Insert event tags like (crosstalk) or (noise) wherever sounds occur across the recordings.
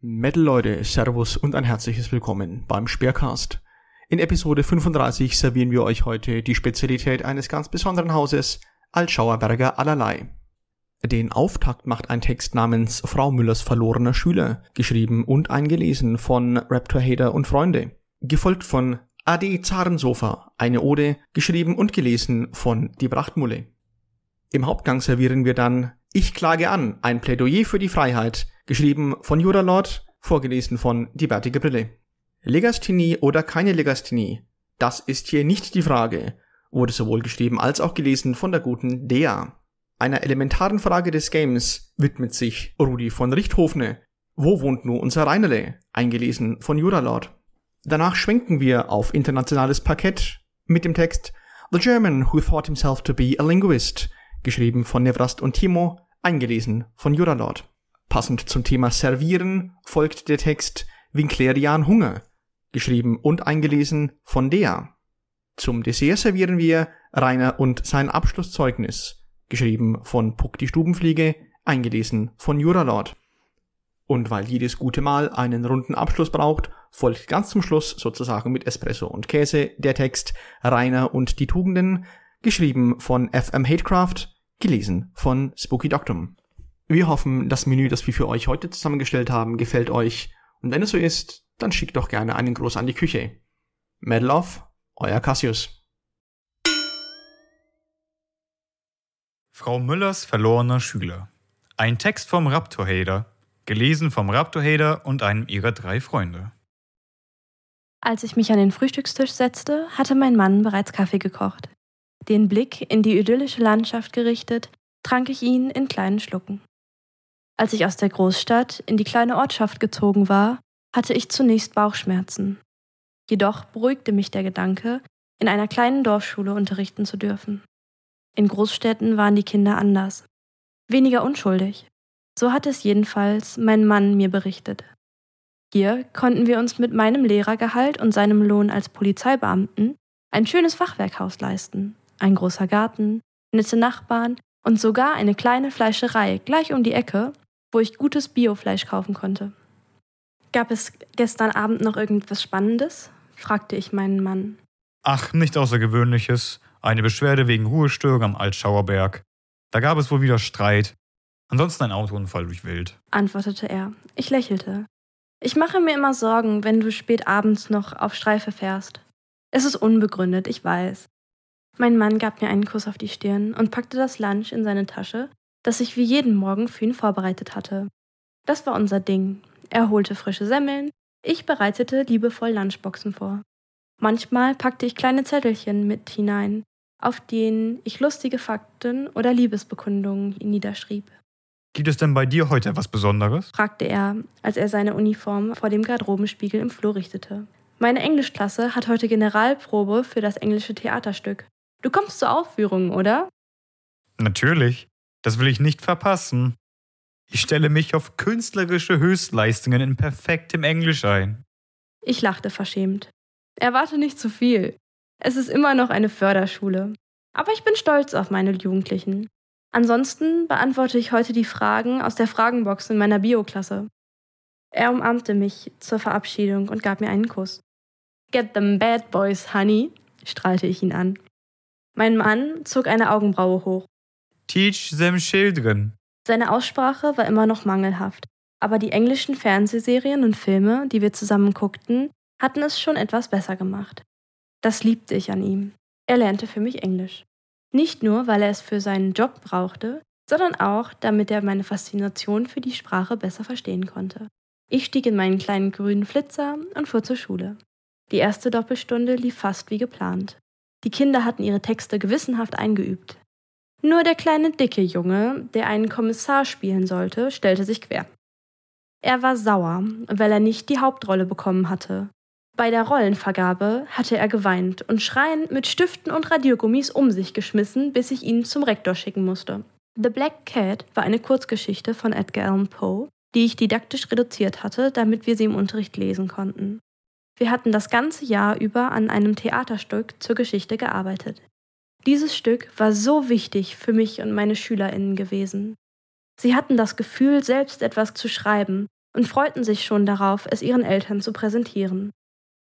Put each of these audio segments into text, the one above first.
Metal Leute, Servus und ein herzliches Willkommen beim Speercast. In Episode 35 servieren wir euch heute die Spezialität eines ganz besonderen Hauses, Altschauerberger allerlei. Den Auftakt macht ein Text namens Frau Müllers verlorener Schüler, geschrieben und eingelesen von Raptor Hater und Freunde, gefolgt von Ade Zarensofa, eine Ode, geschrieben und gelesen von Die Prachtmulle. Im Hauptgang servieren wir dann Ich klage an, ein Plädoyer für die Freiheit, geschrieben von Juralord, vorgelesen von Die Bärtige Brille. Legasthenie oder keine Legasthenie? Das ist hier nicht die Frage, wurde sowohl geschrieben als auch gelesen von der guten Dea. Einer elementaren Frage des Games widmet sich Rudi von Richthofne. Wo wohnt nur unser Reinerle? Eingelesen von Juralord. Danach schwenken wir auf internationales Parkett mit dem Text The German who thought himself to be a linguist, geschrieben von Nevrast und Timo, eingelesen von Juralord. Passend zum Thema Servieren folgt der Text Winklerian Hunger, geschrieben und eingelesen von Dea. Zum Dessert servieren wir Rainer und sein Abschlusszeugnis, geschrieben von Puck die Stubenfliege, eingelesen von Juralord. Und weil jedes gute Mal einen runden Abschluss braucht, folgt ganz zum Schluss sozusagen mit Espresso und Käse der Text Rainer und die Tugenden, geschrieben von FM Hatecraft, gelesen von Spooky Doctum. Wir hoffen, das Menü, das wir für euch heute zusammengestellt haben, gefällt euch. Und wenn es so ist, dann schickt doch gerne einen Gruß an die Küche. Medal of, euer Cassius. Frau Müllers verlorener Schüler. Ein Text vom Raptorhader, gelesen vom Raptorhader und einem ihrer drei Freunde. Als ich mich an den Frühstückstisch setzte, hatte mein Mann bereits Kaffee gekocht. Den Blick in die idyllische Landschaft gerichtet, trank ich ihn in kleinen Schlucken. Als ich aus der Großstadt in die kleine Ortschaft gezogen war, hatte ich zunächst Bauchschmerzen. Jedoch beruhigte mich der Gedanke, in einer kleinen Dorfschule unterrichten zu dürfen. In Großstädten waren die Kinder anders, weniger unschuldig. So hat es jedenfalls mein Mann mir berichtet. Hier konnten wir uns mit meinem Lehrergehalt und seinem Lohn als Polizeibeamten ein schönes Fachwerkhaus leisten, ein großer Garten, nette Nachbarn und sogar eine kleine Fleischerei gleich um die Ecke, wo ich gutes Biofleisch kaufen konnte. Gab es gestern Abend noch irgendwas Spannendes? fragte ich meinen Mann. Ach, nicht Außergewöhnliches. Eine Beschwerde wegen Ruhestörung am Altschauerberg. Da gab es wohl wieder Streit. Ansonsten ein Autounfall durch Wild, antwortete er. Ich lächelte. Ich mache mir immer Sorgen, wenn du spät abends noch auf Streife fährst. Es ist unbegründet, ich weiß. Mein Mann gab mir einen Kuss auf die Stirn und packte das Lunch in seine Tasche, das ich wie jeden Morgen für ihn vorbereitet hatte. Das war unser Ding. Er holte frische Semmeln, ich bereitete liebevoll Lunchboxen vor. Manchmal packte ich kleine Zettelchen mit hinein, auf denen ich lustige Fakten oder Liebesbekundungen niederschrieb. Gibt es denn bei dir heute etwas Besonderes? fragte er, als er seine Uniform vor dem Garderobenspiegel im Flur richtete. Meine Englischklasse hat heute Generalprobe für das englische Theaterstück. Du kommst zur Aufführung, oder? Natürlich. Das will ich nicht verpassen. Ich stelle mich auf künstlerische Höchstleistungen in perfektem Englisch ein. Ich lachte verschämt. Erwarte nicht zu viel. Es ist immer noch eine Förderschule. Aber ich bin stolz auf meine Jugendlichen. Ansonsten beantworte ich heute die Fragen aus der Fragenbox in meiner Bioklasse. Er umarmte mich zur Verabschiedung und gab mir einen Kuss. Get them bad boys, honey, strahlte ich ihn an. Mein Mann zog eine Augenbraue hoch. Teach them children. Seine Aussprache war immer noch mangelhaft, aber die englischen Fernsehserien und Filme, die wir zusammen guckten, hatten es schon etwas besser gemacht. Das liebte ich an ihm. Er lernte für mich Englisch. Nicht nur, weil er es für seinen Job brauchte, sondern auch, damit er meine Faszination für die Sprache besser verstehen konnte. Ich stieg in meinen kleinen grünen Flitzer und fuhr zur Schule. Die erste Doppelstunde lief fast wie geplant. Die Kinder hatten ihre Texte gewissenhaft eingeübt. Nur der kleine dicke Junge, der einen Kommissar spielen sollte, stellte sich quer. Er war sauer, weil er nicht die Hauptrolle bekommen hatte. Bei der Rollenvergabe hatte er geweint und schreiend mit Stiften und Radiergummis um sich geschmissen, bis ich ihn zum Rektor schicken musste. The Black Cat war eine Kurzgeschichte von Edgar Allan Poe, die ich didaktisch reduziert hatte, damit wir sie im Unterricht lesen konnten. Wir hatten das ganze Jahr über an einem Theaterstück zur Geschichte gearbeitet. Dieses Stück war so wichtig für mich und meine Schülerinnen gewesen. Sie hatten das Gefühl, selbst etwas zu schreiben und freuten sich schon darauf, es ihren Eltern zu präsentieren.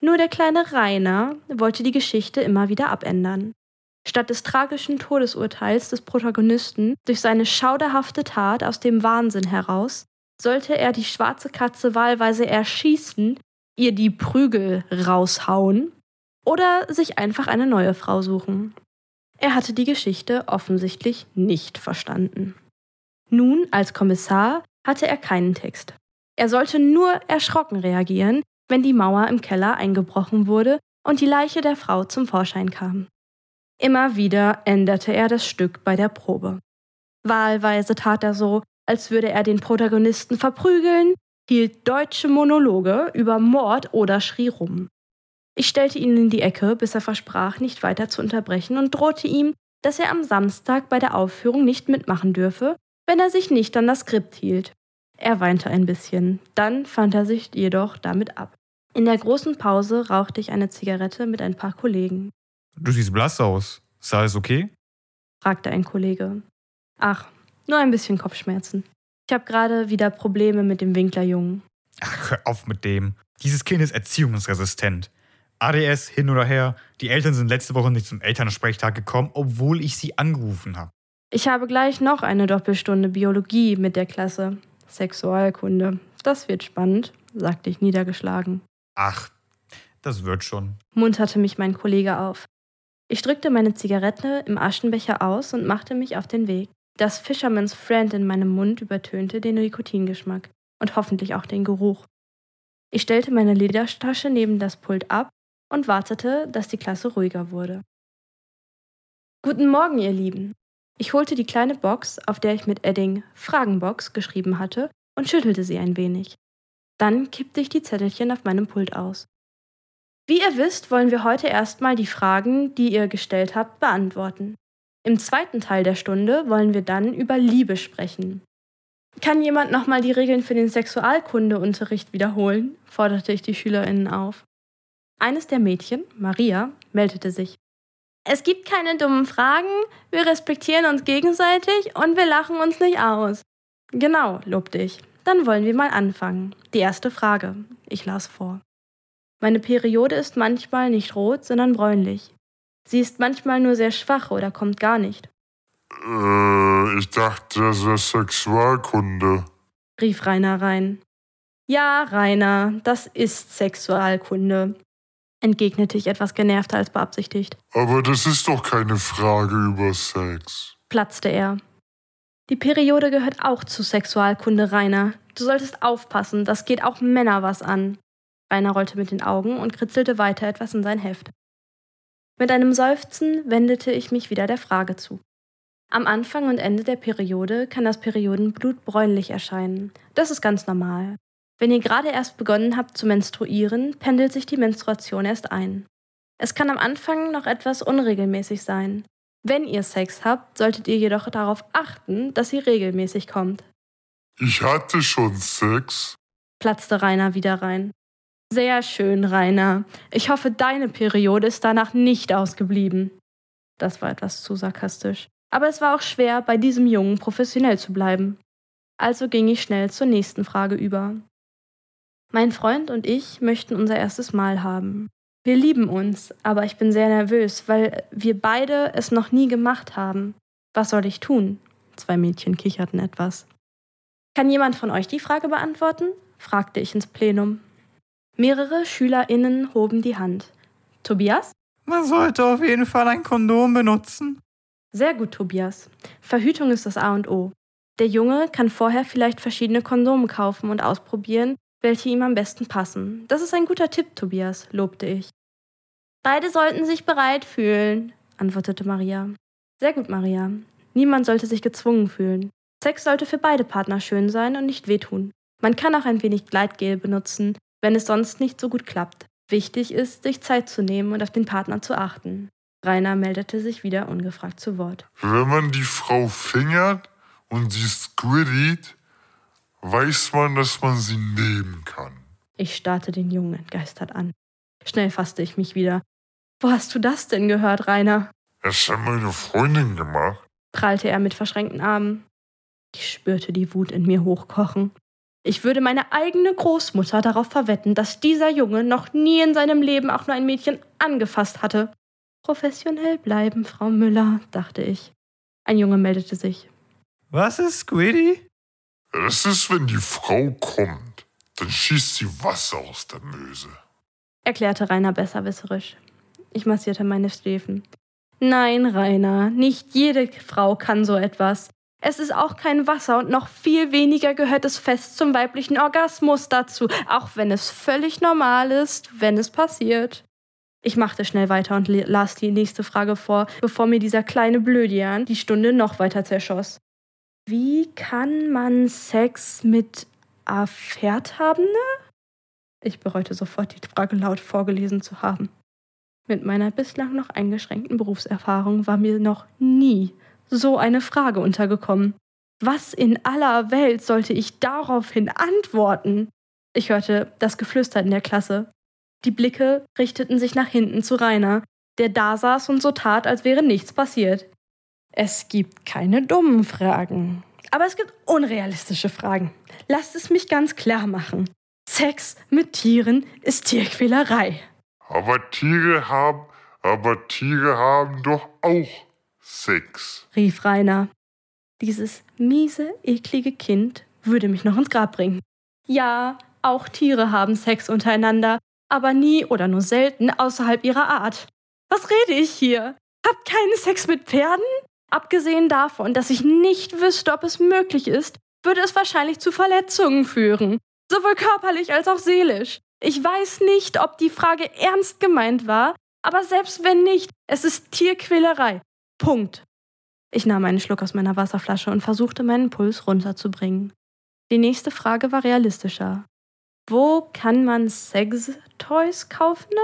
Nur der kleine Rainer wollte die Geschichte immer wieder abändern. Statt des tragischen Todesurteils des Protagonisten durch seine schauderhafte Tat aus dem Wahnsinn heraus, sollte er die schwarze Katze wahlweise erschießen, ihr die Prügel raushauen oder sich einfach eine neue Frau suchen. Er hatte die Geschichte offensichtlich nicht verstanden. Nun, als Kommissar, hatte er keinen Text. Er sollte nur erschrocken reagieren, wenn die Mauer im Keller eingebrochen wurde und die Leiche der Frau zum Vorschein kam. Immer wieder änderte er das Stück bei der Probe. Wahlweise tat er so, als würde er den Protagonisten verprügeln, hielt deutsche Monologe über Mord oder schrie rum. Ich stellte ihn in die Ecke, bis er versprach, nicht weiter zu unterbrechen und drohte ihm, dass er am Samstag bei der Aufführung nicht mitmachen dürfe, wenn er sich nicht an das Skript hielt. Er weinte ein bisschen, dann fand er sich jedoch damit ab. In der großen Pause rauchte ich eine Zigarette mit ein paar Kollegen. Du siehst blass aus. Ist alles okay? fragte ein Kollege. Ach, nur ein bisschen Kopfschmerzen. Ich habe gerade wieder Probleme mit dem Winklerjungen. Ach, hör auf mit dem. Dieses Kind ist erziehungsresistent. ADS hin oder her. Die Eltern sind letzte Woche nicht zum Elternsprechtag gekommen, obwohl ich sie angerufen habe. Ich habe gleich noch eine Doppelstunde Biologie mit der Klasse. Sexualkunde. Das wird spannend, sagte ich niedergeschlagen. Ach, das wird schon, munterte mich mein Kollege auf. Ich drückte meine Zigarette im Aschenbecher aus und machte mich auf den Weg. Das Fisherman's Friend in meinem Mund übertönte den Nikotingeschmack und hoffentlich auch den Geruch. Ich stellte meine Ledertasche neben das Pult ab und wartete, dass die Klasse ruhiger wurde. Guten Morgen, ihr Lieben. Ich holte die kleine Box, auf der ich mit Edding Fragenbox geschrieben hatte, und schüttelte sie ein wenig. Dann kippte ich die Zettelchen auf meinem Pult aus. Wie ihr wisst, wollen wir heute erstmal die Fragen, die ihr gestellt habt, beantworten. Im zweiten Teil der Stunde wollen wir dann über Liebe sprechen. Kann jemand nochmal die Regeln für den Sexualkundeunterricht wiederholen? forderte ich die SchülerInnen auf. Eines der Mädchen, Maria, meldete sich. Es gibt keine dummen Fragen, wir respektieren uns gegenseitig und wir lachen uns nicht aus. Genau, lobte ich. Dann wollen wir mal anfangen. Die erste Frage. Ich las vor. Meine Periode ist manchmal nicht rot, sondern bräunlich. Sie ist manchmal nur sehr schwach oder kommt gar nicht. Äh, ich dachte, das wäre Sexualkunde, rief Rainer rein. Ja, Rainer, das ist Sexualkunde entgegnete ich etwas genervter als beabsichtigt. Aber das ist doch keine Frage über Sex, platzte er. Die Periode gehört auch zu Sexualkunde, Rainer. Du solltest aufpassen, das geht auch Männer was an. Rainer rollte mit den Augen und kritzelte weiter etwas in sein Heft. Mit einem Seufzen wendete ich mich wieder der Frage zu. Am Anfang und Ende der Periode kann das Periodenblut bräunlich erscheinen. Das ist ganz normal. Wenn ihr gerade erst begonnen habt zu menstruieren, pendelt sich die Menstruation erst ein. Es kann am Anfang noch etwas unregelmäßig sein. Wenn ihr Sex habt, solltet ihr jedoch darauf achten, dass sie regelmäßig kommt. Ich hatte schon Sex, platzte Rainer wieder rein. Sehr schön, Rainer. Ich hoffe, deine Periode ist danach nicht ausgeblieben. Das war etwas zu sarkastisch. Aber es war auch schwer, bei diesem Jungen professionell zu bleiben. Also ging ich schnell zur nächsten Frage über. Mein Freund und ich möchten unser erstes Mal haben. Wir lieben uns, aber ich bin sehr nervös, weil wir beide es noch nie gemacht haben. Was soll ich tun? Zwei Mädchen kicherten etwas. Kann jemand von euch die Frage beantworten? fragte ich ins Plenum. Mehrere SchülerInnen hoben die Hand. Tobias? Man sollte auf jeden Fall ein Kondom benutzen. Sehr gut, Tobias. Verhütung ist das A und O. Der Junge kann vorher vielleicht verschiedene Kondome kaufen und ausprobieren, welche ihm am besten passen. Das ist ein guter Tipp, Tobias, lobte ich. Beide sollten sich bereit fühlen, antwortete Maria. Sehr gut, Maria. Niemand sollte sich gezwungen fühlen. Sex sollte für beide Partner schön sein und nicht wehtun. Man kann auch ein wenig Gleitgel benutzen, wenn es sonst nicht so gut klappt. Wichtig ist, sich Zeit zu nehmen und auf den Partner zu achten. Rainer meldete sich wieder ungefragt zu Wort. Wenn man die Frau fingert und sie squirtet, weiß man, dass man sie nehmen kann. Ich starrte den Jungen entgeistert an. Schnell fasste ich mich wieder. Wo hast du das denn gehört, Rainer? Das hat meine Freundin gemacht, prallte er mit verschränkten Armen. Ich spürte die Wut in mir hochkochen. Ich würde meine eigene Großmutter darauf verwetten, dass dieser Junge noch nie in seinem Leben auch nur ein Mädchen angefasst hatte. Professionell bleiben, Frau Müller, dachte ich. Ein Junge meldete sich. Was ist Squiddy? Es ist, wenn die Frau kommt, dann schießt sie Wasser aus der Möse. erklärte Rainer besserwisserisch. Ich massierte meine Schläfen. Nein, Rainer, nicht jede Frau kann so etwas. Es ist auch kein Wasser und noch viel weniger gehört es fest zum weiblichen Orgasmus dazu, auch wenn es völlig normal ist, wenn es passiert. Ich machte schnell weiter und las die nächste Frage vor, bevor mir dieser kleine Blödian die Stunde noch weiter zerschoss. Wie kann man Sex mit Affärt-Habende? Ich bereute sofort, die Frage laut vorgelesen zu haben. Mit meiner bislang noch eingeschränkten Berufserfahrung war mir noch nie so eine Frage untergekommen. Was in aller Welt sollte ich daraufhin antworten? Ich hörte das Geflüster in der Klasse. Die Blicke richteten sich nach hinten zu Rainer, der da saß und so tat, als wäre nichts passiert. Es gibt keine dummen Fragen. Aber es gibt unrealistische Fragen. Lasst es mich ganz klar machen. Sex mit Tieren ist Tierquälerei. Aber Tiere haben, aber Tiere haben doch auch Sex. rief Rainer. Dieses miese, eklige Kind würde mich noch ins Grab bringen. Ja, auch Tiere haben Sex untereinander, aber nie oder nur selten außerhalb ihrer Art. Was rede ich hier? Habt keinen Sex mit Pferden? Abgesehen davon, dass ich nicht wüsste, ob es möglich ist, würde es wahrscheinlich zu Verletzungen führen, sowohl körperlich als auch seelisch. Ich weiß nicht, ob die Frage ernst gemeint war, aber selbst wenn nicht, es ist Tierquälerei. Punkt. Ich nahm einen Schluck aus meiner Wasserflasche und versuchte meinen Puls runterzubringen. Die nächste Frage war realistischer. Wo kann man Sex-Toys kaufen?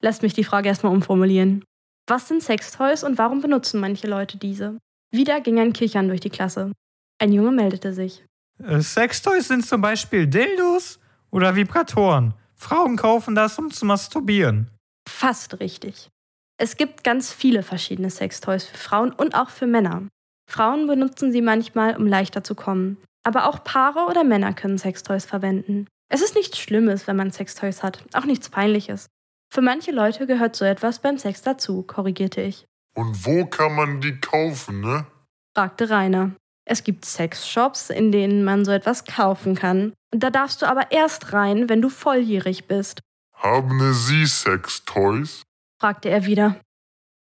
Lasst mich die Frage erstmal umformulieren. Was sind Sextoys und warum benutzen manche Leute diese? Wieder ging ein Kichern durch die Klasse. Ein Junge meldete sich. Äh, Sextoys sind zum Beispiel Dildos oder Vibratoren. Frauen kaufen das, um zu masturbieren. Fast richtig. Es gibt ganz viele verschiedene Sextoys für Frauen und auch für Männer. Frauen benutzen sie manchmal, um leichter zu kommen. Aber auch Paare oder Männer können Sextoys verwenden. Es ist nichts Schlimmes, wenn man Sextoys hat, auch nichts Peinliches. Für manche Leute gehört so etwas beim Sex dazu, korrigierte ich. Und wo kann man die kaufen, ne? fragte Rainer. Es gibt Sexshops, in denen man so etwas kaufen kann. Da darfst du aber erst rein, wenn du volljährig bist, Haben Sie Sex-Toys? fragte er wieder.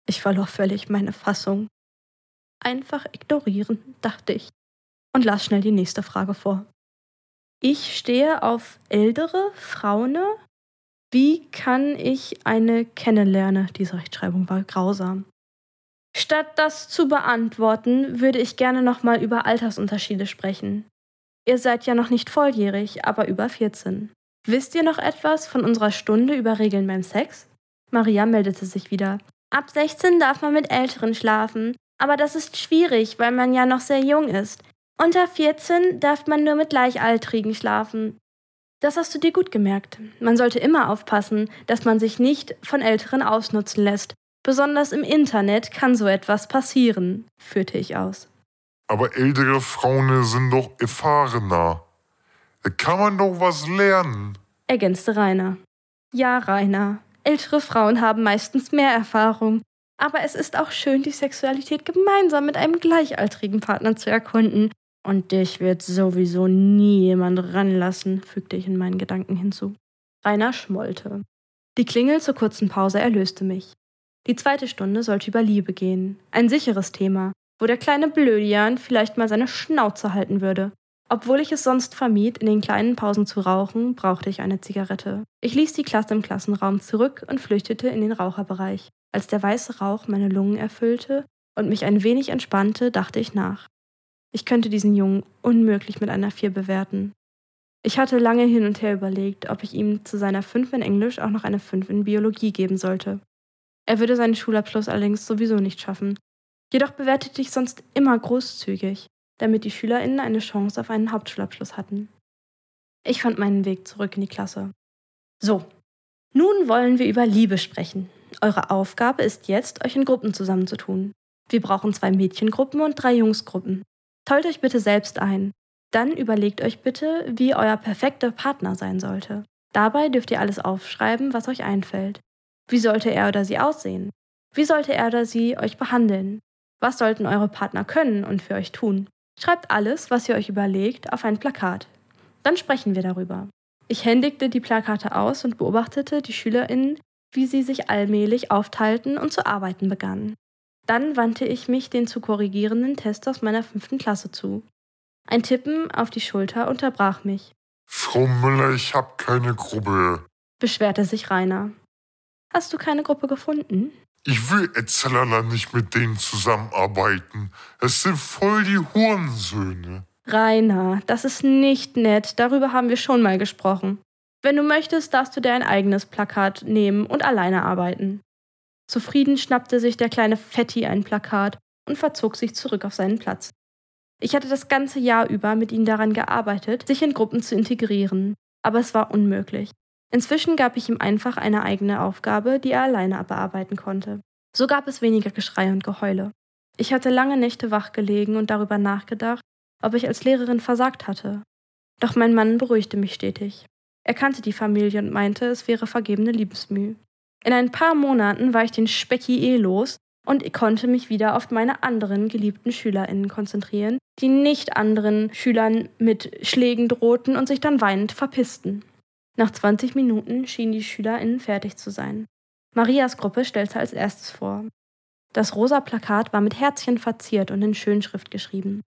Ich verlor völlig meine Fassung. Einfach ignorieren, dachte ich, und las schnell die nächste Frage vor. Ich stehe auf ältere Frauen. Wie kann ich eine kennenlernen? Diese Rechtschreibung war grausam. Statt das zu beantworten, würde ich gerne nochmal über Altersunterschiede sprechen. Ihr seid ja noch nicht volljährig, aber über 14. Wisst ihr noch etwas von unserer Stunde über Regeln beim Sex? Maria meldete sich wieder. Ab 16 darf man mit Älteren schlafen, aber das ist schwierig, weil man ja noch sehr jung ist. Unter 14 darf man nur mit Gleichaltrigen schlafen. Das hast du dir gut gemerkt. Man sollte immer aufpassen, dass man sich nicht von Älteren ausnutzen lässt. Besonders im Internet kann so etwas passieren, führte ich aus. Aber ältere Frauen sind doch erfahrener. Da kann man doch was lernen. ergänzte Rainer. Ja, Rainer. Ältere Frauen haben meistens mehr Erfahrung. Aber es ist auch schön, die Sexualität gemeinsam mit einem gleichaltrigen Partner zu erkunden. Und dich wird sowieso nie jemand ranlassen, fügte ich in meinen Gedanken hinzu. Rainer schmollte. Die Klingel zur kurzen Pause erlöste mich. Die zweite Stunde sollte über Liebe gehen. Ein sicheres Thema, wo der kleine Blödian vielleicht mal seine Schnauze halten würde. Obwohl ich es sonst vermied, in den kleinen Pausen zu rauchen, brauchte ich eine Zigarette. Ich ließ die Klasse im Klassenraum zurück und flüchtete in den Raucherbereich. Als der weiße Rauch meine Lungen erfüllte und mich ein wenig entspannte, dachte ich nach. Ich könnte diesen Jungen unmöglich mit einer Vier bewerten. Ich hatte lange hin und her überlegt, ob ich ihm zu seiner Fünf in Englisch auch noch eine Fünf in Biologie geben sollte. Er würde seinen Schulabschluss allerdings sowieso nicht schaffen. Jedoch bewertete ich sonst immer großzügig, damit die SchülerInnen eine Chance auf einen Hauptschulabschluss hatten. Ich fand meinen Weg zurück in die Klasse. So, nun wollen wir über Liebe sprechen. Eure Aufgabe ist jetzt, euch in Gruppen zusammenzutun. Wir brauchen zwei Mädchengruppen und drei Jungsgruppen. Tollt euch bitte selbst ein. Dann überlegt euch bitte, wie euer perfekter Partner sein sollte. Dabei dürft ihr alles aufschreiben, was euch einfällt. Wie sollte er oder sie aussehen? Wie sollte er oder sie euch behandeln? Was sollten eure Partner können und für euch tun? Schreibt alles, was ihr euch überlegt, auf ein Plakat. Dann sprechen wir darüber. Ich händigte die Plakate aus und beobachtete die SchülerInnen, wie sie sich allmählich aufteilten und zu arbeiten begannen. Dann wandte ich mich den zu korrigierenden Test aus meiner fünften Klasse zu. Ein Tippen auf die Schulter unterbrach mich. Frau Müller, ich hab keine Gruppe. Beschwerte sich Rainer. Hast du keine Gruppe gefunden? Ich will Etzalala nicht mit denen zusammenarbeiten. Es sind voll die Hurensöhne. Rainer, das ist nicht nett. Darüber haben wir schon mal gesprochen. Wenn du möchtest, darfst du dir ein eigenes Plakat nehmen und alleine arbeiten. Zufrieden schnappte sich der kleine Fetti ein Plakat und verzog sich zurück auf seinen Platz. Ich hatte das ganze Jahr über mit ihm daran gearbeitet, sich in Gruppen zu integrieren, aber es war unmöglich. Inzwischen gab ich ihm einfach eine eigene Aufgabe, die er alleine bearbeiten konnte. So gab es weniger Geschrei und Geheule. Ich hatte lange Nächte wach gelegen und darüber nachgedacht, ob ich als Lehrerin versagt hatte. Doch mein Mann beruhigte mich stetig. Er kannte die Familie und meinte, es wäre vergebene Liebesmüh. In ein paar Monaten war ich den Specki eh los und konnte mich wieder auf meine anderen geliebten SchülerInnen konzentrieren, die nicht anderen Schülern mit Schlägen drohten und sich dann weinend verpissten. Nach 20 Minuten schienen die SchülerInnen fertig zu sein. Marias Gruppe stellte als erstes vor. Das rosa Plakat war mit Herzchen verziert und in Schönschrift geschrieben.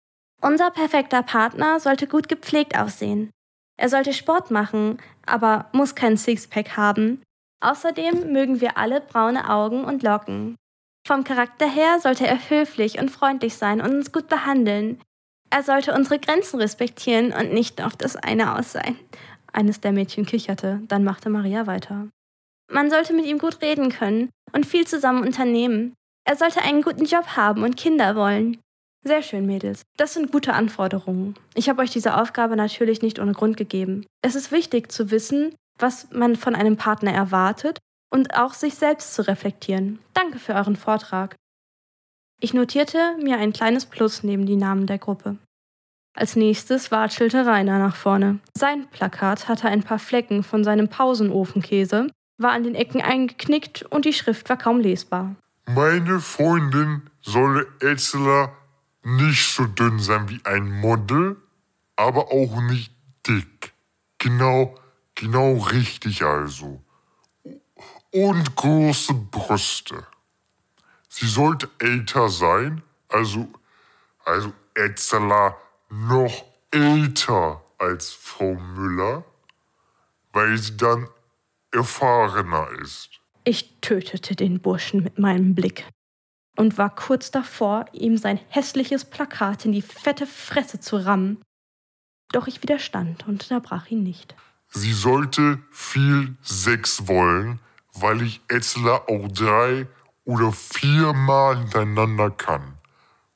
Unser perfekter Partner sollte gut gepflegt aussehen. Er sollte Sport machen, aber muss kein Sixpack haben. Außerdem mögen wir alle braune Augen und Locken. Vom Charakter her sollte er höflich und freundlich sein und uns gut behandeln. Er sollte unsere Grenzen respektieren und nicht auf das eine aus sein. Eines der Mädchen kicherte, dann machte Maria weiter. Man sollte mit ihm gut reden können und viel zusammen unternehmen. Er sollte einen guten Job haben und Kinder wollen. Sehr schön, Mädels. Das sind gute Anforderungen. Ich habe euch diese Aufgabe natürlich nicht ohne Grund gegeben. Es ist wichtig zu wissen, was man von einem Partner erwartet und auch sich selbst zu reflektieren. Danke für euren Vortrag. Ich notierte mir ein kleines Plus neben die Namen der Gruppe. Als nächstes watschelte Rainer nach vorne. Sein Plakat hatte ein paar Flecken von seinem Pausenofenkäse, war an den Ecken eingeknickt und die Schrift war kaum lesbar. Meine Freundin solle Etzler nicht so dünn sein wie ein Model, aber auch nicht dick. Genau, genau richtig also und große Brüste. Sie sollte älter sein, also, also Etzela noch älter als Frau Müller, weil sie dann erfahrener ist. Ich tötete den Burschen mit meinem Blick und war kurz davor, ihm sein hässliches Plakat in die fette Fresse zu rammen. Doch ich widerstand und unterbrach ihn nicht. Sie sollte viel Sex wollen, weil ich Etzler auch drei oder viermal hintereinander kann.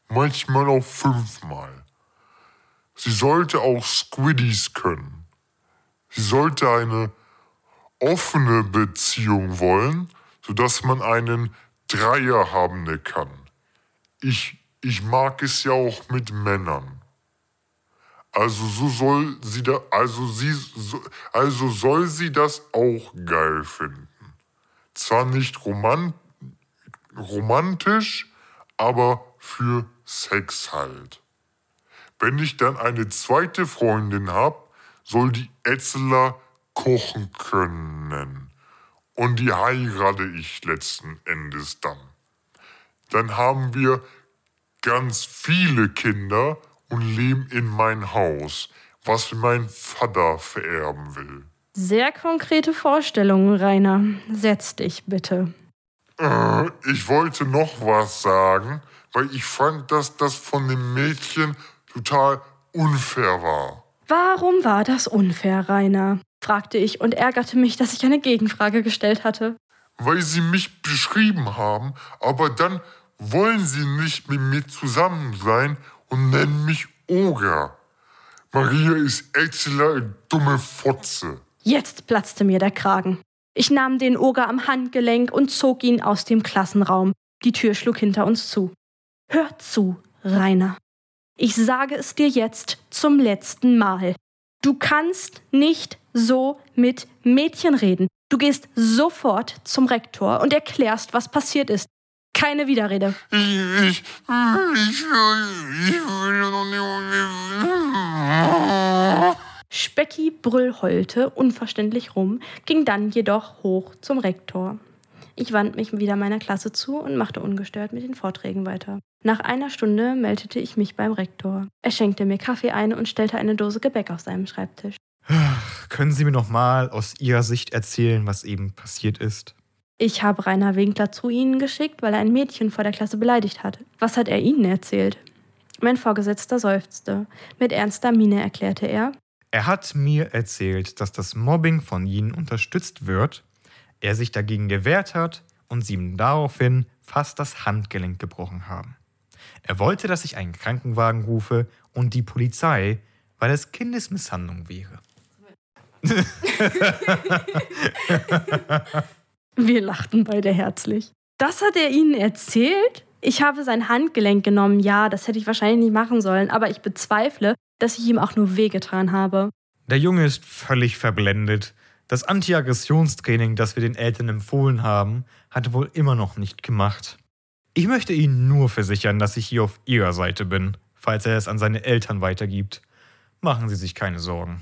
Manchmal auch fünfmal. Sie sollte auch Squiddies können. Sie sollte eine offene Beziehung wollen, sodass man einen Dreier haben kann. Ich, ich mag es ja auch mit Männern. Also so soll sie da, also sie, also soll sie das auch geil finden zwar nicht romant romantisch, aber für Sex halt. Wenn ich dann eine zweite Freundin hab, soll die Etzeler kochen können. Und die heirate ich letzten Endes dann. Dann haben wir ganz viele Kinder und leben in mein Haus, was mein Vater vererben will. Sehr konkrete Vorstellungen, Rainer. Setz dich bitte. Äh, ich wollte noch was sagen, weil ich fand, dass das von dem Mädchen total unfair war. Warum war das unfair, Rainer? fragte ich und ärgerte mich, dass ich eine Gegenfrage gestellt hatte. Weil sie mich beschrieben haben, aber dann wollen sie nicht mit mir zusammen sein und nennen mich Oger. Maria ist Exzler dumme Fotze. Jetzt platzte mir der Kragen. Ich nahm den Oger am Handgelenk und zog ihn aus dem Klassenraum. Die Tür schlug hinter uns zu. Hör zu, Rainer. Ich sage es dir jetzt zum letzten Mal. Du kannst nicht so mit Mädchen reden. Du gehst sofort zum Rektor und erklärst, was passiert ist. Keine Widerrede. Specki brüllheulte unverständlich rum, ging dann jedoch hoch zum Rektor. Ich wandte mich wieder meiner Klasse zu und machte ungestört mit den Vorträgen weiter. Nach einer Stunde meldete ich mich beim Rektor. Er schenkte mir Kaffee ein und stellte eine Dose Gebäck auf seinem Schreibtisch. Können Sie mir noch mal aus Ihrer Sicht erzählen, was eben passiert ist? Ich habe Rainer Winkler zu Ihnen geschickt, weil er ein Mädchen vor der Klasse beleidigt hat. Was hat er Ihnen erzählt? Mein Vorgesetzter seufzte. Mit ernster Miene erklärte er, Er hat mir erzählt, dass das Mobbing von Ihnen unterstützt wird, er sich dagegen gewehrt hat und Sie ihm daraufhin fast das Handgelenk gebrochen haben. Er wollte, dass ich einen Krankenwagen rufe und die Polizei, weil es Kindesmisshandlung wäre. (laughs) (laughs) Wir lachten beide herzlich. Das hat er Ihnen erzählt? Ich habe sein Handgelenk genommen. Ja, das hätte ich wahrscheinlich nicht machen sollen, aber ich bezweifle, dass ich ihm auch nur wehgetan habe. Der Junge ist völlig verblendet. Das Anti-Aggressionstraining, das wir den Eltern empfohlen haben, hat er wohl immer noch nicht gemacht. Ich möchte Ihnen nur versichern, dass ich hier auf Ihrer Seite bin, falls er es an seine Eltern weitergibt. Machen Sie sich keine Sorgen.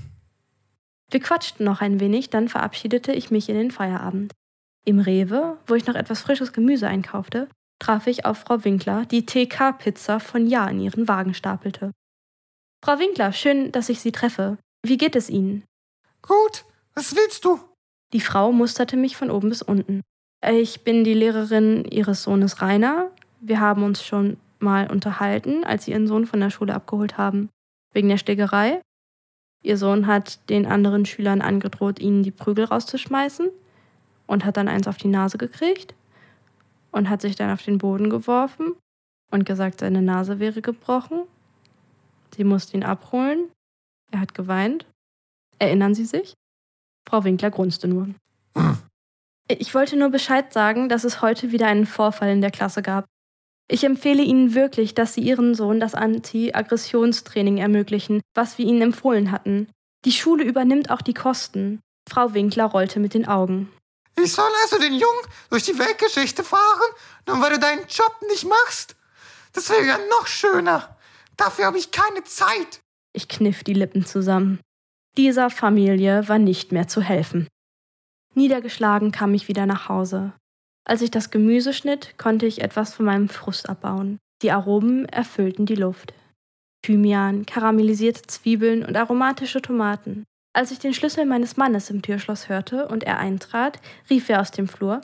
Wir quatschten noch ein wenig, dann verabschiedete ich mich in den Feierabend. Im Rewe, wo ich noch etwas frisches Gemüse einkaufte, traf ich auf Frau Winkler, die TK-Pizza von Ja in ihren Wagen stapelte. Frau Winkler, schön, dass ich Sie treffe. Wie geht es Ihnen? Gut, was willst du? Die Frau musterte mich von oben bis unten. Ich bin die Lehrerin Ihres Sohnes Rainer. Wir haben uns schon mal unterhalten, als Sie Ihren Sohn von der Schule abgeholt haben. Wegen der Schlägerei. Ihr Sohn hat den anderen Schülern angedroht, ihnen die Prügel rauszuschmeißen und hat dann eins auf die Nase gekriegt und hat sich dann auf den Boden geworfen und gesagt, seine Nase wäre gebrochen. Sie musste ihn abholen. Er hat geweint. Erinnern Sie sich? Frau Winkler grunzte nur. Ich wollte nur Bescheid sagen, dass es heute wieder einen Vorfall in der Klasse gab. Ich empfehle Ihnen wirklich, dass Sie Ihren Sohn das Anti-Aggressionstraining ermöglichen, was wir Ihnen empfohlen hatten. Die Schule übernimmt auch die Kosten. Frau Winkler rollte mit den Augen. Ich soll also den Jungen durch die Weltgeschichte fahren, nur weil du deinen Job nicht machst? Das wäre ja noch schöner. Dafür habe ich keine Zeit. Ich kniff die Lippen zusammen. Dieser Familie war nicht mehr zu helfen. Niedergeschlagen kam ich wieder nach Hause. Als ich das Gemüse schnitt, konnte ich etwas von meinem Frust abbauen. Die Aromen erfüllten die Luft. Thymian, karamellisierte Zwiebeln und aromatische Tomaten. Als ich den Schlüssel meines Mannes im Türschloss hörte und er eintrat, rief er aus dem Flur.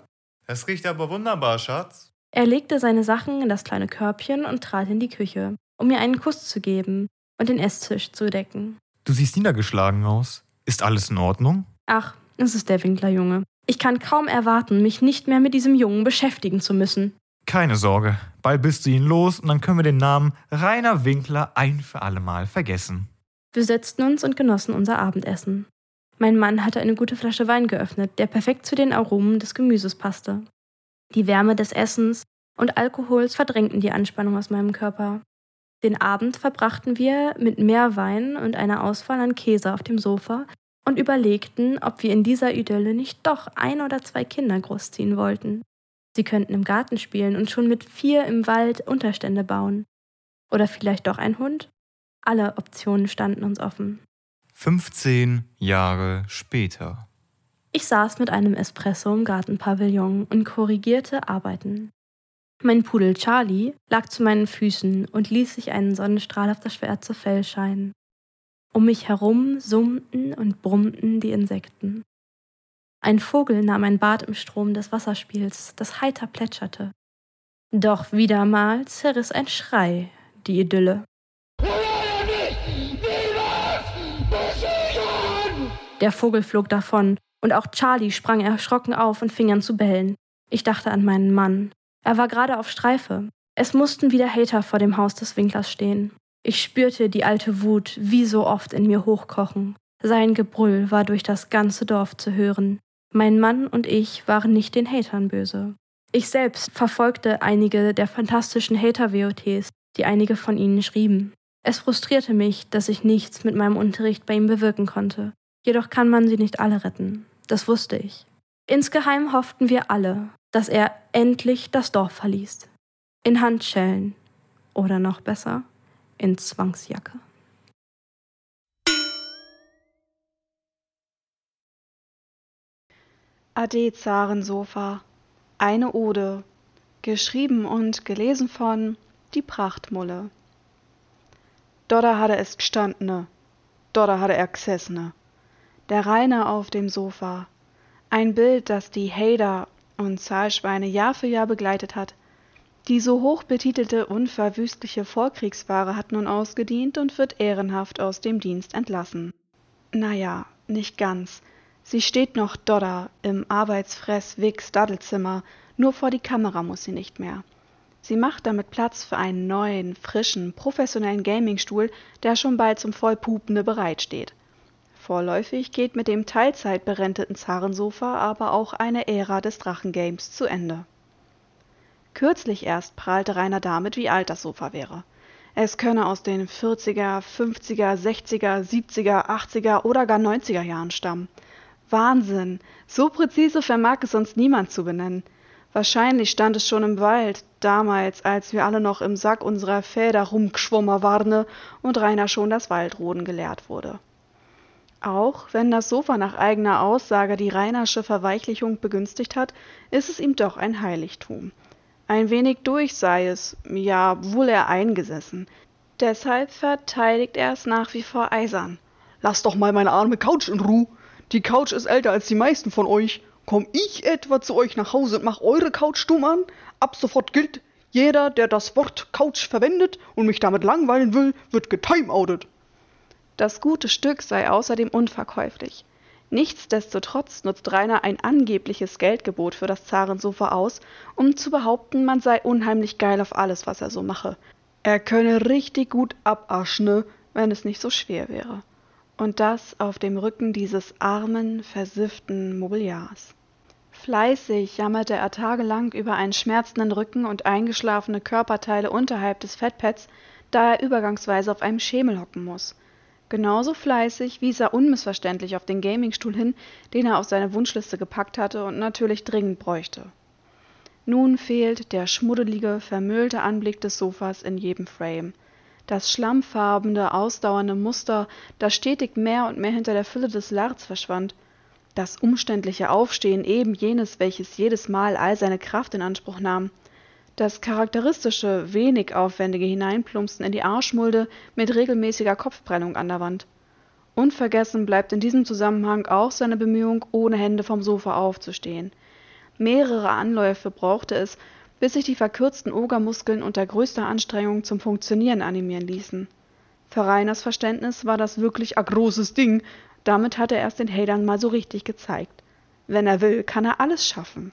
Es riecht aber wunderbar, Schatz. Er legte seine Sachen in das kleine Körbchen und trat in die Küche, um mir einen Kuss zu geben und den Esstisch zu decken. Du siehst niedergeschlagen aus. Ist alles in Ordnung? Ach, es ist der Winklerjunge. Ich kann kaum erwarten, mich nicht mehr mit diesem Jungen beschäftigen zu müssen. Keine Sorge. Bald bist du ihn los und dann können wir den Namen Rainer Winkler ein für allemal vergessen. Wir setzten uns und genossen unser Abendessen. Mein Mann hatte eine gute Flasche Wein geöffnet, der perfekt zu den Aromen des Gemüses passte. Die Wärme des Essens und Alkohols verdrängten die Anspannung aus meinem Körper. Den Abend verbrachten wir mit mehr Wein und einer Auswahl an Käse auf dem Sofa und überlegten, ob wir in dieser Idylle nicht doch ein oder zwei Kinder großziehen wollten. Sie könnten im Garten spielen und schon mit vier im Wald Unterstände bauen. Oder vielleicht doch ein Hund? Alle Optionen standen uns offen. 15 Jahre später. Ich saß mit einem Espresso im Gartenpavillon und korrigierte Arbeiten. Mein Pudel Charlie lag zu meinen Füßen und ließ sich einen Sonnenstrahl auf das schwarze Fell scheinen. Um mich herum summten und brummten die Insekten. Ein Vogel nahm ein Bad im Strom des Wasserspiels, das heiter plätscherte. Doch wieder mal zerriss ein Schrei die Idylle. Der Vogel flog davon, und auch Charlie sprang erschrocken auf und fing an zu bellen. Ich dachte an meinen Mann. Er war gerade auf Streife. Es mussten wieder Hater vor dem Haus des Winklers stehen. Ich spürte die alte Wut wie so oft in mir hochkochen. Sein Gebrüll war durch das ganze Dorf zu hören. Mein Mann und ich waren nicht den Hatern böse. Ich selbst verfolgte einige der fantastischen Hater-WOTs, die einige von ihnen schrieben. Es frustrierte mich, dass ich nichts mit meinem Unterricht bei ihm bewirken konnte. Jedoch kann man sie nicht alle retten. Das wusste ich. Insgeheim hofften wir alle, dass er endlich das Dorf verließ. In Handschellen. Oder noch besser, in Zwangsjacke. Ade Zarensofa. Eine Ode. Geschrieben und gelesen von Die Prachtmulle. Dodda hatte es gestandene. Dodda hatte er gesessene. Der Rainer auf dem Sofa. Ein Bild, das die Hader und Zahlschweine Jahr für Jahr begleitet hat. Die so hoch betitelte unverwüstliche Vorkriegsware hat nun ausgedient und wird ehrenhaft aus dem Dienst entlassen. Naja, nicht ganz. Sie steht noch Dodda im Arbeitsfress-Wix-Daddelzimmer, nur vor die Kamera muss sie nicht mehr. Sie macht damit Platz für einen neuen, frischen, professionellen Gamingstuhl, der schon bald zum Vollpupende bereitsteht. Vorläufig geht mit dem Teilzeit berenteten Zarensofa aber auch eine Ära des Drachengames zu Ende. Kürzlich erst prahlte Rainer damit, wie alt das Sofa wäre. Es könne aus den 40er, 50er, 60er, 70er, 80er oder gar 90er Jahren stammen. Wahnsinn! So präzise vermag es sonst niemand zu benennen. Wahrscheinlich stand es schon im Wald, damals, als wir alle noch im Sack unserer Väter rumgeschwommen waren und Rainer schon das Waldroden gelehrt wurde. Auch wenn das Sofa nach eigener Aussage die Rainersche Verweichlichung begünstigt hat, ist es ihm doch ein Heiligtum. Ein wenig durch sei es, ja, wohl er eingesessen. Deshalb verteidigt er es nach wie vor eisern. Lass doch mal meine arme Couch in Ruhe. Die Couch ist älter als die meisten von euch. Komm ich etwa zu euch nach Hause und mach eure Couch stumm an? Ab sofort gilt, jeder, der das Wort Couch verwendet und mich damit langweilen will, wird getimeoutet. Das gute Stück sei außerdem unverkäuflich. Nichtsdestotrotz nutzt Rainer ein angebliches Geldgebot für das Zarensofa aus, um zu behaupten, man sei unheimlich geil auf alles, was er so mache. Er könne richtig gut abaschen, wenn es nicht so schwer wäre. Und das auf dem Rücken dieses armen, versifften Mobiliars. Fleißig jammerte er tagelang über einen schmerzenden Rücken und eingeschlafene Körperteile unterhalb des Fettpads, da er übergangsweise auf einem Schemel hocken muss. Genauso fleißig wies er unmissverständlich auf den Gamingstuhl hin, den er auf seine Wunschliste gepackt hatte und natürlich dringend bräuchte. Nun fehlt der schmuddelige, vermüllte Anblick des Sofas in jedem Frame das schlammfarbene, ausdauernde Muster, das stetig mehr und mehr hinter der Fülle des Lards verschwand, das umständliche Aufstehen eben jenes, welches jedes Mal all seine Kraft in Anspruch nahm, das charakteristische, wenig aufwendige Hineinplumpsen in die Arschmulde mit regelmäßiger Kopfprellung an der Wand. Unvergessen bleibt in diesem Zusammenhang auch seine Bemühung, ohne Hände vom Sofa aufzustehen. Mehrere Anläufe brauchte es, bis sich die verkürzten Ogermuskeln unter größter Anstrengung zum Funktionieren animieren ließen. Für Reiners Verständnis war das wirklich a großes Ding, damit hat er erst den Hatern mal so richtig gezeigt. Wenn er will, kann er alles schaffen.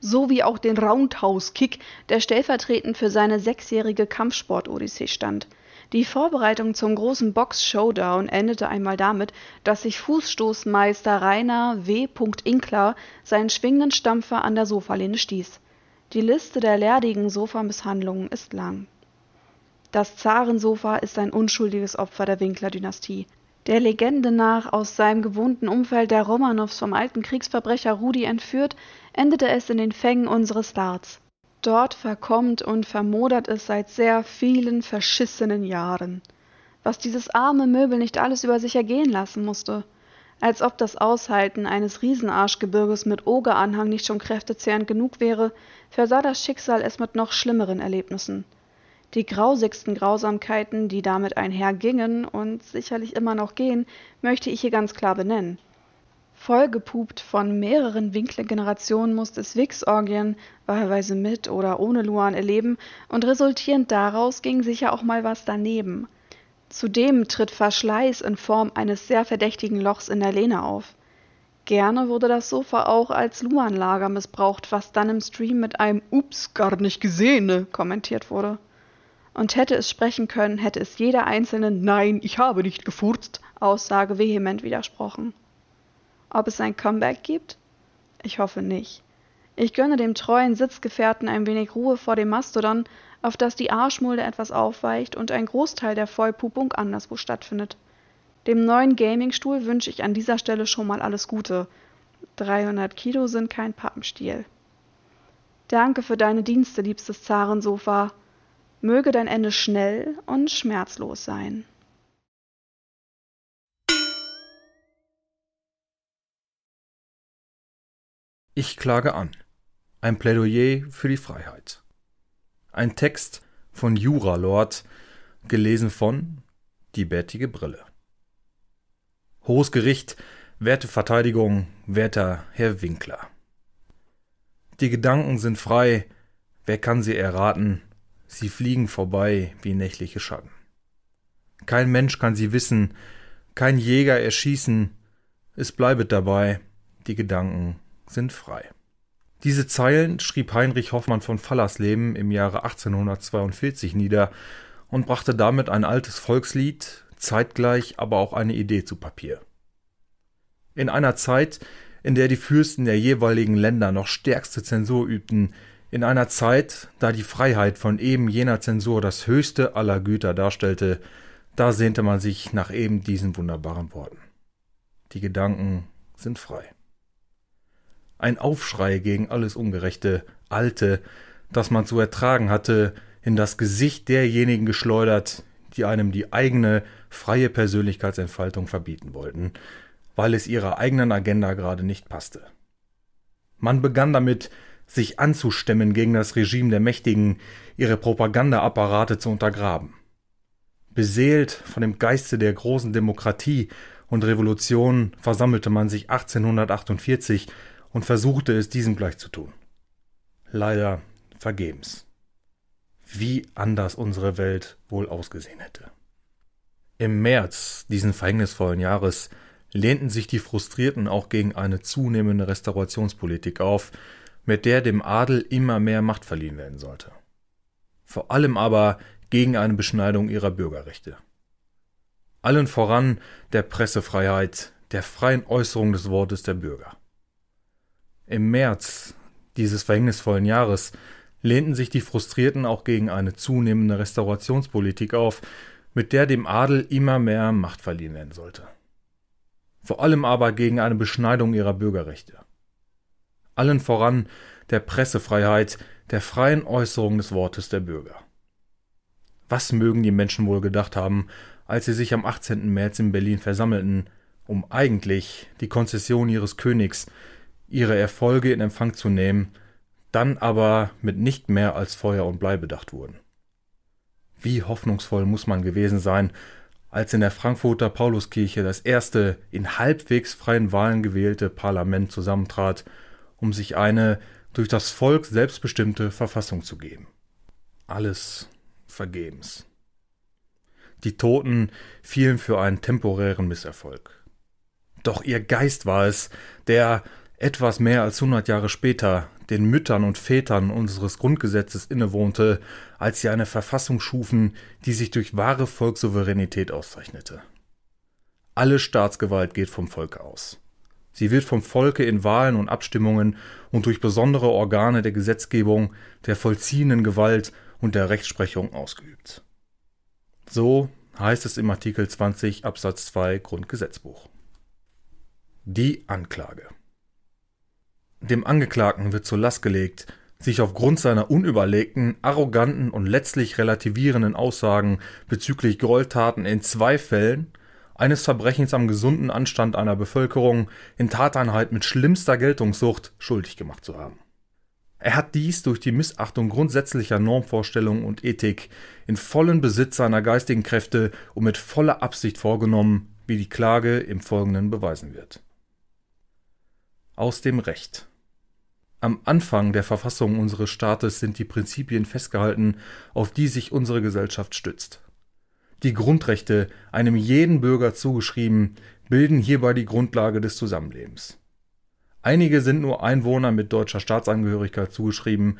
So wie auch den Roundhouse-Kick, der stellvertretend für seine sechsjährige Kampfsport-Odyssee stand. Die Vorbereitung zum großen Box-Showdown endete einmal damit, dass sich Fußstoßmeister Rainer W. Inkler seinen schwingenden Stampfer an der Sofalehne stieß. Die Liste der lerdigen Sofamisshandlungen ist lang. Das Zarensofa ist ein unschuldiges Opfer der Winkler-Dynastie. Der Legende nach aus seinem gewohnten Umfeld der Romanows vom alten Kriegsverbrecher Rudi entführt, endete es in den Fängen unseres Darts. Dort verkommt und vermodert es seit sehr vielen verschissenen Jahren. Was dieses arme Möbel nicht alles über sich ergehen lassen musste als ob das Aushalten eines Riesenarschgebirges mit Ogeranhang nicht schon kräftezehrend genug wäre, versah das Schicksal es mit noch schlimmeren Erlebnissen. Die grausigsten Grausamkeiten, die damit einhergingen und sicherlich immer noch gehen, möchte ich hier ganz klar benennen. Vollgepupt von mehreren Winkler-Generationen musste es Wix-Orgien, wahlweise mit oder ohne Luan, erleben und resultierend daraus ging sicher auch mal was daneben – Zudem tritt Verschleiß in Form eines sehr verdächtigen Lochs in der Lehne auf. Gerne wurde das Sofa auch als Luan-Lager missbraucht, was dann im Stream mit einem Ups, gar nicht gesehene kommentiert wurde. Und hätte es sprechen können, hätte es jeder einzelne Nein, ich habe nicht gefurzt Aussage vehement widersprochen. Ob es ein Comeback gibt? Ich hoffe nicht. Ich gönne dem treuen Sitzgefährten ein wenig Ruhe vor dem Mastodon, auf das die Arschmulde etwas aufweicht und ein Großteil der Vollpupung anderswo stattfindet. Dem neuen Gamingstuhl wünsche ich an dieser Stelle schon mal alles Gute. 300 Kilo sind kein Pappenstiel. Danke für deine Dienste, liebstes Zarensofa. Möge dein Ende schnell und schmerzlos sein. Ich klage an. Ein Plädoyer für die Freiheit. Ein Text von Juralord, gelesen von Die bärtige Brille. Hohes Gericht, werte Verteidigung, werter Herr Winkler. Die Gedanken sind frei, wer kann sie erraten? Sie fliegen vorbei wie nächtliche Schatten. Kein Mensch kann sie wissen, kein Jäger erschießen, es bleibet dabei, die Gedanken sind frei. Diese Zeilen schrieb Heinrich Hoffmann von Fallersleben im Jahre 1842 nieder und brachte damit ein altes Volkslied, zeitgleich aber auch eine Idee zu Papier. In einer Zeit, in der die Fürsten der jeweiligen Länder noch stärkste Zensur übten, in einer Zeit, da die Freiheit von eben jener Zensur das höchste aller Güter darstellte, da sehnte man sich nach eben diesen wunderbaren Worten. Die Gedanken sind frei ein Aufschrei gegen alles Ungerechte, Alte, das man zu ertragen hatte, in das Gesicht derjenigen geschleudert, die einem die eigene freie Persönlichkeitsentfaltung verbieten wollten, weil es ihrer eigenen Agenda gerade nicht passte. Man begann damit, sich anzustemmen gegen das Regime der Mächtigen, ihre Propagandaapparate zu untergraben. Beseelt von dem Geiste der großen Demokratie und Revolution versammelte man sich 1848 und versuchte es diesem gleich zu tun. Leider vergebens. Wie anders unsere Welt wohl ausgesehen hätte. Im März diesen verhängnisvollen Jahres lehnten sich die Frustrierten auch gegen eine zunehmende Restaurationspolitik auf, mit der dem Adel immer mehr Macht verliehen werden sollte. Vor allem aber gegen eine Beschneidung ihrer Bürgerrechte. Allen voran der Pressefreiheit, der freien Äußerung des Wortes der Bürger. Im März dieses verhängnisvollen Jahres lehnten sich die Frustrierten auch gegen eine zunehmende Restaurationspolitik auf, mit der dem Adel immer mehr Macht verliehen werden sollte. Vor allem aber gegen eine Beschneidung ihrer Bürgerrechte. Allen voran der Pressefreiheit, der freien Äußerung des Wortes der Bürger. Was mögen die Menschen wohl gedacht haben, als sie sich am 18. März in Berlin versammelten, um eigentlich die Konzession ihres Königs, ihre Erfolge in Empfang zu nehmen, dann aber mit nicht mehr als Feuer und Blei bedacht wurden. Wie hoffnungsvoll muss man gewesen sein, als in der Frankfurter Pauluskirche das erste in halbwegs freien Wahlen gewählte Parlament zusammentrat, um sich eine durch das Volk selbstbestimmte Verfassung zu geben. Alles vergebens. Die Toten fielen für einen temporären Misserfolg. Doch ihr Geist war es, der, etwas mehr als 100 Jahre später den Müttern und Vätern unseres Grundgesetzes innewohnte, als sie eine Verfassung schufen, die sich durch wahre Volkssouveränität auszeichnete. Alle Staatsgewalt geht vom Volke aus. Sie wird vom Volke in Wahlen und Abstimmungen und durch besondere Organe der Gesetzgebung, der vollziehenden Gewalt und der Rechtsprechung ausgeübt. So heißt es im Artikel 20 Absatz 2 Grundgesetzbuch. Die Anklage. Dem Angeklagten wird zur Last gelegt, sich aufgrund seiner unüberlegten, arroganten und letztlich relativierenden Aussagen bezüglich Gräueltaten in zwei Fällen eines Verbrechens am gesunden Anstand einer Bevölkerung in Tateinheit mit schlimmster Geltungssucht schuldig gemacht zu haben. Er hat dies durch die Missachtung grundsätzlicher Normvorstellungen und Ethik in vollen Besitz seiner geistigen Kräfte und mit voller Absicht vorgenommen, wie die Klage im Folgenden beweisen wird. Aus dem Recht am Anfang der Verfassung unseres Staates sind die Prinzipien festgehalten, auf die sich unsere Gesellschaft stützt. Die Grundrechte, einem jeden Bürger zugeschrieben, bilden hierbei die Grundlage des Zusammenlebens. Einige sind nur Einwohner mit deutscher Staatsangehörigkeit zugeschrieben,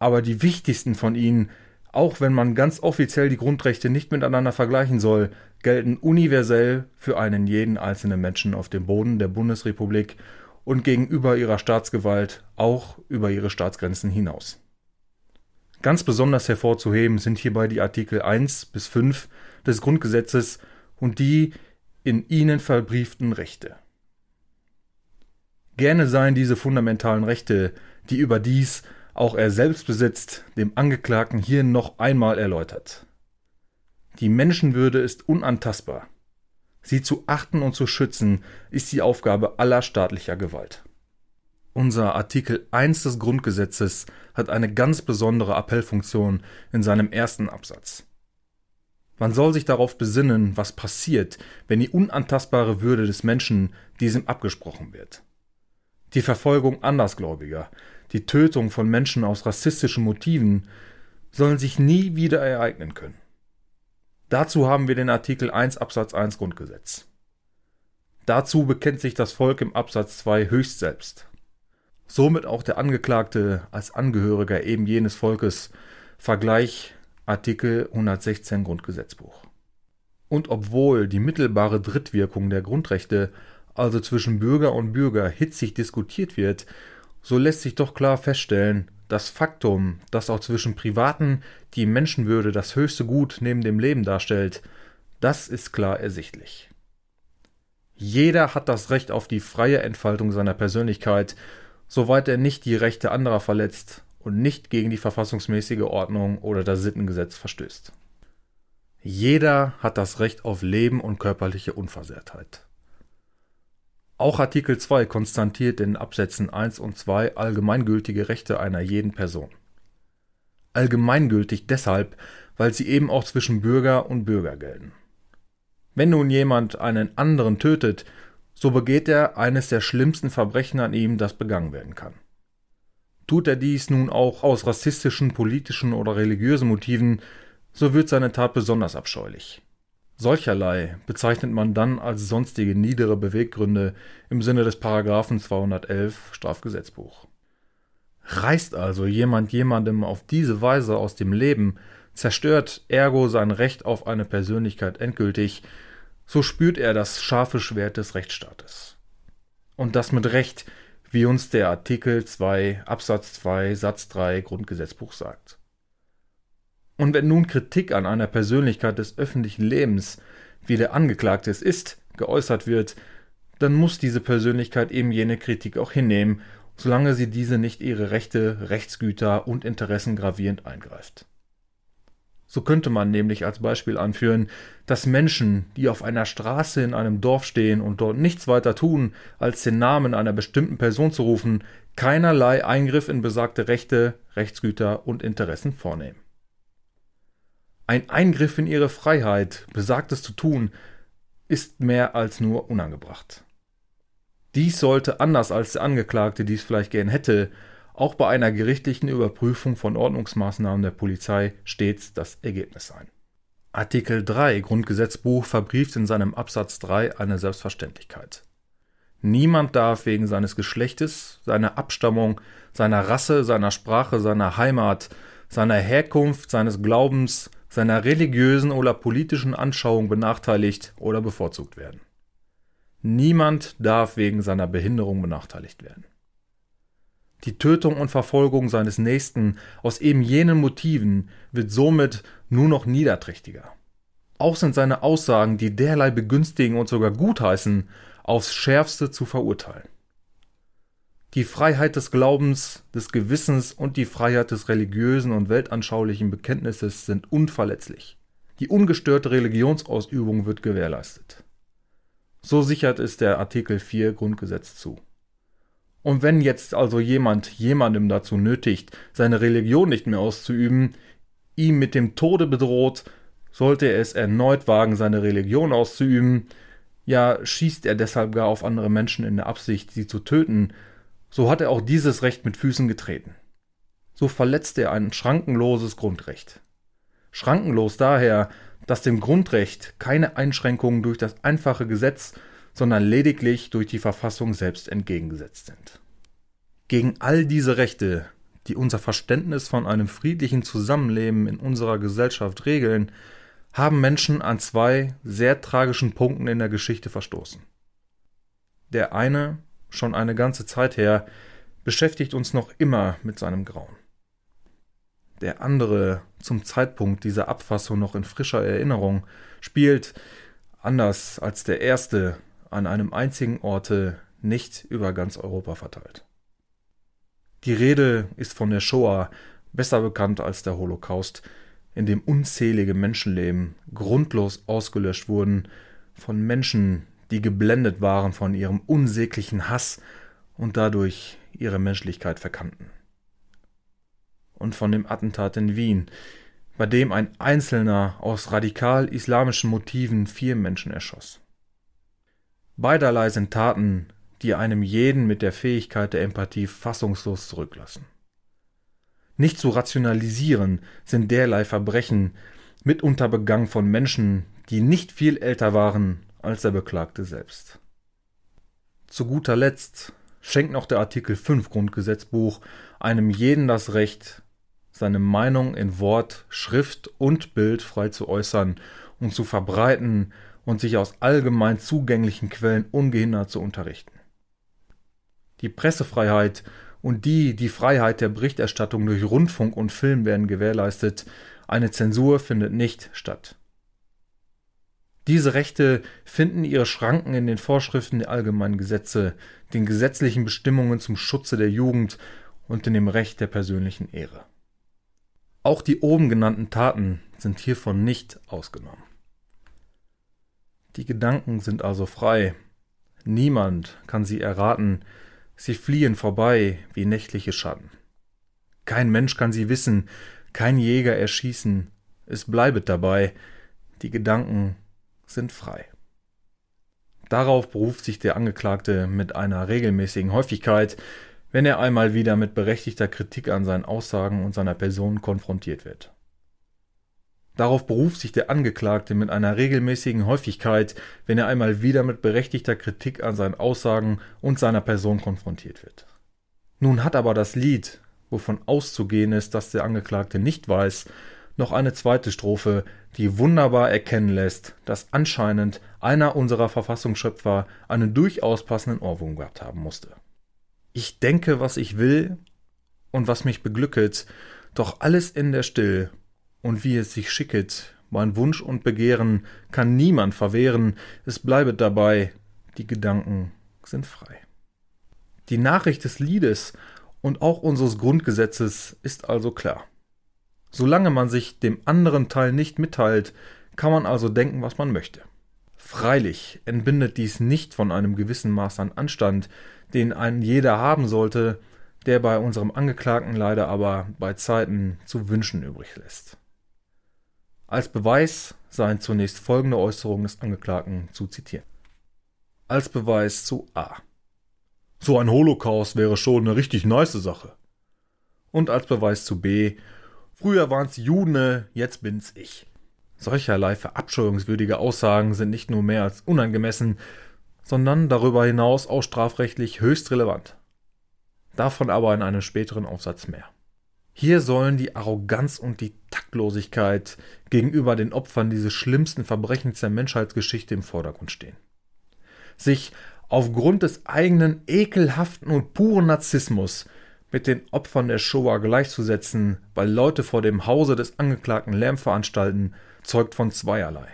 aber die wichtigsten von ihnen, auch wenn man ganz offiziell die Grundrechte nicht miteinander vergleichen soll, gelten universell für einen jeden einzelnen Menschen auf dem Boden der Bundesrepublik und gegenüber ihrer Staatsgewalt auch über ihre Staatsgrenzen hinaus. Ganz besonders hervorzuheben sind hierbei die Artikel 1 bis 5 des Grundgesetzes und die in ihnen verbrieften Rechte. Gerne seien diese fundamentalen Rechte, die überdies auch er selbst besitzt, dem Angeklagten hier noch einmal erläutert. Die Menschenwürde ist unantastbar. Sie zu achten und zu schützen ist die Aufgabe aller staatlicher Gewalt. Unser Artikel 1 des Grundgesetzes hat eine ganz besondere Appellfunktion in seinem ersten Absatz. Man soll sich darauf besinnen, was passiert, wenn die unantastbare Würde des Menschen diesem abgesprochen wird. Die Verfolgung Andersgläubiger, die Tötung von Menschen aus rassistischen Motiven sollen sich nie wieder ereignen können. Dazu haben wir den Artikel 1 Absatz 1 Grundgesetz. Dazu bekennt sich das Volk im Absatz 2 höchst selbst. Somit auch der Angeklagte als Angehöriger eben jenes Volkes, Vergleich Artikel 116 Grundgesetzbuch. Und obwohl die mittelbare Drittwirkung der Grundrechte, also zwischen Bürger und Bürger, hitzig diskutiert wird, so lässt sich doch klar feststellen, das Faktum, dass auch zwischen Privaten die Menschenwürde das höchste Gut neben dem Leben darstellt, das ist klar ersichtlich. Jeder hat das Recht auf die freie Entfaltung seiner Persönlichkeit, soweit er nicht die Rechte anderer verletzt und nicht gegen die verfassungsmäßige Ordnung oder das Sittengesetz verstößt. Jeder hat das Recht auf Leben und körperliche Unversehrtheit. Auch Artikel 2 konstatiert in Absätzen 1 und 2 allgemeingültige Rechte einer jeden Person. Allgemeingültig deshalb, weil sie eben auch zwischen Bürger und Bürger gelten. Wenn nun jemand einen anderen tötet, so begeht er eines der schlimmsten Verbrechen an ihm, das begangen werden kann. Tut er dies nun auch aus rassistischen, politischen oder religiösen Motiven, so wird seine Tat besonders abscheulich. Solcherlei bezeichnet man dann als sonstige niedere Beweggründe im Sinne des Paragraphen 211 Strafgesetzbuch. Reißt also jemand jemandem auf diese Weise aus dem Leben, zerstört ergo sein Recht auf eine Persönlichkeit endgültig, so spürt er das scharfe Schwert des Rechtsstaates. Und das mit Recht, wie uns der Artikel 2 Absatz 2 Satz 3 Grundgesetzbuch sagt. Und wenn nun Kritik an einer Persönlichkeit des öffentlichen Lebens, wie der Angeklagte es ist, geäußert wird, dann muss diese Persönlichkeit eben jene Kritik auch hinnehmen, solange sie diese nicht ihre Rechte, Rechtsgüter und Interessen gravierend eingreift. So könnte man nämlich als Beispiel anführen, dass Menschen, die auf einer Straße in einem Dorf stehen und dort nichts weiter tun, als den Namen einer bestimmten Person zu rufen, keinerlei Eingriff in besagte Rechte, Rechtsgüter und Interessen vornehmen. Ein Eingriff in ihre Freiheit, Besagtes zu tun, ist mehr als nur unangebracht. Dies sollte, anders als der Angeklagte dies vielleicht gern hätte, auch bei einer gerichtlichen Überprüfung von Ordnungsmaßnahmen der Polizei stets das Ergebnis sein. Artikel 3 Grundgesetzbuch verbrieft in seinem Absatz 3 eine Selbstverständlichkeit. Niemand darf wegen seines Geschlechtes, seiner Abstammung, seiner Rasse, seiner Sprache, seiner Heimat, seiner Herkunft, seines Glaubens, seiner religiösen oder politischen Anschauung benachteiligt oder bevorzugt werden. Niemand darf wegen seiner Behinderung benachteiligt werden. Die Tötung und Verfolgung seines Nächsten aus eben jenen Motiven wird somit nur noch niederträchtiger. Auch sind seine Aussagen, die derlei begünstigen und sogar gutheißen, aufs schärfste zu verurteilen. Die Freiheit des Glaubens, des Gewissens und die Freiheit des religiösen und weltanschaulichen Bekenntnisses sind unverletzlich. Die ungestörte Religionsausübung wird gewährleistet. So sichert es der Artikel 4 Grundgesetz zu. Und wenn jetzt also jemand jemandem dazu nötigt, seine Religion nicht mehr auszuüben, ihm mit dem Tode bedroht, sollte er es erneut wagen, seine Religion auszuüben, ja schießt er deshalb gar auf andere Menschen in der Absicht, sie zu töten, so hat er auch dieses Recht mit Füßen getreten. So verletzt er ein schrankenloses Grundrecht. Schrankenlos daher, dass dem Grundrecht keine Einschränkungen durch das einfache Gesetz, sondern lediglich durch die Verfassung selbst entgegengesetzt sind. Gegen all diese Rechte, die unser Verständnis von einem friedlichen Zusammenleben in unserer Gesellschaft regeln, haben Menschen an zwei sehr tragischen Punkten in der Geschichte verstoßen. Der eine schon eine ganze Zeit her, beschäftigt uns noch immer mit seinem Grauen. Der andere, zum Zeitpunkt dieser Abfassung noch in frischer Erinnerung, spielt, anders als der erste, an einem einzigen Orte nicht über ganz Europa verteilt. Die Rede ist von der Shoah, besser bekannt als der Holocaust, in dem unzählige Menschenleben grundlos ausgelöscht wurden von Menschen, die geblendet waren von ihrem unsäglichen Hass und dadurch ihre Menschlichkeit verkannten. Und von dem Attentat in Wien, bei dem ein Einzelner aus radikal islamischen Motiven vier Menschen erschoss. Beiderlei sind Taten, die einem jeden mit der Fähigkeit der Empathie fassungslos zurücklassen. Nicht zu rationalisieren sind derlei Verbrechen mitunter begangen von Menschen, die nicht viel älter waren als der Beklagte selbst. Zu guter Letzt schenkt noch der Artikel 5 Grundgesetzbuch einem jeden das Recht, seine Meinung in Wort, Schrift und Bild frei zu äußern und zu verbreiten und sich aus allgemein zugänglichen Quellen ungehindert zu unterrichten. Die Pressefreiheit und die, die Freiheit der Berichterstattung durch Rundfunk und Film werden gewährleistet, eine Zensur findet nicht statt. Diese Rechte finden ihre Schranken in den Vorschriften der allgemeinen Gesetze, den gesetzlichen Bestimmungen zum Schutze der Jugend und in dem Recht der persönlichen Ehre. Auch die oben genannten Taten sind hiervon nicht ausgenommen. Die Gedanken sind also frei. Niemand kann sie erraten. Sie fliehen vorbei wie nächtliche Schatten. Kein Mensch kann sie wissen, kein Jäger erschießen. Es bleibet dabei. Die Gedanken sind frei. Darauf beruft sich der Angeklagte mit einer regelmäßigen Häufigkeit, wenn er einmal wieder mit berechtigter Kritik an seinen Aussagen und seiner Person konfrontiert wird. Darauf beruft sich der Angeklagte mit einer regelmäßigen Häufigkeit, wenn er einmal wieder mit berechtigter Kritik an seinen Aussagen und seiner Person konfrontiert wird. Nun hat aber das Lied, wovon auszugehen ist, dass der Angeklagte nicht weiß, noch eine zweite Strophe, die wunderbar erkennen lässt, dass anscheinend einer unserer Verfassungsschöpfer einen durchaus passenden Ohrwurm gehabt haben musste. Ich denke, was ich will und was mich beglücket, doch alles in der Still und wie es sich schicket, mein Wunsch und Begehren kann niemand verwehren, es bleibet dabei, die Gedanken sind frei. Die Nachricht des Liedes und auch unseres Grundgesetzes ist also klar. Solange man sich dem anderen Teil nicht mitteilt, kann man also denken, was man möchte. Freilich entbindet dies nicht von einem gewissen Maß an Anstand, den ein jeder haben sollte, der bei unserem Angeklagten leider aber bei Zeiten zu wünschen übrig lässt. Als Beweis seien zunächst folgende Äußerungen des Angeklagten zu zitieren. Als Beweis zu A. So ein Holocaust wäre schon eine richtig nice Sache. Und als Beweis zu B. Früher waren's Juden, jetzt bin's ich. Solcherlei verabscheuungswürdige Aussagen sind nicht nur mehr als unangemessen, sondern darüber hinaus auch strafrechtlich höchst relevant. Davon aber in einem späteren Aufsatz mehr. Hier sollen die Arroganz und die Taktlosigkeit gegenüber den Opfern dieses schlimmsten Verbrechens der Menschheitsgeschichte im Vordergrund stehen. Sich aufgrund des eigenen ekelhaften und puren Narzissmus mit den Opfern der Shoah gleichzusetzen, weil Leute vor dem Hause des Angeklagten Lärm veranstalten, zeugt von zweierlei.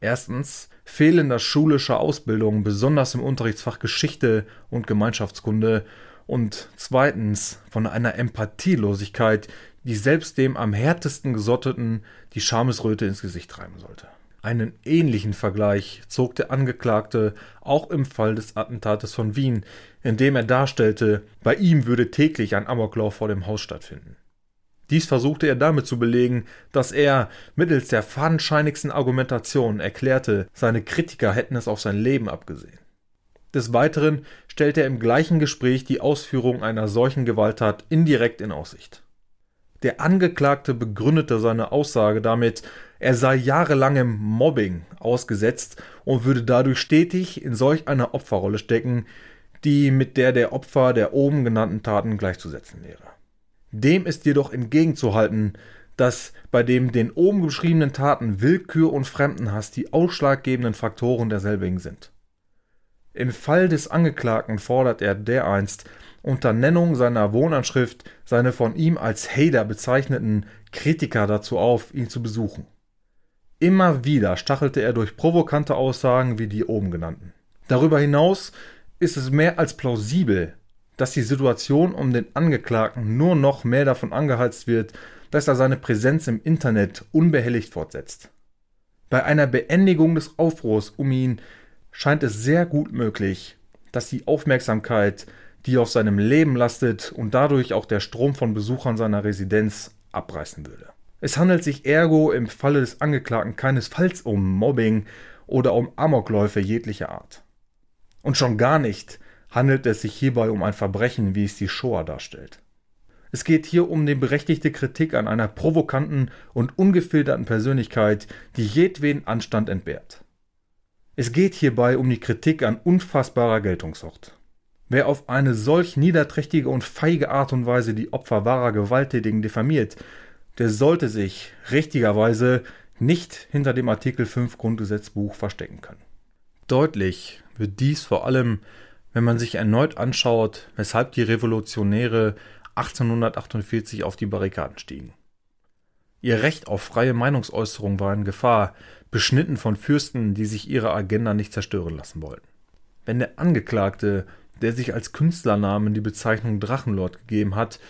Erstens fehlender schulischer Ausbildung, besonders im Unterrichtsfach Geschichte und Gemeinschaftskunde, und zweitens von einer Empathielosigkeit, die selbst dem am härtesten gesotteten die Schamesröte ins Gesicht treiben sollte. Einen ähnlichen Vergleich zog der Angeklagte auch im Fall des Attentates von Wien, indem er darstellte, bei ihm würde täglich ein Amoklauf vor dem Haus stattfinden. Dies versuchte er damit zu belegen, dass er mittels der fadenscheinigsten Argumentation erklärte, seine Kritiker hätten es auf sein Leben abgesehen. Des Weiteren stellt er im gleichen Gespräch die Ausführung einer solchen Gewalttat indirekt in Aussicht. Der Angeklagte begründete seine Aussage damit, er sei jahrelangem Mobbing ausgesetzt und würde dadurch stetig in solch einer Opferrolle stecken, die mit der der Opfer der oben genannten Taten gleichzusetzen wäre. Dem ist jedoch entgegenzuhalten, dass bei dem den oben beschriebenen Taten Willkür und Fremdenhass die ausschlaggebenden Faktoren derselbigen sind. Im Fall des Angeklagten fordert er dereinst unter Nennung seiner Wohnanschrift seine von ihm als Hater bezeichneten Kritiker dazu auf, ihn zu besuchen. Immer wieder stachelte er durch provokante Aussagen wie die oben genannten. Darüber hinaus ist es mehr als plausibel, dass die Situation um den Angeklagten nur noch mehr davon angeheizt wird, dass er seine Präsenz im Internet unbehelligt fortsetzt. Bei einer Beendigung des Aufruhrs um ihn scheint es sehr gut möglich, dass die Aufmerksamkeit die auf seinem Leben lastet und dadurch auch der Strom von Besuchern seiner Residenz abreißen würde. Es handelt sich ergo im Falle des Angeklagten keinesfalls um Mobbing oder um Amokläufe jeglicher Art. Und schon gar nicht handelt es sich hierbei um ein Verbrechen, wie es die Shoah darstellt. Es geht hier um die berechtigte Kritik an einer provokanten und ungefilterten Persönlichkeit, die jedweden Anstand entbehrt. Es geht hierbei um die Kritik an unfassbarer Geltungssucht. Wer auf eine solch niederträchtige und feige Art und Weise die Opfer wahrer Gewalttätigen diffamiert, der sollte sich richtigerweise nicht hinter dem Artikel 5 Grundgesetzbuch verstecken können. Deutlich wird dies vor allem, wenn man sich erneut anschaut, weshalb die Revolutionäre 1848 auf die Barrikaden stiegen. Ihr Recht auf freie Meinungsäußerung war in Gefahr, beschnitten von Fürsten, die sich ihre Agenda nicht zerstören lassen wollten. Wenn der Angeklagte der sich als Künstlernamen die Bezeichnung Drachenlord gegeben hat,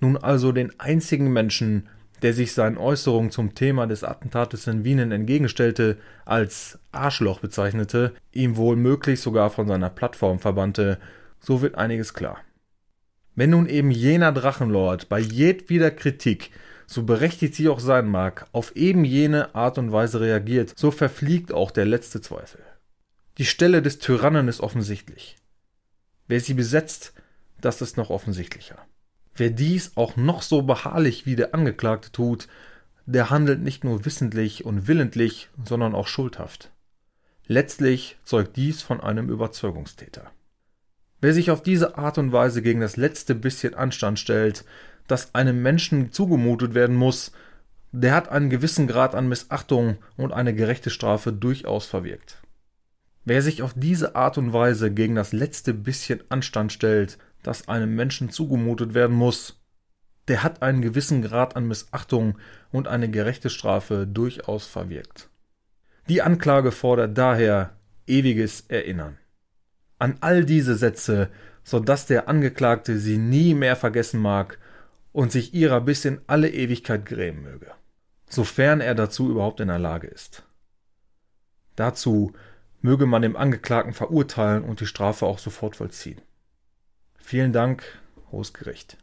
nun also den einzigen Menschen, der sich seinen Äußerungen zum Thema des Attentates in Wien entgegenstellte, als Arschloch bezeichnete, ihm wohl möglich sogar von seiner Plattform verbannte, so wird einiges klar. Wenn nun eben jener Drachenlord bei jedweder Kritik, so berechtigt sie auch sein mag, auf eben jene Art und Weise reagiert, so verfliegt auch der letzte Zweifel. Die Stelle des Tyrannen ist offensichtlich. Wer sie besetzt, das ist noch offensichtlicher. Wer dies auch noch so beharrlich wie der Angeklagte tut, der handelt nicht nur wissentlich und willentlich, sondern auch schuldhaft. Letztlich zeugt dies von einem Überzeugungstäter. Wer sich auf diese Art und Weise gegen das letzte bisschen Anstand stellt, das einem Menschen zugemutet werden muss, der hat einen gewissen Grad an Missachtung und eine gerechte Strafe durchaus verwirkt. Wer sich auf diese Art und Weise gegen das letzte bisschen Anstand stellt, das einem Menschen zugemutet werden muss, der hat einen gewissen Grad an Missachtung und eine gerechte Strafe durchaus verwirkt. Die Anklage fordert daher ewiges Erinnern. An all diese Sätze, so dass der Angeklagte sie nie mehr vergessen mag und sich ihrer bis in alle Ewigkeit grämen möge, sofern er dazu überhaupt in der Lage ist. Dazu möge man den Angeklagten verurteilen und die Strafe auch sofort vollziehen. Vielen Dank, Hohes Gericht.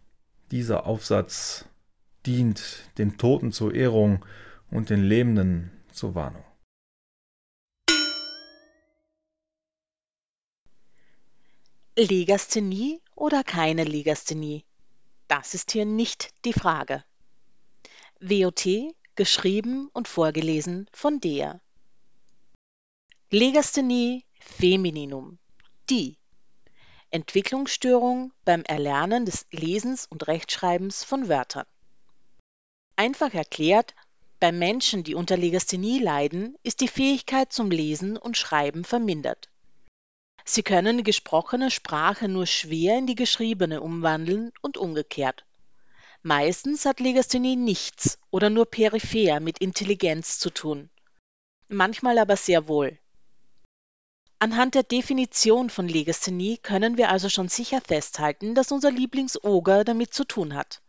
Dieser Aufsatz dient den Toten zur Ehrung und den Lebenden zur Warnung. Legasthenie oder keine Legasthenie? Das ist hier nicht die Frage. WOT, geschrieben und vorgelesen von der. Legasthenie femininum die Entwicklungsstörung beim Erlernen des Lesens und Rechtschreibens von Wörtern. Einfach erklärt, bei Menschen, die unter Legasthenie leiden, ist die Fähigkeit zum Lesen und Schreiben vermindert. Sie können die gesprochene Sprache nur schwer in die geschriebene umwandeln und umgekehrt. Meistens hat Legasthenie nichts oder nur peripher mit Intelligenz zu tun, manchmal aber sehr wohl. Anhand der Definition von Legasthenie können wir also schon sicher festhalten, dass unser Lieblingsoger damit zu tun hat.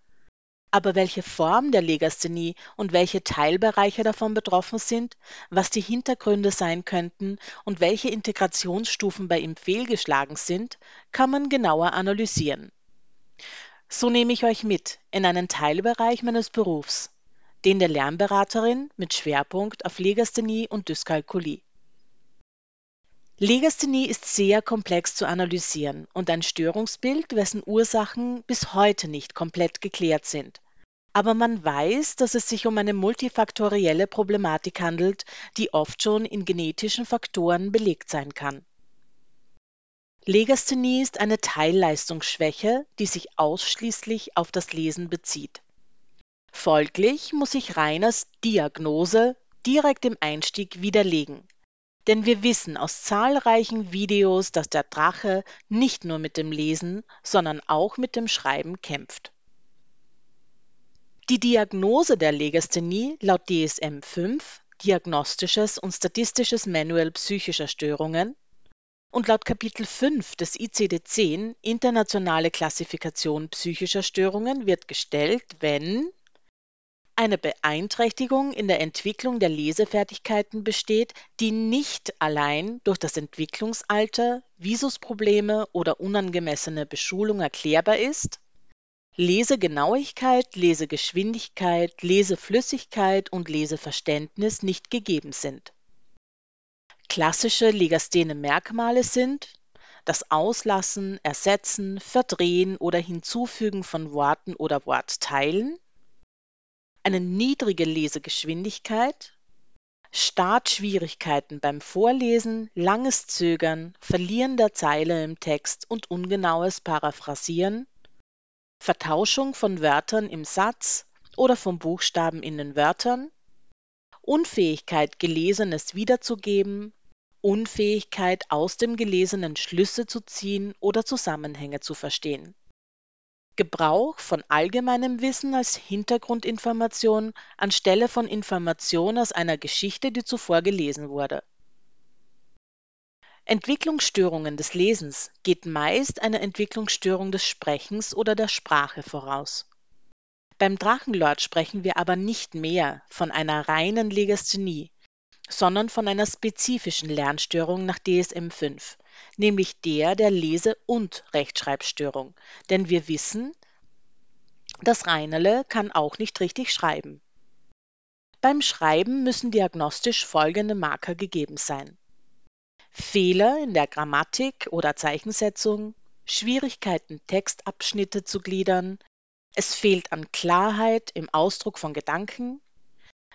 Aber welche Form der Legasthenie und welche Teilbereiche davon betroffen sind, was die Hintergründe sein könnten und welche Integrationsstufen bei ihm fehlgeschlagen sind, kann man genauer analysieren. So nehme ich euch mit in einen Teilbereich meines Berufs, den der Lernberaterin mit Schwerpunkt auf Legasthenie und Dyskalkulie. Legasthenie ist sehr komplex zu analysieren und ein Störungsbild, wessen Ursachen bis heute nicht komplett geklärt sind. Aber man weiß, dass es sich um eine multifaktorielle Problematik handelt, die oft schon in genetischen Faktoren belegt sein kann. Legasthenie ist eine Teilleistungsschwäche, die sich ausschließlich auf das Lesen bezieht. Folglich muss sich Reiners Diagnose direkt im Einstieg widerlegen Denn wir wissen aus zahlreichen Videos, dass der Drache nicht nur mit dem Lesen, sondern auch mit dem Schreiben kämpft. Die Diagnose der Legasthenie laut DSM-5 Diagnostisches und Statistisches Manual psychischer Störungen und laut Kapitel 5 des ICD-10 Internationale Klassifikation psychischer Störungen wird gestellt, wenn eine Beeinträchtigung in der Entwicklung der Lesefertigkeiten besteht, die nicht allein durch das Entwicklungsalter, Visusprobleme oder unangemessene Beschulung erklärbar ist, Lesegenauigkeit, Lesegeschwindigkeit, Leseflüssigkeit und Leseverständnis nicht gegeben sind. Klassische legasthene Merkmale sind das Auslassen, Ersetzen, Verdrehen oder Hinzufügen von Worten oder Wortteilen, eine niedrige Lesegeschwindigkeit, Startschwierigkeiten beim Vorlesen, langes Zögern, Verlieren der Zeile im Text und ungenaues Paraphrasieren Vertauschung von Wörtern im Satz oder von Buchstaben in den Wörtern, Unfähigkeit, Gelesenes wiederzugeben, Unfähigkeit, aus dem Gelesenen Schlüsse zu ziehen oder Zusammenhänge zu verstehen. Gebrauch von allgemeinem Wissen als Hintergrundinformation anstelle von Information aus einer Geschichte, die zuvor gelesen wurde Entwicklungsstörungen des Lesens geht meist eine Entwicklungsstörung des Sprechens oder der Sprache voraus. Beim Drachenlord sprechen wir aber nicht mehr von einer reinen Legasthenie, sondern von einer spezifischen Lernstörung nach DSM-5, nämlich der der Lese- und Rechtschreibstörung, denn wir wissen, das Reinerle kann auch nicht richtig schreiben. Beim Schreiben müssen diagnostisch folgende Marker gegeben sein Fehler in der Grammatik oder Zeichensetzung, Schwierigkeiten, Textabschnitte zu gliedern, es fehlt an Klarheit im Ausdruck von Gedanken,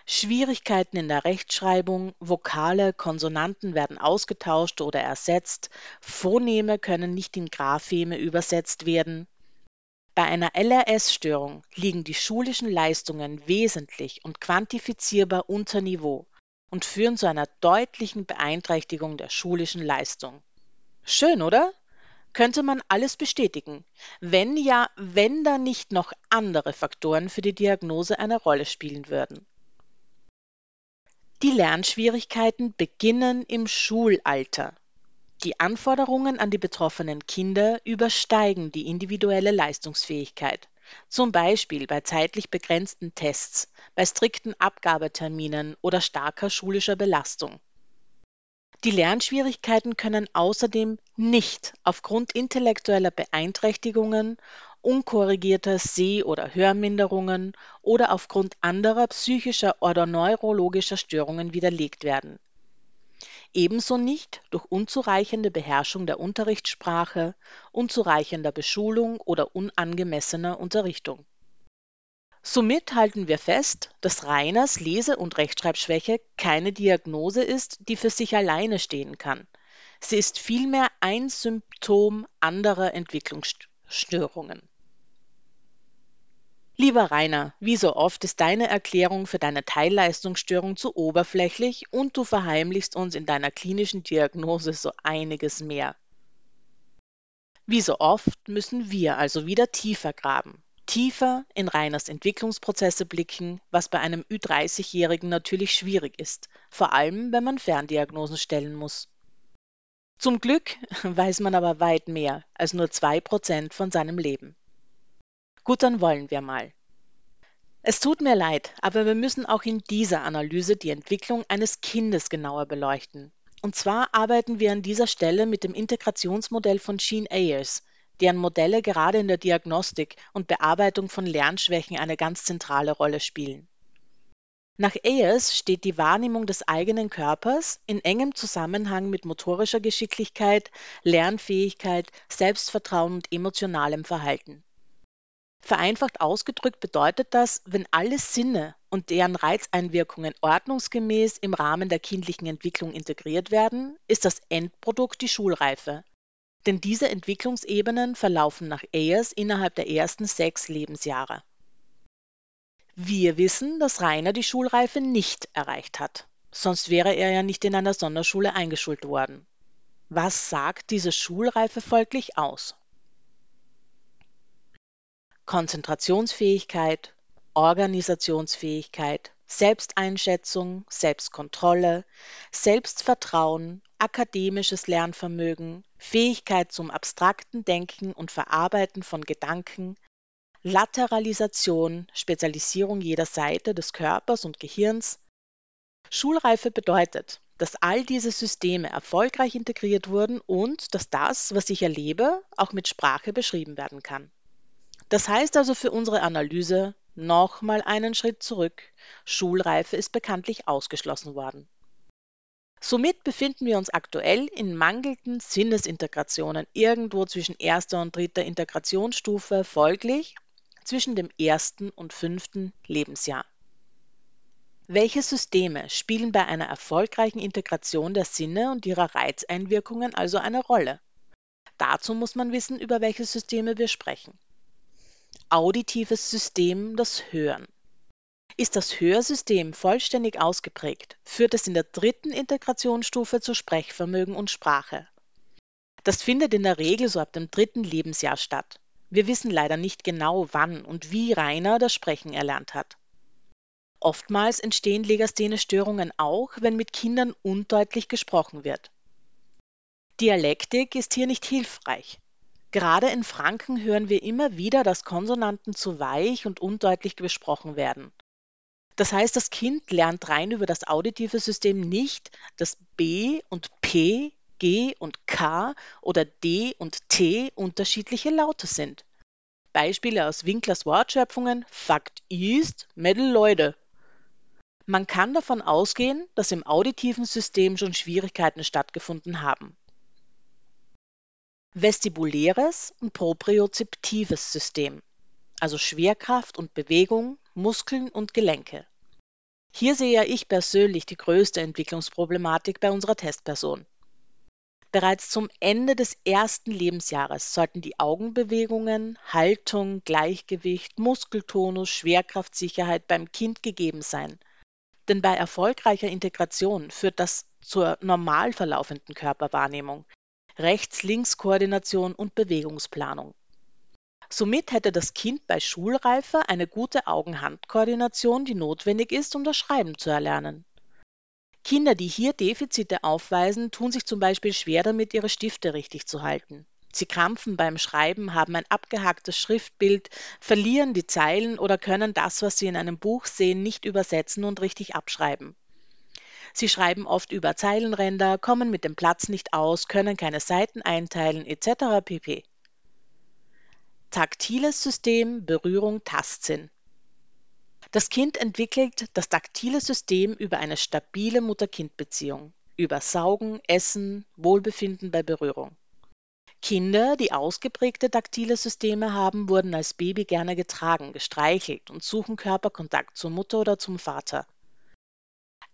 Schwierigkeiten in der Rechtschreibung, Vokale, Konsonanten werden ausgetauscht oder ersetzt, Phoneme können nicht in Grapheme übersetzt werden. Bei einer LRS-Störung liegen die schulischen Leistungen wesentlich und quantifizierbar unter Niveau und führen zu einer deutlichen Beeinträchtigung der schulischen Leistung. Schön, oder? Könnte man alles bestätigen, wenn ja, wenn da nicht noch andere Faktoren für die Diagnose eine Rolle spielen würden. Die Lernschwierigkeiten beginnen im Schulalter. Die Anforderungen an die betroffenen Kinder übersteigen die individuelle Leistungsfähigkeit zum Beispiel bei zeitlich begrenzten Tests, bei strikten Abgabeterminen oder starker schulischer Belastung. Die Lernschwierigkeiten können außerdem nicht aufgrund intellektueller Beeinträchtigungen, unkorrigierter Seh- oder Hörminderungen oder aufgrund anderer psychischer oder neurologischer Störungen widerlegt werden ebenso nicht durch unzureichende Beherrschung der Unterrichtssprache, unzureichender Beschulung oder unangemessener Unterrichtung. Somit halten wir fest, dass Reiners Lese- und Rechtschreibschwäche keine Diagnose ist, die für sich alleine stehen kann. Sie ist vielmehr ein Symptom anderer Entwicklungsstörungen. Lieber Rainer, wie so oft ist deine Erklärung für deine Teilleistungsstörung zu oberflächlich und du verheimlichst uns in deiner klinischen Diagnose so einiges mehr. Wie so oft müssen wir also wieder tiefer graben, tiefer in Rainers Entwicklungsprozesse blicken, was bei einem Ü30-Jährigen natürlich schwierig ist, vor allem wenn man Ferndiagnosen stellen muss. Zum Glück weiß man aber weit mehr als nur zwei Prozent von seinem Leben. Gut, dann wollen wir mal. Es tut mir leid, aber wir müssen auch in dieser Analyse die Entwicklung eines Kindes genauer beleuchten. Und zwar arbeiten wir an dieser Stelle mit dem Integrationsmodell von Gene Ayers, deren Modelle gerade in der Diagnostik und Bearbeitung von Lernschwächen eine ganz zentrale Rolle spielen. Nach Ayers steht die Wahrnehmung des eigenen Körpers in engem Zusammenhang mit motorischer Geschicklichkeit, Lernfähigkeit, Selbstvertrauen und emotionalem Verhalten. Vereinfacht ausgedrückt bedeutet das, wenn alle Sinne und deren Reizeinwirkungen ordnungsgemäß im Rahmen der kindlichen Entwicklung integriert werden, ist das Endprodukt die Schulreife. Denn diese Entwicklungsebenen verlaufen nach Ayers innerhalb der ersten sechs Lebensjahre. Wir wissen, dass Rainer die Schulreife nicht erreicht hat. sonst wäre er ja nicht in einer Sonderschule eingeschult worden. Was sagt diese Schulreife folglich aus? Konzentrationsfähigkeit, Organisationsfähigkeit, Selbsteinschätzung, Selbstkontrolle, Selbstvertrauen, akademisches Lernvermögen, Fähigkeit zum abstrakten Denken und Verarbeiten von Gedanken, Lateralisation, Spezialisierung jeder Seite des Körpers und Gehirns. Schulreife bedeutet, dass all diese Systeme erfolgreich integriert wurden und dass das, was ich erlebe, auch mit Sprache beschrieben werden kann. Das heißt also für unsere Analyse nochmal einen Schritt zurück. Schulreife ist bekanntlich ausgeschlossen worden. Somit befinden wir uns aktuell in mangelnden Sinnesintegrationen irgendwo zwischen erster und dritter Integrationsstufe, folglich zwischen dem ersten und fünften Lebensjahr. Welche Systeme spielen bei einer erfolgreichen Integration der Sinne und ihrer Reizeinwirkungen also eine Rolle? Dazu muss man wissen, über welche Systeme wir sprechen. Auditives System, das Hören. Ist das Hörsystem vollständig ausgeprägt, führt es in der dritten Integrationsstufe zu Sprechvermögen und Sprache. Das findet in der Regel so ab dem dritten Lebensjahr statt. Wir wissen leider nicht genau, wann und wie Rainer das Sprechen erlernt hat. Oftmals entstehen Legasthene-Störungen auch, wenn mit Kindern undeutlich gesprochen wird. Dialektik ist hier nicht hilfreich. Gerade in Franken hören wir immer wieder, dass Konsonanten zu weich und undeutlich gesprochen werden. Das heißt, das Kind lernt rein über das auditive System nicht, dass B und P, G und K oder D und T unterschiedliche Laute sind. Beispiele aus Winklers Wortschöpfungen: Fakt ist, Mädel Leute man kann davon ausgehen, dass im auditiven System schon Schwierigkeiten stattgefunden haben. Vestibuläres und propriozeptives System, also Schwerkraft und Bewegung, Muskeln und Gelenke. Hier sehe ich persönlich die größte Entwicklungsproblematik bei unserer Testperson. Bereits zum Ende des ersten Lebensjahres sollten die Augenbewegungen, Haltung, Gleichgewicht, Muskeltonus, Schwerkraftsicherheit beim Kind gegeben sein denn bei erfolgreicher Integration führt das zur normal verlaufenden Körperwahrnehmung, Rechts-Links-Koordination und Bewegungsplanung. Somit hätte das Kind bei Schulreife eine gute Augen-Hand-Koordination, die notwendig ist, um das Schreiben zu erlernen. Kinder, die hier Defizite aufweisen, tun sich zum Beispiel schwer damit, ihre Stifte richtig zu halten. Sie krampfen beim Schreiben, haben ein abgehacktes Schriftbild, verlieren die Zeilen oder können das, was sie in einem Buch sehen, nicht übersetzen und richtig abschreiben. Sie schreiben oft über Zeilenränder, kommen mit dem Platz nicht aus, können keine Seiten einteilen etc. pp. Taktiles System, Berührung, Tastsinn. Das Kind entwickelt das taktile System über eine stabile Mutter-Kind-Beziehung, über Saugen, Essen, Wohlbefinden bei Berührung. Kinder, die ausgeprägte taktile Systeme haben, wurden als Baby gerne getragen, gestreichelt und suchen Körperkontakt zur Mutter oder zum Vater.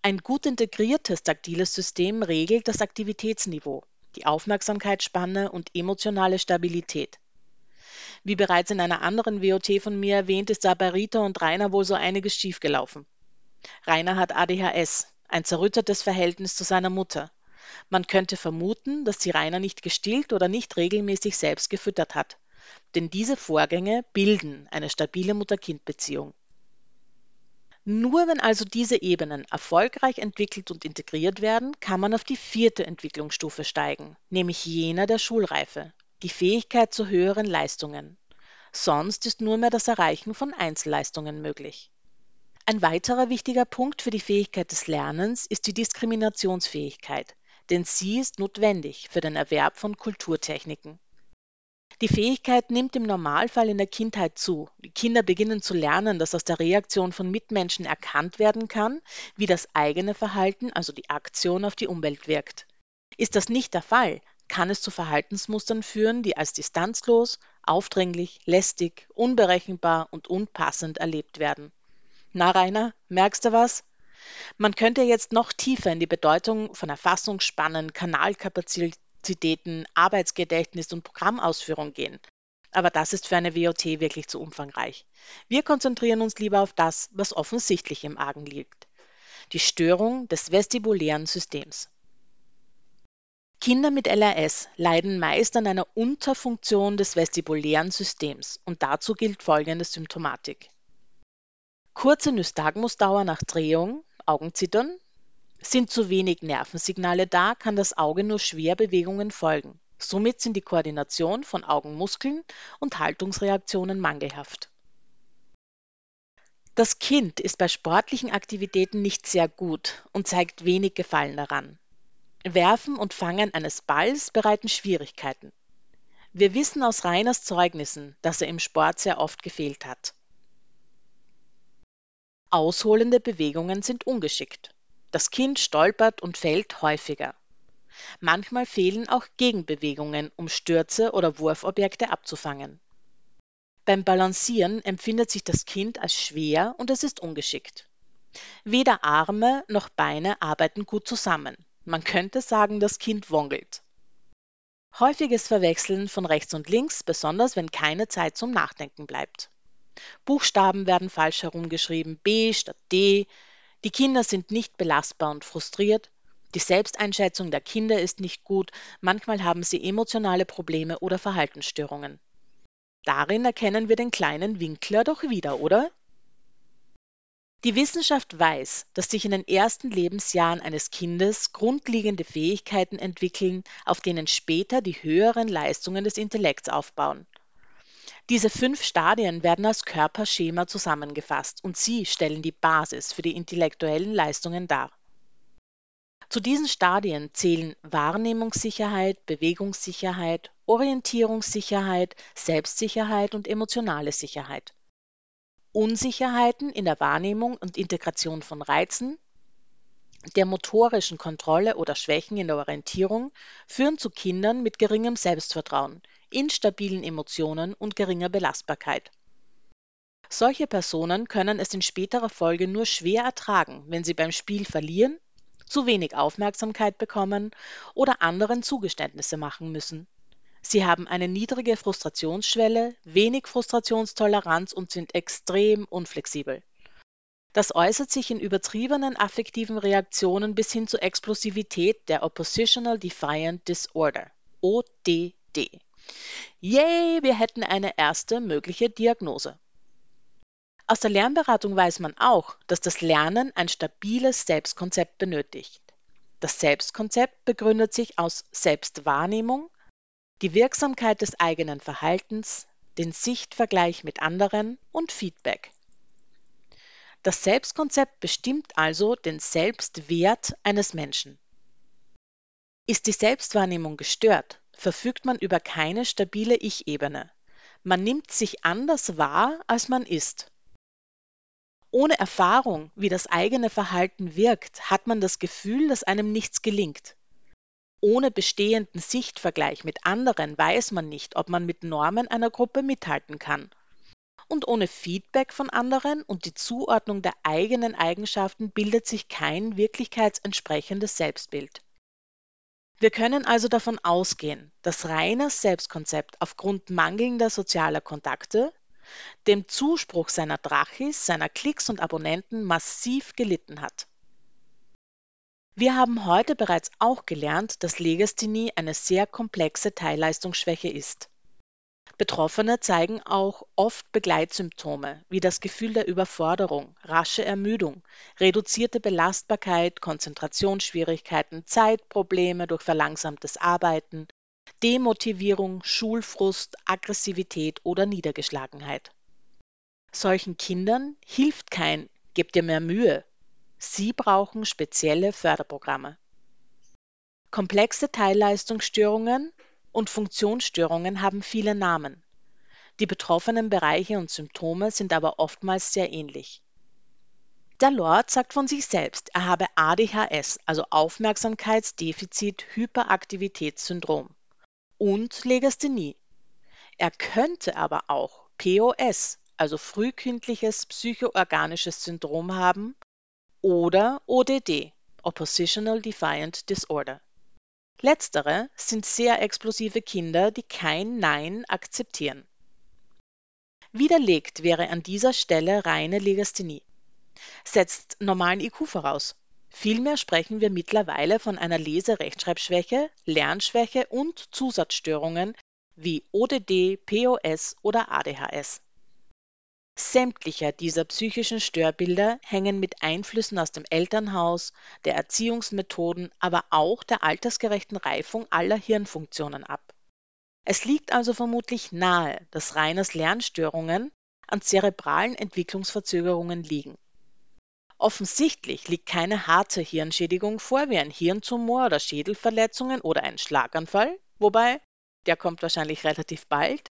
Ein gut integriertes taktiles System regelt das Aktivitätsniveau, die Aufmerksamkeitsspanne und emotionale Stabilität. Wie bereits in einer anderen WOT von mir erwähnt, ist da bei Rita und Rainer wohl so einiges schiefgelaufen. Rainer hat ADHS, ein zerrüttetes Verhältnis zu seiner Mutter. Man könnte vermuten, dass sie Rainer nicht gestillt oder nicht regelmäßig selbst gefüttert hat. Denn diese Vorgänge bilden eine stabile Mutter-Kind-Beziehung. Nur wenn also diese Ebenen erfolgreich entwickelt und integriert werden, kann man auf die vierte Entwicklungsstufe steigen, nämlich jener der Schulreife, die Fähigkeit zu höheren Leistungen. Sonst ist nur mehr das Erreichen von Einzelleistungen möglich. Ein weiterer wichtiger Punkt für die Fähigkeit des Lernens ist die Diskriminationsfähigkeit, denn sie ist notwendig für den Erwerb von Kulturtechniken. Die Fähigkeit nimmt im Normalfall in der Kindheit zu. Die Kinder beginnen zu lernen, dass aus der Reaktion von Mitmenschen erkannt werden kann, wie das eigene Verhalten, also die Aktion, auf die Umwelt wirkt. Ist das nicht der Fall, kann es zu Verhaltensmustern führen, die als distanzlos, aufdringlich, lästig, unberechenbar und unpassend erlebt werden. Na, Rainer, merkst du was? Man könnte jetzt noch tiefer in die Bedeutung von Erfassungsspannen, Kanalkapazitäten, Arbeitsgedächtnis und Programmausführung gehen. Aber das ist für eine WOT wirklich zu umfangreich. Wir konzentrieren uns lieber auf das, was offensichtlich im Argen liegt. die Störung des vestibulären Systems. Kinder mit LRS leiden meist an einer Unterfunktion des vestibulären Systems und dazu gilt folgende Symptomatik. Kurze Nystagmusdauer nach Drehung, Augenzittern, sind zu wenig Nervensignale da, kann das Auge nur schwer Bewegungen folgen. Somit sind die Koordination von Augenmuskeln und Haltungsreaktionen mangelhaft. Das Kind ist bei sportlichen Aktivitäten nicht sehr gut und zeigt wenig Gefallen daran. Werfen und Fangen eines Balls bereiten Schwierigkeiten. Wir wissen aus Reiners Zeugnissen, dass er im Sport sehr oft gefehlt hat. Ausholende Bewegungen sind ungeschickt. Das Kind stolpert und fällt häufiger. Manchmal fehlen auch Gegenbewegungen, um Stürze oder Wurfobjekte abzufangen. Beim Balancieren empfindet sich das Kind als schwer und es ist ungeschickt. Weder Arme noch Beine arbeiten gut zusammen. Man könnte sagen, das Kind wongelt. Häufiges Verwechseln von rechts und links, besonders wenn keine Zeit zum Nachdenken bleibt. Buchstaben werden falsch herumgeschrieben, B statt D, die Kinder sind nicht belastbar und frustriert. Die Selbsteinschätzung der Kinder ist nicht gut. Manchmal haben sie emotionale Probleme oder Verhaltensstörungen. Darin erkennen wir den kleinen Winkler doch wieder, oder? Die Wissenschaft weiß, dass sich in den ersten Lebensjahren eines Kindes grundlegende Fähigkeiten entwickeln, auf denen später die höheren Leistungen des Intellekts aufbauen. Diese fünf Stadien werden als Körperschema zusammengefasst und sie stellen die Basis für die intellektuellen Leistungen dar. Zu diesen Stadien zählen Wahrnehmungssicherheit, Bewegungssicherheit, Orientierungssicherheit, Selbstsicherheit und emotionale Sicherheit. Unsicherheiten in der Wahrnehmung und Integration von Reizen, der motorischen Kontrolle oder Schwächen in der Orientierung führen zu Kindern mit geringem Selbstvertrauen, instabilen Emotionen und geringer Belastbarkeit. Solche Personen können es in späterer Folge nur schwer ertragen, wenn sie beim Spiel verlieren, zu wenig Aufmerksamkeit bekommen oder anderen Zugeständnisse machen müssen. Sie haben eine niedrige Frustrationsschwelle, wenig Frustrationstoleranz und sind extrem unflexibel. Das äußert sich in übertriebenen affektiven Reaktionen bis hin zur Explosivität der Oppositional Defiant Disorder, ODD. Yay, wir hätten eine erste mögliche Diagnose. Aus der Lernberatung weiß man auch, dass das Lernen ein stabiles Selbstkonzept benötigt. Das Selbstkonzept begründet sich aus Selbstwahrnehmung, die Wirksamkeit des eigenen Verhaltens, den Sichtvergleich mit anderen und Feedback. Das Selbstkonzept bestimmt also den Selbstwert eines Menschen. Ist die Selbstwahrnehmung gestört, verfügt man über keine stabile Ich-Ebene. Man nimmt sich anders wahr, als man ist. Ohne Erfahrung, wie das eigene Verhalten wirkt, hat man das Gefühl, dass einem nichts gelingt. Ohne bestehenden Sichtvergleich mit anderen weiß man nicht, ob man mit Normen einer Gruppe mithalten kann. Und ohne Feedback von anderen und die Zuordnung der eigenen Eigenschaften bildet sich kein wirklichkeitsentsprechendes Selbstbild. Wir können also davon ausgehen, dass Rainers Selbstkonzept aufgrund mangelnder sozialer Kontakte, dem Zuspruch seiner Drachis, seiner Klicks und Abonnenten massiv gelitten hat. Wir haben heute bereits auch gelernt, dass Legasthenie eine sehr komplexe Teilleistungsschwäche ist. Betroffene zeigen auch oft Begleitsymptome wie das Gefühl der Überforderung, rasche Ermüdung, reduzierte Belastbarkeit, Konzentrationsschwierigkeiten, Zeitprobleme durch verlangsamtes Arbeiten, Demotivierung, Schulfrust, Aggressivität oder Niedergeschlagenheit. Solchen Kindern hilft kein Gib dir mehr Mühe. Sie brauchen spezielle Förderprogramme. Komplexe Teilleistungsstörungen und Funktionsstörungen haben viele Namen. Die betroffenen Bereiche und Symptome sind aber oftmals sehr ähnlich. Der Lord sagt von sich selbst, er habe ADHS, also Aufmerksamkeitsdefizit-Hyperaktivitätssyndrom und Legasthenie. Er könnte aber auch POS, also frühkindliches psychoorganisches Syndrom haben oder ODD, Oppositional Defiant Disorder. Letztere sind sehr explosive Kinder, die kein Nein akzeptieren. Widerlegt wäre an dieser Stelle reine Legasthenie. setzt normalen IQ voraus. Vielmehr sprechen wir mittlerweile von einer Lese-Rechtschreibschwäche, Lernschwäche und Zusatzstörungen wie ODD, POS oder ADHS. Sämtlicher dieser psychischen Störbilder hängen mit Einflüssen aus dem Elternhaus, der Erziehungsmethoden, aber auch der altersgerechten Reifung aller Hirnfunktionen ab. Es liegt also vermutlich nahe, dass Reiners Lernstörungen an zerebralen Entwicklungsverzögerungen liegen. Offensichtlich liegt keine harte Hirnschädigung vor wie ein Hirntumor oder Schädelverletzungen oder ein Schlaganfall, wobei der kommt wahrscheinlich relativ bald,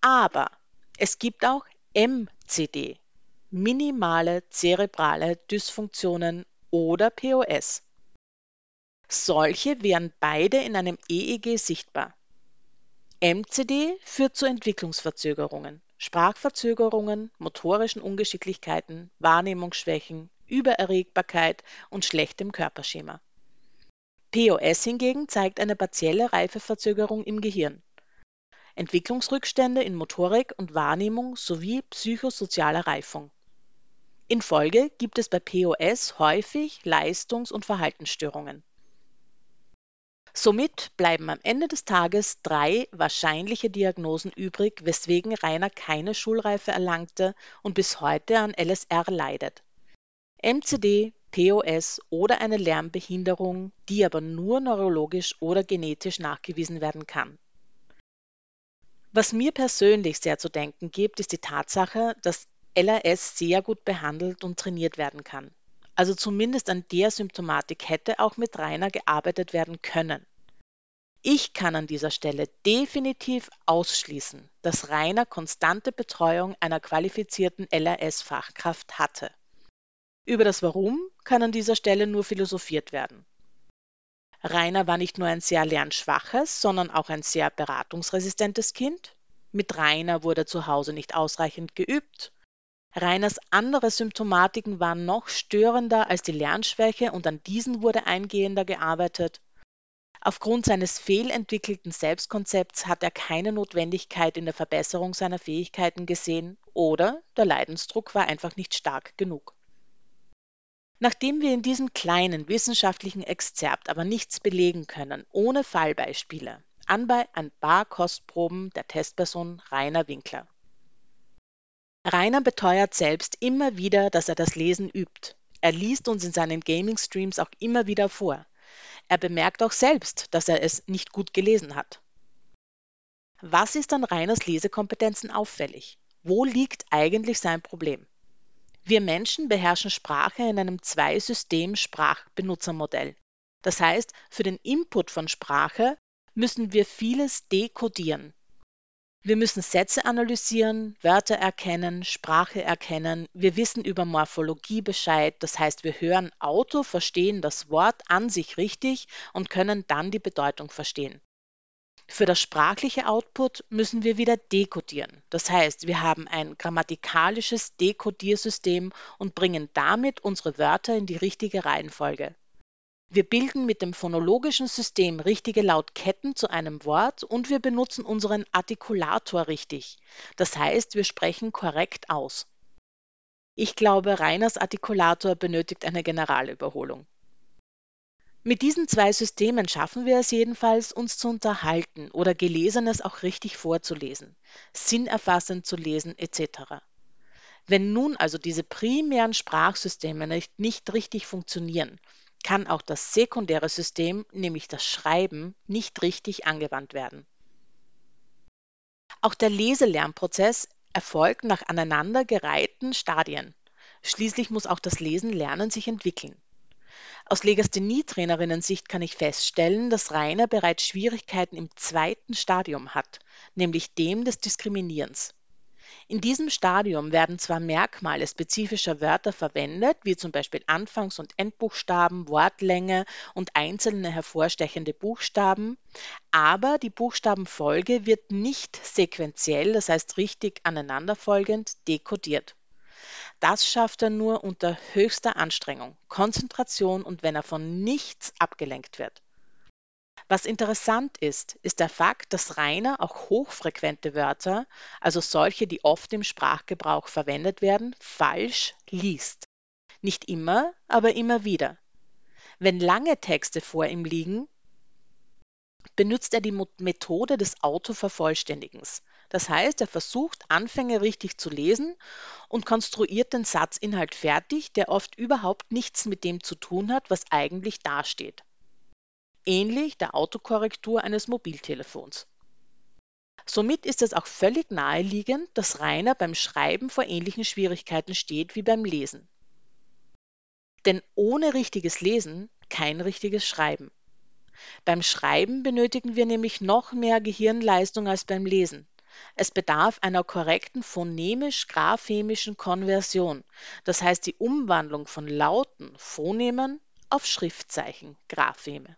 aber es gibt auch MCD, minimale zerebrale Dysfunktionen oder POS. Solche wären beide in einem EEG sichtbar. MCD führt zu Entwicklungsverzögerungen, Sprachverzögerungen, motorischen Ungeschicklichkeiten, Wahrnehmungsschwächen, Übererregbarkeit und schlechtem Körperschema. POS hingegen zeigt eine partielle Reifeverzögerung im Gehirn, Entwicklungsrückstände in Motorik und Wahrnehmung sowie psychosozialer Reifung. In Folge gibt es bei POS häufig Leistungs- und Verhaltensstörungen. Somit bleiben am Ende des Tages drei wahrscheinliche Diagnosen übrig, weswegen Rainer keine Schulreife erlangte und bis heute an LSR leidet. MCD, POS oder eine Lernbehinderung, die aber nur neurologisch oder genetisch nachgewiesen werden kann. Was mir persönlich sehr zu denken gibt, ist die Tatsache, dass LRS sehr gut behandelt und trainiert werden kann. Also zumindest an der Symptomatik hätte auch mit Rainer gearbeitet werden können. Ich kann an dieser Stelle definitiv ausschließen, dass Rainer konstante Betreuung einer qualifizierten LRS-Fachkraft hatte. Über das Warum kann an dieser Stelle nur philosophiert werden. Rainer war nicht nur ein sehr lernschwaches, sondern auch ein sehr beratungsresistentes Kind. Mit Rainer wurde zu Hause nicht ausreichend geübt. Rainers andere Symptomatiken waren noch störender als die Lernschwäche und an diesen wurde eingehender gearbeitet. Aufgrund seines fehlentwickelten Selbstkonzepts hat er keine Notwendigkeit in der Verbesserung seiner Fähigkeiten gesehen oder der Leidensdruck war einfach nicht stark genug. Nachdem wir in diesem kleinen wissenschaftlichen Exzerpt aber nichts belegen können, ohne Fallbeispiele, anbei ein paar Kostproben der Testperson Rainer Winkler. Rainer beteuert selbst immer wieder, dass er das Lesen übt. Er liest uns in seinen Gaming-Streams auch immer wieder vor. Er bemerkt auch selbst, dass er es nicht gut gelesen hat. Was ist an Rainers Lesekompetenzen auffällig? Wo liegt eigentlich sein Problem? Wir Menschen beherrschen Sprache in einem Zwei-System-Sprachbenutzermodell. Das heißt, für den Input von Sprache müssen wir vieles dekodieren. Wir müssen Sätze analysieren, Wörter erkennen, Sprache erkennen. Wir wissen über Morphologie Bescheid. Das heißt, wir hören Auto, verstehen das Wort an sich richtig und können dann die Bedeutung verstehen. Für das sprachliche Output müssen wir wieder dekodieren. Das heißt, wir haben ein grammatikalisches Dekodiersystem und bringen damit unsere Wörter in die richtige Reihenfolge. Wir bilden mit dem phonologischen System richtige Lautketten zu einem Wort und wir benutzen unseren Artikulator richtig. Das heißt, wir sprechen korrekt aus. Ich glaube, Reiners Artikulator benötigt eine Generalüberholung. Mit diesen zwei Systemen schaffen wir es jedenfalls, uns zu unterhalten oder Gelesenes auch richtig vorzulesen, sinnerfassend zu lesen etc. Wenn nun also diese primären Sprachsysteme nicht, nicht richtig funktionieren, kann auch das sekundäre System, nämlich das Schreiben, nicht richtig angewandt werden. Auch der Leselernprozess erfolgt nach aneinandergereihten Stadien. Schließlich muss auch das Lesen lernen sich entwickeln. Aus Legasthenie-Trainerinnen-Sicht kann ich feststellen, dass Rainer bereits Schwierigkeiten im zweiten Stadium hat, nämlich dem des Diskriminierens. In diesem Stadium werden zwar Merkmale spezifischer Wörter verwendet, wie zum Beispiel Anfangs- und Endbuchstaben, Wortlänge und einzelne hervorstechende Buchstaben, aber die Buchstabenfolge wird nicht sequenziell, das heißt richtig aneinanderfolgend, dekodiert. Das schafft er nur unter höchster Anstrengung, Konzentration und wenn er von nichts abgelenkt wird. Was interessant ist, ist der Fakt, dass Rainer auch hochfrequente Wörter, also solche, die oft im Sprachgebrauch verwendet werden, falsch liest. Nicht immer, aber immer wieder. Wenn lange Texte vor ihm liegen, benutzt er die Methode des Autovervollständigens. Das heißt, er versucht, Anfänge richtig zu lesen und konstruiert den Satzinhalt fertig, der oft überhaupt nichts mit dem zu tun hat, was eigentlich dasteht. Ähnlich der Autokorrektur eines Mobiltelefons. Somit ist es auch völlig naheliegend, dass Rainer beim Schreiben vor ähnlichen Schwierigkeiten steht wie beim Lesen. Denn ohne richtiges Lesen kein richtiges Schreiben. Beim Schreiben benötigen wir nämlich noch mehr Gehirnleistung als beim Lesen. Es bedarf einer korrekten phonemisch-graphemischen Konversion, das heißt die Umwandlung von Lauten Phonemen auf Schriftzeichen Grapheme.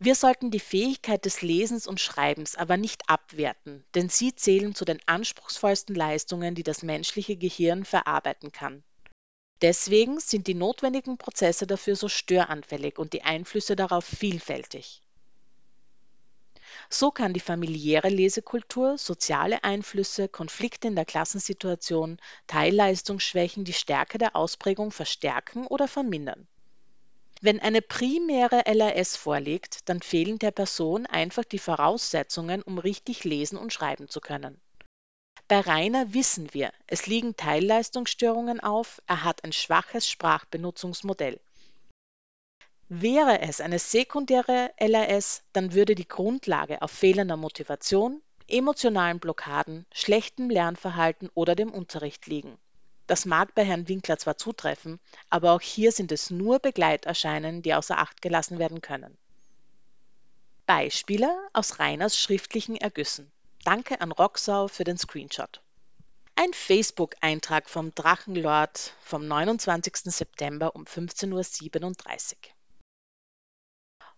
Wir sollten die Fähigkeit des Lesens und Schreibens aber nicht abwerten, denn sie zählen zu den anspruchsvollsten Leistungen, die das menschliche Gehirn verarbeiten kann. Deswegen sind die notwendigen Prozesse dafür so störanfällig und die Einflüsse darauf vielfältig. So kann die familiäre Lesekultur, soziale Einflüsse, Konflikte in der Klassensituation, Teilleistungsschwächen die Stärke der Ausprägung verstärken oder vermindern. Wenn eine primäre LRS vorliegt, dann fehlen der Person einfach die Voraussetzungen, um richtig lesen und schreiben zu können. Bei Rainer wissen wir, es liegen Teilleistungsstörungen auf, er hat ein schwaches Sprachbenutzungsmodell. Wäre es eine sekundäre LRS, dann würde die Grundlage auf fehlender Motivation, emotionalen Blockaden, schlechtem Lernverhalten oder dem Unterricht liegen. Das mag bei Herrn Winkler zwar zutreffen, aber auch hier sind es nur Begleiterscheinungen, die außer Acht gelassen werden können. Beispiele aus Rainers schriftlichen Ergüssen. Danke an Roxau für den Screenshot. Ein Facebook-Eintrag vom Drachenlord vom 29. September um 15.37 Uhr.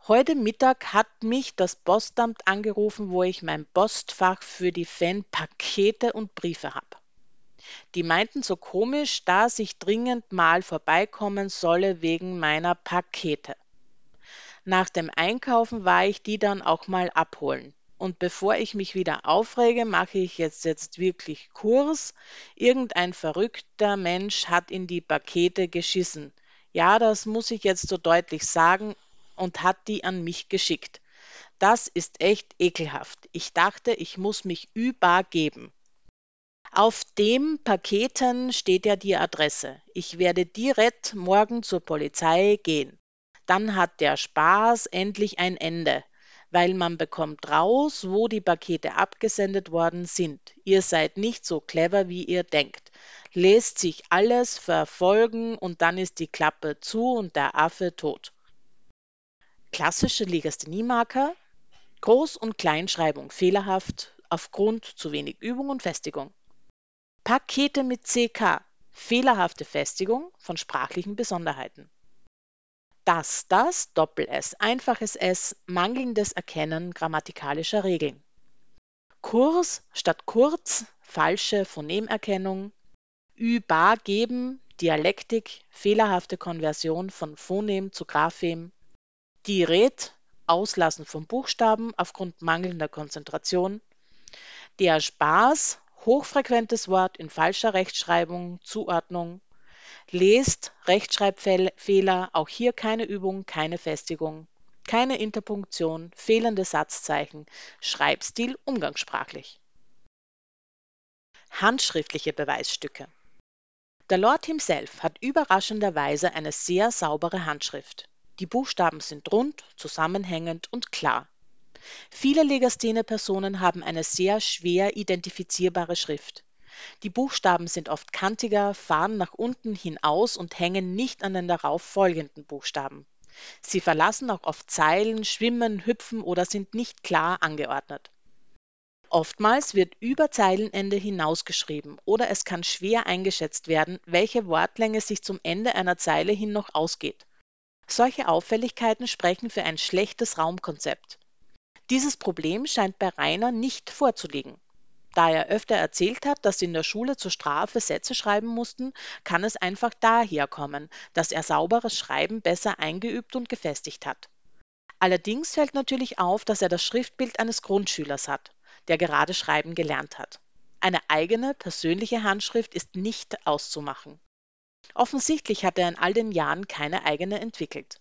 Heute Mittag hat mich das Postamt angerufen, wo ich mein Postfach für die Fan-Pakete und Briefe habe. Die meinten so komisch, dass ich dringend mal vorbeikommen solle wegen meiner Pakete. Nach dem Einkaufen war ich die dann auch mal abholen. Und bevor ich mich wieder aufrege, mache ich jetzt, jetzt wirklich Kurs. Irgendein verrückter Mensch hat in die Pakete geschissen. Ja, das muss ich jetzt so deutlich sagen, und hat die an mich geschickt. Das ist echt ekelhaft. Ich dachte, ich muss mich übergeben. Auf dem Paketen steht ja die Adresse. Ich werde direkt morgen zur Polizei gehen. Dann hat der Spaß endlich ein Ende, weil man bekommt raus, wo die Pakete abgesendet worden sind. Ihr seid nicht so clever, wie ihr denkt. Lest sich alles verfolgen und dann ist die Klappe zu und der Affe tot klassische Legasthenie-Marker, Groß- und Kleinschreibung fehlerhaft aufgrund zu wenig Übung und Festigung. Pakete mit CK, fehlerhafte Festigung von sprachlichen Besonderheiten. Das, das, Doppel-S, einfaches S, mangelndes Erkennen grammatikalischer Regeln. Kurs statt kurz, falsche Phonemerkennung. Ü-Bar geben, Dialektik, fehlerhafte Konversion von Phonem zu Graphem. Diret (Auslassen von Buchstaben aufgrund mangelnder Konzentration). Der Spaß (hochfrequentes Wort in falscher Rechtschreibung, Zuordnung). Lest (Rechtschreibfehler, auch hier keine Übung, keine Festigung. Keine Interpunktion, fehlende Satzzeichen, Schreibstil umgangssprachlich. Handschriftliche Beweisstücke Der Lord himself hat überraschenderweise eine sehr saubere Handschrift die Buchstaben sind rund, zusammenhängend und klar. Viele Legasthene-Personen haben eine sehr schwer identifizierbare Schrift. Die Buchstaben sind oft kantiger, fahren nach unten hinaus und hängen nicht an den darauf folgenden Buchstaben. Sie verlassen auch oft Zeilen, schwimmen, hüpfen oder sind nicht klar angeordnet. Oftmals wird über Zeilenende hinausgeschrieben oder es kann schwer eingeschätzt werden, welche Wortlänge sich zum Ende einer Zeile hin noch ausgeht. Solche Auffälligkeiten sprechen für ein schlechtes Raumkonzept. Dieses Problem scheint bei Rainer nicht vorzuliegen. Da er öfter erzählt hat, dass sie in der Schule zur Strafe Sätze schreiben mussten, kann es einfach daher kommen, dass er sauberes Schreiben besser eingeübt und gefestigt hat. Allerdings fällt natürlich auf, dass er das Schriftbild eines Grundschülers hat, der gerade schreiben gelernt hat. Eine eigene persönliche Handschrift ist nicht auszumachen. Offensichtlich hat er in all den Jahren keine eigene entwickelt.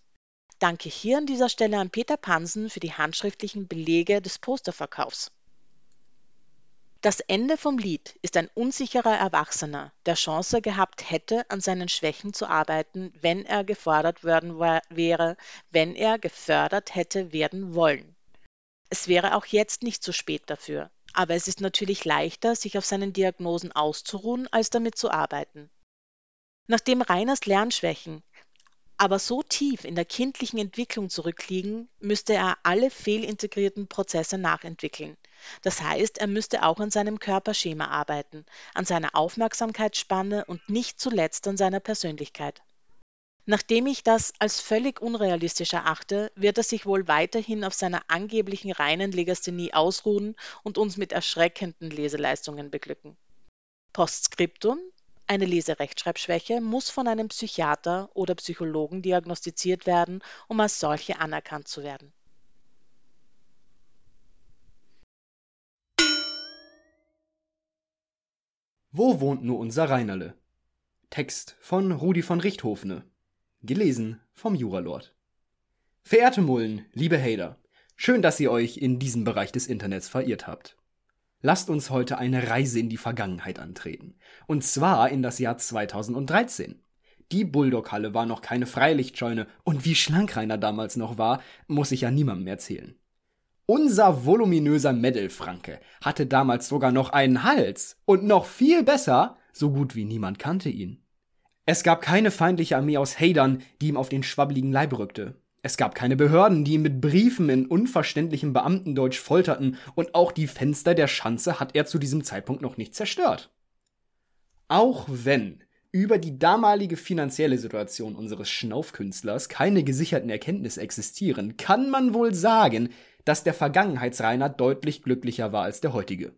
Danke hier an dieser Stelle an Peter Pansen für die handschriftlichen Belege des Posterverkaufs. Das Ende vom Lied ist ein unsicherer Erwachsener, der Chance gehabt hätte, an seinen Schwächen zu arbeiten, wenn er gefordert worden wäre, wenn er gefördert hätte werden wollen. Es wäre auch jetzt nicht zu spät dafür, aber es ist natürlich leichter, sich auf seinen Diagnosen auszuruhen, als damit zu arbeiten. Nachdem Reiners Lernschwächen aber so tief in der kindlichen Entwicklung zurückliegen, müsste er alle fehlintegrierten Prozesse nachentwickeln. Das heißt, er müsste auch an seinem Körperschema arbeiten, an seiner Aufmerksamkeitsspanne und nicht zuletzt an seiner Persönlichkeit. Nachdem ich das als völlig unrealistisch erachte, wird er sich wohl weiterhin auf seiner angeblichen reinen Legasthenie ausruhen und uns mit erschreckenden Leseleistungen beglücken. Postskriptum eine Leserechtschreibschwäche muss von einem Psychiater oder Psychologen diagnostiziert werden, um als solche anerkannt zu werden. Wo wohnt nur unser Reinerle? Text von Rudi von Richthofene. Gelesen vom Juralord. Verehrte Mullen, liebe Hater, schön, dass ihr euch in diesem Bereich des Internets verirrt habt. Lasst uns heute eine Reise in die Vergangenheit antreten. Und zwar in das Jahr 2013. Die Bulldog-Halle war noch keine Freilichtscheune und wie schlank Rainer damals noch war, muss ich ja niemandem erzählen. Unser voluminöser Medal-Franke hatte damals sogar noch einen Hals und noch viel besser, so gut wie niemand kannte ihn. Es gab keine feindliche Armee aus Hadern, die ihm auf den schwabbeligen Leib rückte. Es gab keine Behörden, die ihn mit Briefen in unverständlichem Beamtendeutsch folterten, und auch die Fenster der Schanze hat er zu diesem Zeitpunkt noch nicht zerstört. Auch wenn über die damalige finanzielle Situation unseres Schnaufkünstlers keine gesicherten Erkenntnisse existieren, kann man wohl sagen, dass der Vergangenheitsreiner deutlich glücklicher war als der heutige.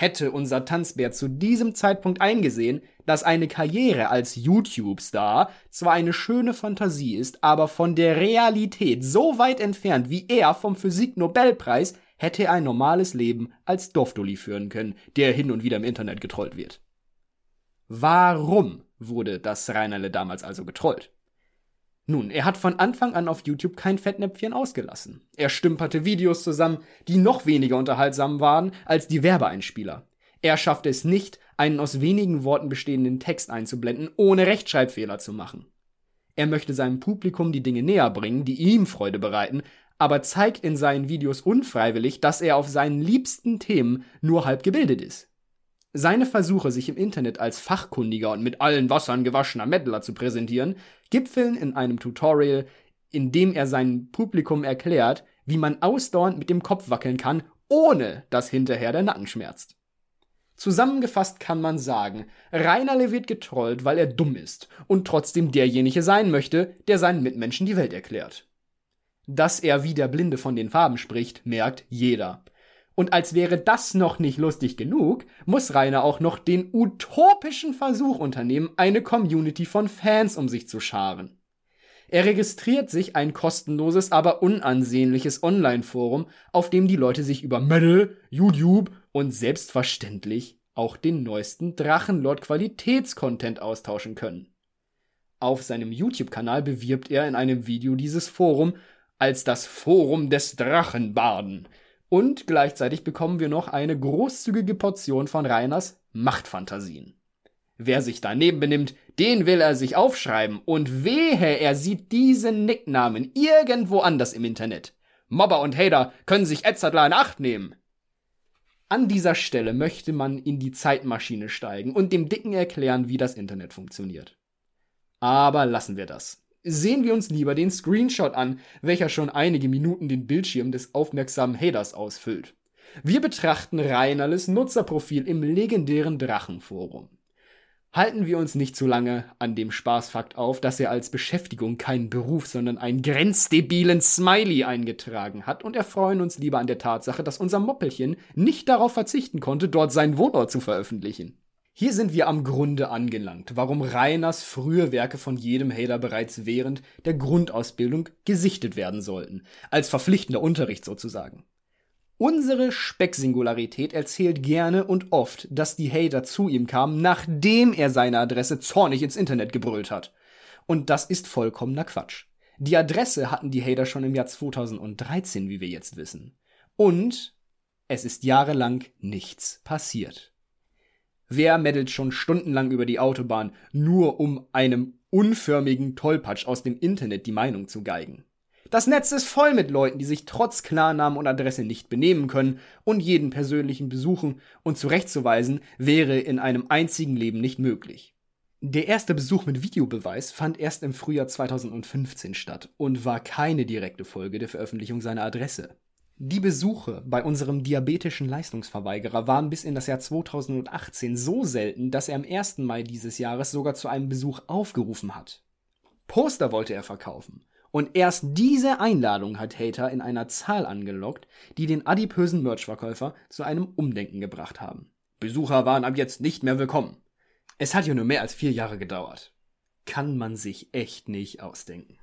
Hätte unser Tanzbär zu diesem Zeitpunkt eingesehen, dass eine Karriere als YouTube-Star zwar eine schöne Fantasie ist, aber von der Realität so weit entfernt wie er vom Physik-Nobelpreis, hätte er ein normales Leben als Doftoli führen können, der hin und wieder im Internet getrollt wird. Warum wurde das Reinerle damals also getrollt? Nun, er hat von Anfang an auf YouTube kein Fettnäpfchen ausgelassen. Er stümperte Videos zusammen, die noch weniger unterhaltsam waren als die Werbeeinspieler. Er schaffte es nicht, einen aus wenigen Worten bestehenden Text einzublenden, ohne Rechtschreibfehler zu machen. Er möchte seinem Publikum die Dinge näher bringen, die ihm Freude bereiten, aber zeigt in seinen Videos unfreiwillig, dass er auf seinen liebsten Themen nur halb gebildet ist. Seine Versuche, sich im Internet als fachkundiger und mit allen Wassern gewaschener Meddler zu präsentieren, gipfeln in einem Tutorial, in dem er seinem Publikum erklärt, wie man ausdauernd mit dem Kopf wackeln kann, ohne dass hinterher der Nacken schmerzt. Zusammengefasst kann man sagen, Reinerle wird getrollt, weil er dumm ist und trotzdem derjenige sein möchte, der seinen Mitmenschen die Welt erklärt. Dass er wie der Blinde von den Farben spricht, merkt jeder. Und als wäre das noch nicht lustig genug, muss Rainer auch noch den utopischen Versuch unternehmen, eine Community von Fans um sich zu scharen. Er registriert sich ein kostenloses, aber unansehnliches Online-Forum, auf dem die Leute sich über Metal, YouTube und selbstverständlich auch den neuesten Drachenlord-Qualitätscontent austauschen können. Auf seinem YouTube-Kanal bewirbt er in einem Video dieses Forum als das Forum des Drachenbarden, und gleichzeitig bekommen wir noch eine großzügige Portion von Reiners Machtfantasien. Wer sich daneben benimmt, den will er sich aufschreiben und wehe, er sieht diesen Nicknamen irgendwo anders im Internet. Mobber und Hater können sich Edzardler in Acht nehmen. An dieser Stelle möchte man in die Zeitmaschine steigen und dem Dicken erklären, wie das Internet funktioniert. Aber lassen wir das sehen wir uns lieber den Screenshot an, welcher schon einige Minuten den Bildschirm des aufmerksamen Haters ausfüllt. Wir betrachten Reinerles Nutzerprofil im legendären Drachenforum. Halten wir uns nicht zu lange an dem Spaßfakt auf, dass er als Beschäftigung keinen Beruf, sondern einen grenzdebilen Smiley eingetragen hat und erfreuen uns lieber an der Tatsache, dass unser Moppelchen nicht darauf verzichten konnte, dort seinen Wohnort zu veröffentlichen. Hier sind wir am Grunde angelangt, warum Reiners frühe Werke von jedem Hater bereits während der Grundausbildung gesichtet werden sollten, als verpflichtender Unterricht sozusagen. Unsere Specksingularität erzählt gerne und oft, dass die Hater zu ihm kamen, nachdem er seine Adresse zornig ins Internet gebrüllt hat. Und das ist vollkommener Quatsch. Die Adresse hatten die Hater schon im Jahr 2013, wie wir jetzt wissen. Und es ist jahrelang nichts passiert. Wer meddelt schon stundenlang über die Autobahn, nur um einem unförmigen Tollpatsch aus dem Internet die Meinung zu geigen? Das Netz ist voll mit Leuten, die sich trotz Klarnamen und Adresse nicht benehmen können und jeden persönlichen besuchen und zurechtzuweisen wäre in einem einzigen Leben nicht möglich. Der erste Besuch mit Videobeweis fand erst im Frühjahr 2015 statt und war keine direkte Folge der Veröffentlichung seiner Adresse. Die Besuche bei unserem diabetischen Leistungsverweigerer waren bis in das Jahr 2018 so selten, dass er am 1. Mai dieses Jahres sogar zu einem Besuch aufgerufen hat. Poster wollte er verkaufen. Und erst diese Einladung hat Hater in einer Zahl angelockt, die den adipösen Merchverkäufer zu einem Umdenken gebracht haben. Besucher waren ab jetzt nicht mehr willkommen. Es hat ja nur mehr als vier Jahre gedauert. Kann man sich echt nicht ausdenken.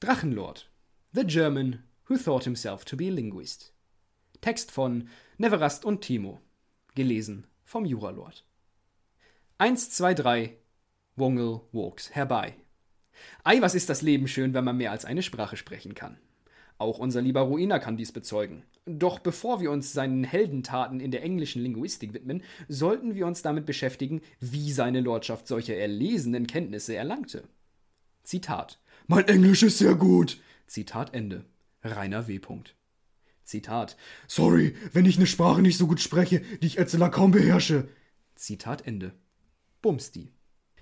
Drachenlord. The German who thought himself to be a linguist. Text von Neverast und Timo. Gelesen vom Juralord. 1, 2, 3. Wongel walks herbei. Ei, was ist das Leben schön, wenn man mehr als eine Sprache sprechen kann. Auch unser lieber Ruiner kann dies bezeugen. Doch bevor wir uns seinen Heldentaten in der englischen Linguistik widmen, sollten wir uns damit beschäftigen, wie seine Lordschaft solche erlesenen Kenntnisse erlangte. Zitat mein Englisch ist sehr gut. Zitat Ende. Rainer W. Zitat. Sorry, wenn ich eine Sprache nicht so gut spreche, die ich Etzler kaum beherrsche. Zitat Ende. Bumsti.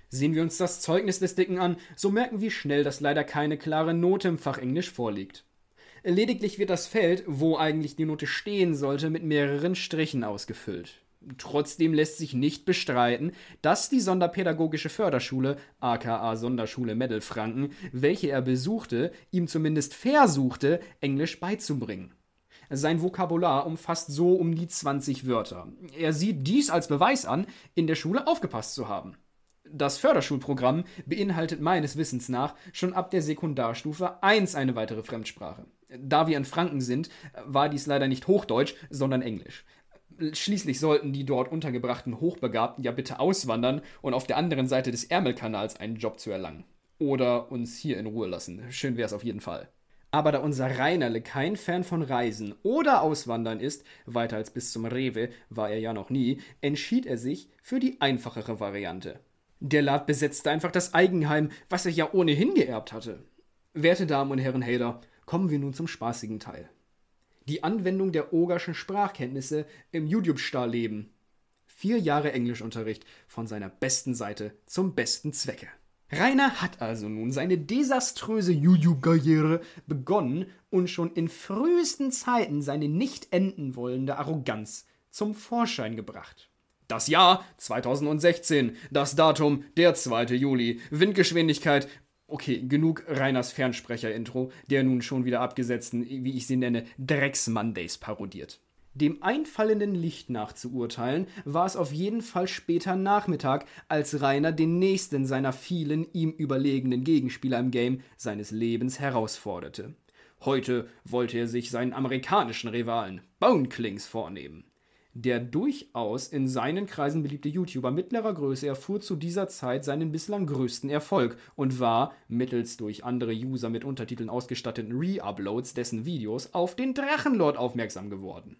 Sehen wir uns das Zeugnis des Dicken an, so merken wir schnell, dass leider keine klare Note im Fach Englisch vorliegt. Lediglich wird das Feld, wo eigentlich die Note stehen sollte, mit mehreren Strichen ausgefüllt. Trotzdem lässt sich nicht bestreiten, dass die Sonderpädagogische Förderschule, aka Sonderschule Meddelfranken, welche er besuchte, ihm zumindest versuchte, Englisch beizubringen. Sein Vokabular umfasst so um die 20 Wörter. Er sieht dies als Beweis an, in der Schule aufgepasst zu haben. Das Förderschulprogramm beinhaltet meines Wissens nach schon ab der Sekundarstufe 1 eine weitere Fremdsprache. Da wir in Franken sind, war dies leider nicht Hochdeutsch, sondern Englisch. Schließlich sollten die dort untergebrachten Hochbegabten ja bitte auswandern und auf der anderen Seite des Ärmelkanals einen Job zu erlangen. Oder uns hier in Ruhe lassen. Schön wär's auf jeden Fall. Aber da unser Reinerle kein Fan von Reisen oder Auswandern ist, weiter als bis zum Rewe war er ja noch nie, entschied er sich für die einfachere Variante. Der Lad besetzte einfach das Eigenheim, was er ja ohnehin geerbt hatte. Werte Damen und Herren Hader, kommen wir nun zum spaßigen Teil die Anwendung der Ogerschen Sprachkenntnisse im YouTube-Star-Leben. Vier Jahre Englischunterricht von seiner besten Seite zum besten Zwecke. Rainer hat also nun seine desaströse YouTube-Karriere begonnen und schon in frühesten Zeiten seine nicht enden wollende Arroganz zum Vorschein gebracht. Das Jahr 2016, das Datum der 2. Juli, Windgeschwindigkeit Okay, genug Reiners Fernsprecher-Intro, der nun schon wieder abgesetzten, wie ich sie nenne, Drecks-Mondays parodiert. Dem einfallenden Licht nach zu urteilen, war es auf jeden Fall später Nachmittag, als Rainer den nächsten seiner vielen ihm überlegenen Gegenspieler im Game seines Lebens herausforderte. Heute wollte er sich seinen amerikanischen Rivalen Boneclings vornehmen. Der durchaus in seinen Kreisen beliebte YouTuber mittlerer Größe erfuhr zu dieser Zeit seinen bislang größten Erfolg und war, mittels durch andere User mit Untertiteln ausgestatteten Re-Uploads dessen Videos, auf den Drachenlord aufmerksam geworden.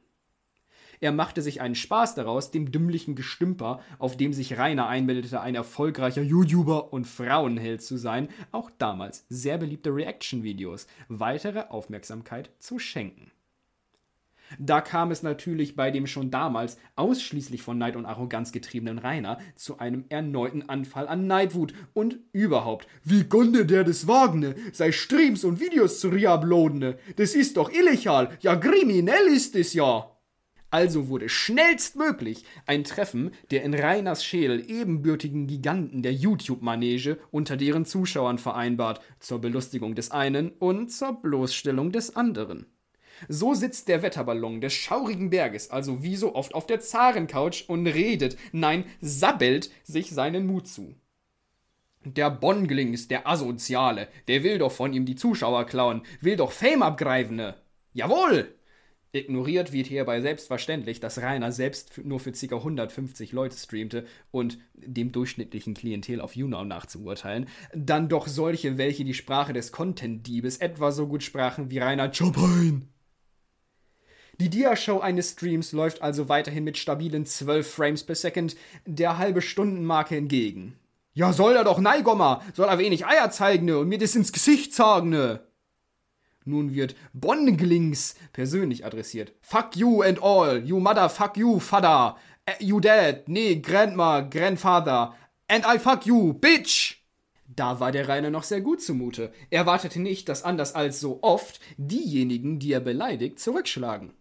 Er machte sich einen Spaß daraus, dem dümmlichen Gestümper, auf dem sich Rainer einbildete, ein erfolgreicher YouTuber und Frauenheld zu sein, auch damals sehr beliebte Reaction-Videos weitere Aufmerksamkeit zu schenken. Da kam es natürlich bei dem schon damals ausschließlich von Neid und Arroganz getriebenen Rainer zu einem erneuten Anfall an Neidwut und überhaupt, wie konnte der das wagen, sei Streams und Videos zu reuploaden? Das ist doch illegal, ja kriminell ist es ja. Also wurde schnellstmöglich ein Treffen der in Rainers Schädel ebenbürtigen Giganten der YouTube-Manege unter deren Zuschauern vereinbart, zur Belustigung des einen und zur Bloßstellung des anderen. So sitzt der Wetterballon des schaurigen Berges also wie so oft auf der Zarencouch und redet, nein, sabbelt sich seinen Mut zu. Der Bonglings, der Asoziale, der will doch von ihm die Zuschauer klauen, will doch Fame abgreifen, ne? Jawohl! Ignoriert wird hierbei selbstverständlich, dass Rainer selbst nur für ca. 150 Leute streamte und dem durchschnittlichen Klientel auf YouNow nachzuurteilen, dann doch solche, welche die Sprache des Content-Diebes etwa so gut sprachen wie Rainer Chopin. Die Dia-Show eines Streams läuft also weiterhin mit stabilen 12 Frames per Second der halbe Stundenmarke entgegen. Ja, soll er doch, Neigommer, soll er wenig Eier zeigen ne, und mir das ins Gesicht sagen ne. Nun wird Bonglings persönlich adressiert. Fuck you and all, you mother fuck you, father, uh, you dad, nee, grandma, grandfather, and I fuck you, bitch! Da war der Rainer noch sehr gut zumute. Er wartete nicht, dass anders als so oft diejenigen, die er beleidigt, zurückschlagen.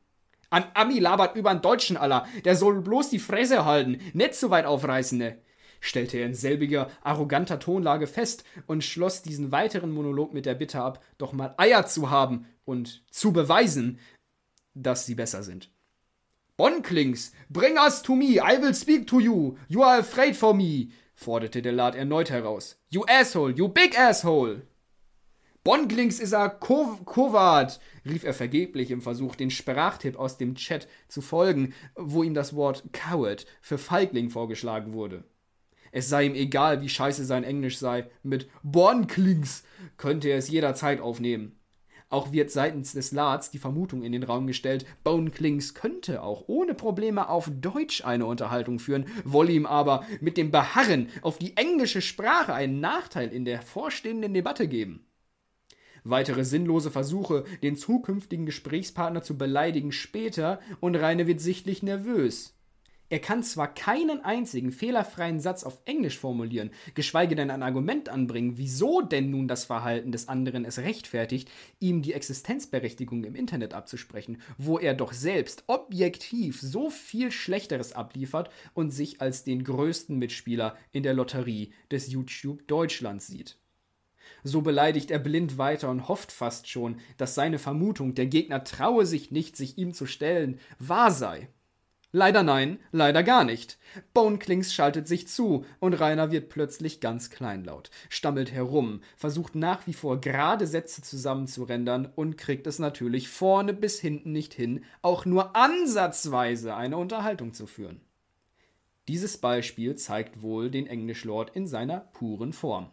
An Ami labert übern Deutschen aller, der soll bloß die Fresse halten, nicht so weit aufreißen, ne? stellte er in selbiger arroganter Tonlage fest und schloss diesen weiteren Monolog mit der Bitte ab, doch mal Eier zu haben und zu beweisen, dass sie besser sind. Bonklings, bring us to me, I will speak to you, you are afraid for me, forderte der Lad erneut heraus. You asshole, you big asshole! Bonklings ist a Koward, rief er vergeblich im Versuch, den Sprachtipp aus dem Chat zu folgen, wo ihm das Wort Coward für Feigling vorgeschlagen wurde. Es sei ihm egal, wie scheiße sein Englisch sei, mit Bonklings könnte er es jederzeit aufnehmen. Auch wird seitens des Lads die Vermutung in den Raum gestellt, Bonklings könnte auch ohne Probleme auf Deutsch eine Unterhaltung führen, wolle ihm aber mit dem Beharren auf die englische Sprache einen Nachteil in der vorstehenden Debatte geben. Weitere sinnlose Versuche, den zukünftigen Gesprächspartner zu beleidigen, später und Raine wird sichtlich nervös. Er kann zwar keinen einzigen fehlerfreien Satz auf Englisch formulieren, geschweige denn ein Argument anbringen, wieso denn nun das Verhalten des anderen es rechtfertigt, ihm die Existenzberechtigung im Internet abzusprechen, wo er doch selbst objektiv so viel Schlechteres abliefert und sich als den größten Mitspieler in der Lotterie des YouTube Deutschlands sieht. So beleidigt er blind weiter und hofft fast schon, dass seine Vermutung, der Gegner traue sich nicht, sich ihm zu stellen, wahr sei. Leider nein, leider gar nicht. Boneklings schaltet sich zu und Rainer wird plötzlich ganz kleinlaut, stammelt herum, versucht nach wie vor gerade Sätze zusammenzurendern und kriegt es natürlich vorne bis hinten nicht hin, auch nur ansatzweise eine Unterhaltung zu führen. Dieses Beispiel zeigt wohl den Englischlord in seiner puren Form.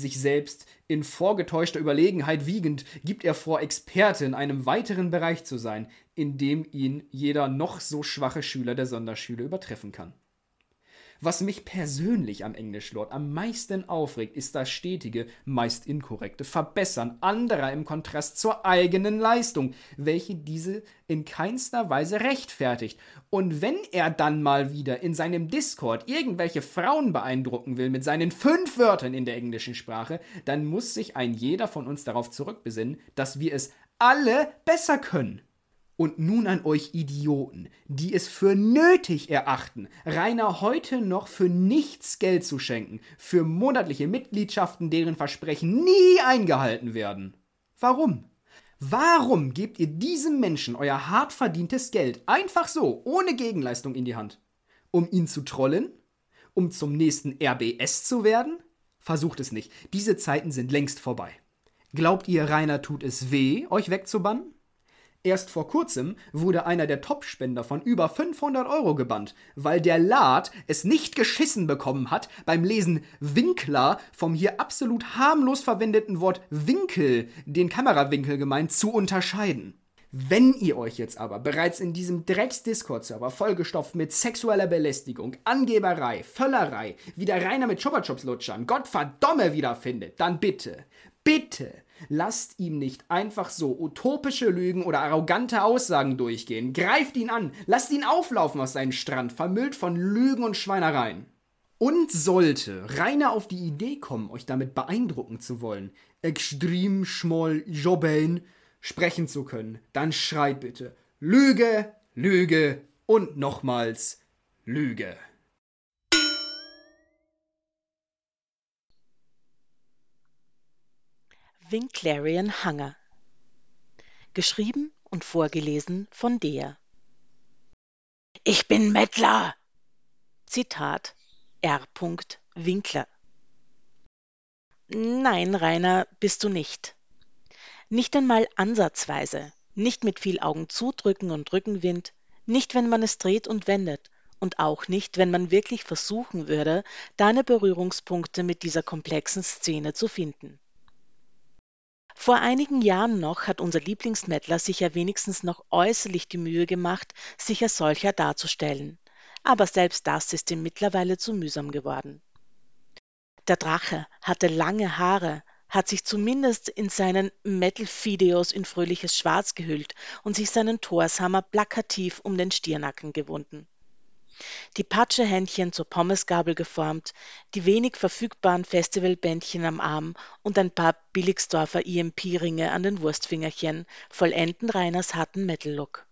Sich selbst in vorgetäuschter Überlegenheit wiegend, gibt er vor, Experte in einem weiteren Bereich zu sein, in dem ihn jeder noch so schwache Schüler der Sonderschule übertreffen kann. Was mich persönlich am Englischlord am meisten aufregt, ist das stetige, meist inkorrekte Verbessern anderer im Kontrast zur eigenen Leistung, welche diese in keinster Weise rechtfertigt. Und wenn er dann mal wieder in seinem Discord irgendwelche Frauen beeindrucken will mit seinen fünf Wörtern in der englischen Sprache, dann muss sich ein jeder von uns darauf zurückbesinnen, dass wir es alle besser können. Und nun an euch Idioten, die es für nötig erachten, Rainer heute noch für nichts Geld zu schenken, für monatliche Mitgliedschaften, deren Versprechen nie eingehalten werden. Warum? Warum gebt ihr diesem Menschen euer hart verdientes Geld einfach so, ohne Gegenleistung in die Hand? Um ihn zu trollen? Um zum nächsten RBS zu werden? Versucht es nicht. Diese Zeiten sind längst vorbei. Glaubt ihr, Rainer tut es weh, euch wegzubannen? Erst vor kurzem wurde einer der Topspender von über 500 Euro gebannt, weil der Lad es nicht geschissen bekommen hat, beim Lesen Winkler vom hier absolut harmlos verwendeten Wort Winkel, den Kamerawinkel gemeint, zu unterscheiden. Wenn ihr euch jetzt aber bereits in diesem Drecks-Discord-Server vollgestopft mit sexueller Belästigung, Angeberei, Völlerei, wieder reiner mit Chupperchops-Lutschern, Gottverdomme wiederfindet, dann bitte, bitte Lasst ihm nicht einfach so utopische Lügen oder arrogante Aussagen durchgehen. Greift ihn an, lasst ihn auflaufen aus seinem Strand, vermüllt von Lügen und Schweinereien. Und sollte Rainer auf die Idee kommen, euch damit beeindrucken zu wollen, extrem schmoll Jobain sprechen zu können, dann schreit bitte Lüge, Lüge und nochmals Lüge. Winklerian Hanger. Geschrieben und vorgelesen von der. Ich bin Mettler! Zitat R. Winkler Nein, Rainer, bist du nicht. Nicht einmal ansatzweise, nicht mit viel Augen zudrücken und Rückenwind, nicht wenn man es dreht und wendet und auch nicht, wenn man wirklich versuchen würde, deine Berührungspunkte mit dieser komplexen Szene zu finden. Vor einigen Jahren noch hat unser Lieblingsmettler sich ja wenigstens noch äußerlich die Mühe gemacht, sich als solcher darzustellen. Aber selbst das ist ihm mittlerweile zu mühsam geworden. Der Drache hatte lange Haare, hat sich zumindest in seinen Metal-Videos in fröhliches Schwarz gehüllt und sich seinen Torshammer plakativ um den Stirnacken gewunden. Die Patschehändchen zur Pommesgabel geformt, die wenig verfügbaren Festivalbändchen am Arm und ein paar Billigsdorfer EMP-Ringe an den Wurstfingerchen vollenden Reiners harten Metal-Look.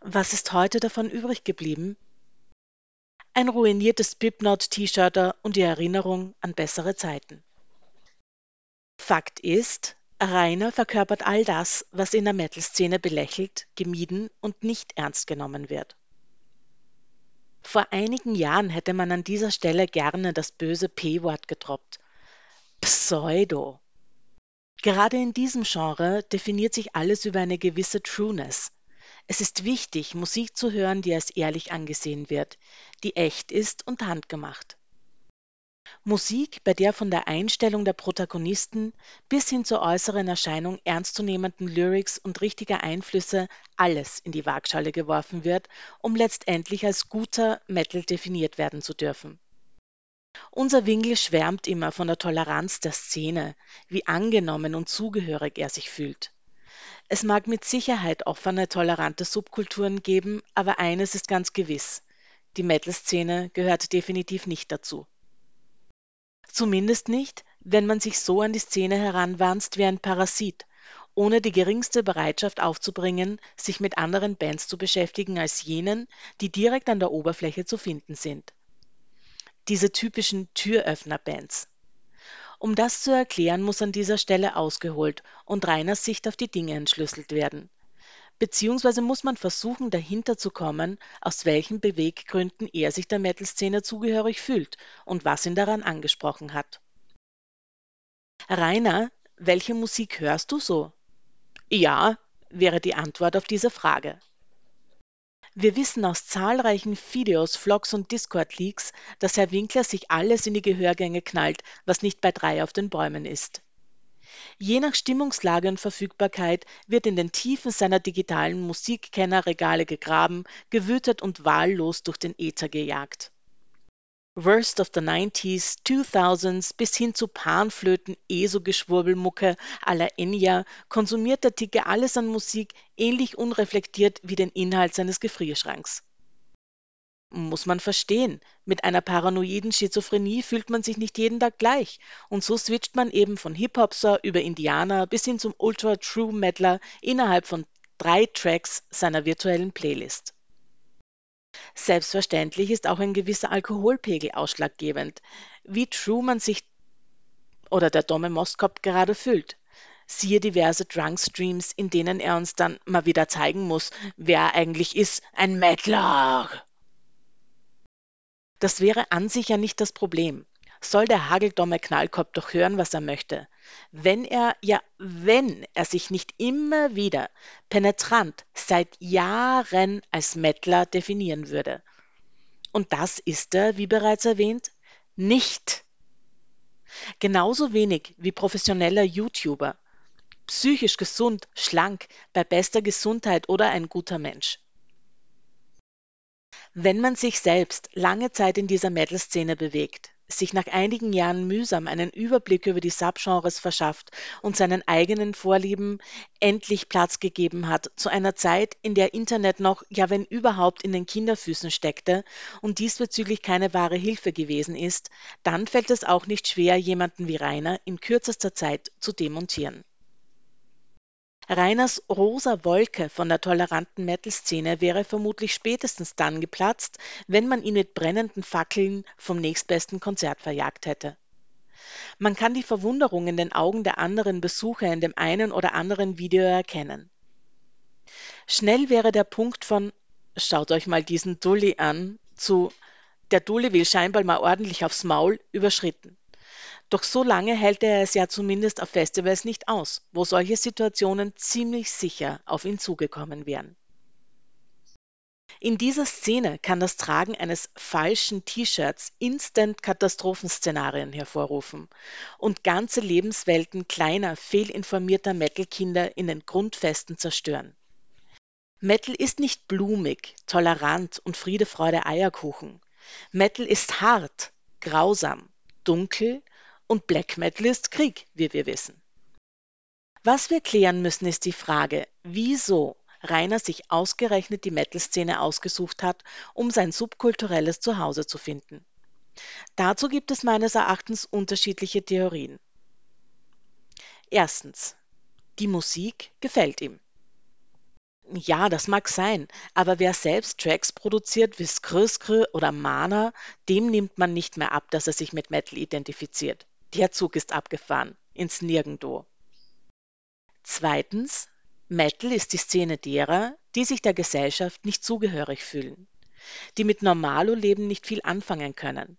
Was ist heute davon übrig geblieben? ein ruiniertes Slipknot-T-Shirt und die Erinnerung an bessere Zeiten. Fakt ist, Rainer verkörpert all das, was in der Metal-Szene belächelt, gemieden und nicht ernst genommen wird. Vor einigen Jahren hätte man an dieser Stelle gerne das böse P-Wort getroppt. Pseudo. Gerade in diesem Genre definiert sich alles über eine gewisse Trueness, es ist wichtig, Musik zu hören, die als ehrlich angesehen wird, die echt ist und handgemacht. Musik, bei der von der Einstellung der Protagonisten bis hin zur äußeren Erscheinung ernstzunehmenden Lyrics und richtiger Einflüsse alles in die Waagschale geworfen wird, um letztendlich als guter Metal definiert werden zu dürfen. Unser Winkel schwärmt immer von der Toleranz der Szene, wie angenommen und zugehörig er sich fühlt. Es mag mit Sicherheit offene, tolerante Subkulturen geben, aber eines ist ganz gewiss: Die Metal-Szene gehört definitiv nicht dazu. Zumindest nicht, wenn man sich so an die Szene heranwanzt wie ein Parasit, ohne die geringste Bereitschaft aufzubringen, sich mit anderen Bands zu beschäftigen als jenen, die direkt an der Oberfläche zu finden sind. Diese typischen Türöffner-Bands. Um das zu erklären, muss an dieser Stelle ausgeholt und Rainers Sicht auf die Dinge entschlüsselt werden. Beziehungsweise muss man versuchen, dahinter zu kommen, aus welchen Beweggründen er sich der Metal-Szene zugehörig fühlt und was ihn daran angesprochen hat. Rainer, welche Musik hörst du so? Ja, wäre die Antwort auf diese Frage. Wir wissen aus zahlreichen Videos, Vlogs und Discord-Leaks, dass Herr Winkler sich alles in die Gehörgänge knallt, was nicht bei drei auf den Bäumen ist. Je nach Stimmungslage und Verfügbarkeit wird in den Tiefen seiner digitalen Musikkennerregale gegraben, gewütet und wahllos durch den Äther gejagt. Worst of the 90s, 2000s bis hin zu Panflöten, ESO-Geschwurbelmucke à la Enya konsumiert der Ticke alles an Musik ähnlich unreflektiert wie den Inhalt seines Gefrierschranks. Muss man verstehen, mit einer paranoiden Schizophrenie fühlt man sich nicht jeden Tag gleich und so switcht man eben von Hip-Hopser über Indianer bis hin zum Ultra-True-Metaler innerhalb von drei Tracks seiner virtuellen Playlist. Selbstverständlich ist auch ein gewisser Alkoholpegel ausschlaggebend, wie true man sich oder der dumme Moskop gerade fühlt. Siehe diverse Drunk-Streams, in denen er uns dann mal wieder zeigen muss, wer er eigentlich ist, ein Mettler. Das wäre an sich ja nicht das Problem soll der hageldomme Knallkopf doch hören, was er möchte. Wenn er, ja, wenn er sich nicht immer wieder penetrant seit Jahren als Mettler definieren würde. Und das ist er, wie bereits erwähnt, nicht. Genauso wenig wie professioneller YouTuber. Psychisch gesund, schlank, bei bester Gesundheit oder ein guter Mensch. Wenn man sich selbst lange Zeit in dieser Metal-Szene bewegt, sich nach einigen Jahren mühsam einen Überblick über die Subgenres verschafft und seinen eigenen Vorlieben endlich Platz gegeben hat, zu einer Zeit, in der Internet noch, ja wenn überhaupt, in den Kinderfüßen steckte und diesbezüglich keine wahre Hilfe gewesen ist, dann fällt es auch nicht schwer, jemanden wie Rainer in kürzester Zeit zu demontieren. Rainers rosa Wolke von der toleranten Metal-Szene wäre vermutlich spätestens dann geplatzt, wenn man ihn mit brennenden Fackeln vom nächstbesten Konzert verjagt hätte. Man kann die Verwunderung in den Augen der anderen Besucher in dem einen oder anderen Video erkennen. Schnell wäre der Punkt von Schaut euch mal diesen Dulli an zu Der Dulli will scheinbar mal ordentlich aufs Maul überschritten. Doch so lange hält er es ja zumindest auf Festivals nicht aus, wo solche Situationen ziemlich sicher auf ihn zugekommen wären. In dieser Szene kann das Tragen eines falschen T-Shirts instant Katastrophenszenarien hervorrufen und ganze Lebenswelten kleiner, fehlinformierter Metal-Kinder in den Grundfesten zerstören. Metal ist nicht blumig, tolerant und Friede, Freude, Eierkuchen. Metal ist hart, grausam, dunkel und Black Metal ist Krieg, wie wir wissen. Was wir klären müssen, ist die Frage, wieso Rainer sich ausgerechnet die Metal-Szene ausgesucht hat, um sein subkulturelles Zuhause zu finden. Dazu gibt es meines Erachtens unterschiedliche Theorien. Erstens. Die Musik gefällt ihm. Ja, das mag sein, aber wer selbst Tracks produziert wie Skrskr oder Mana, dem nimmt man nicht mehr ab, dass er sich mit Metal identifiziert. Der Zug ist abgefahren, ins Nirgendwo. Zweitens, Metal ist die Szene derer, die sich der Gesellschaft nicht zugehörig fühlen, die mit Normalo-Leben nicht viel anfangen können.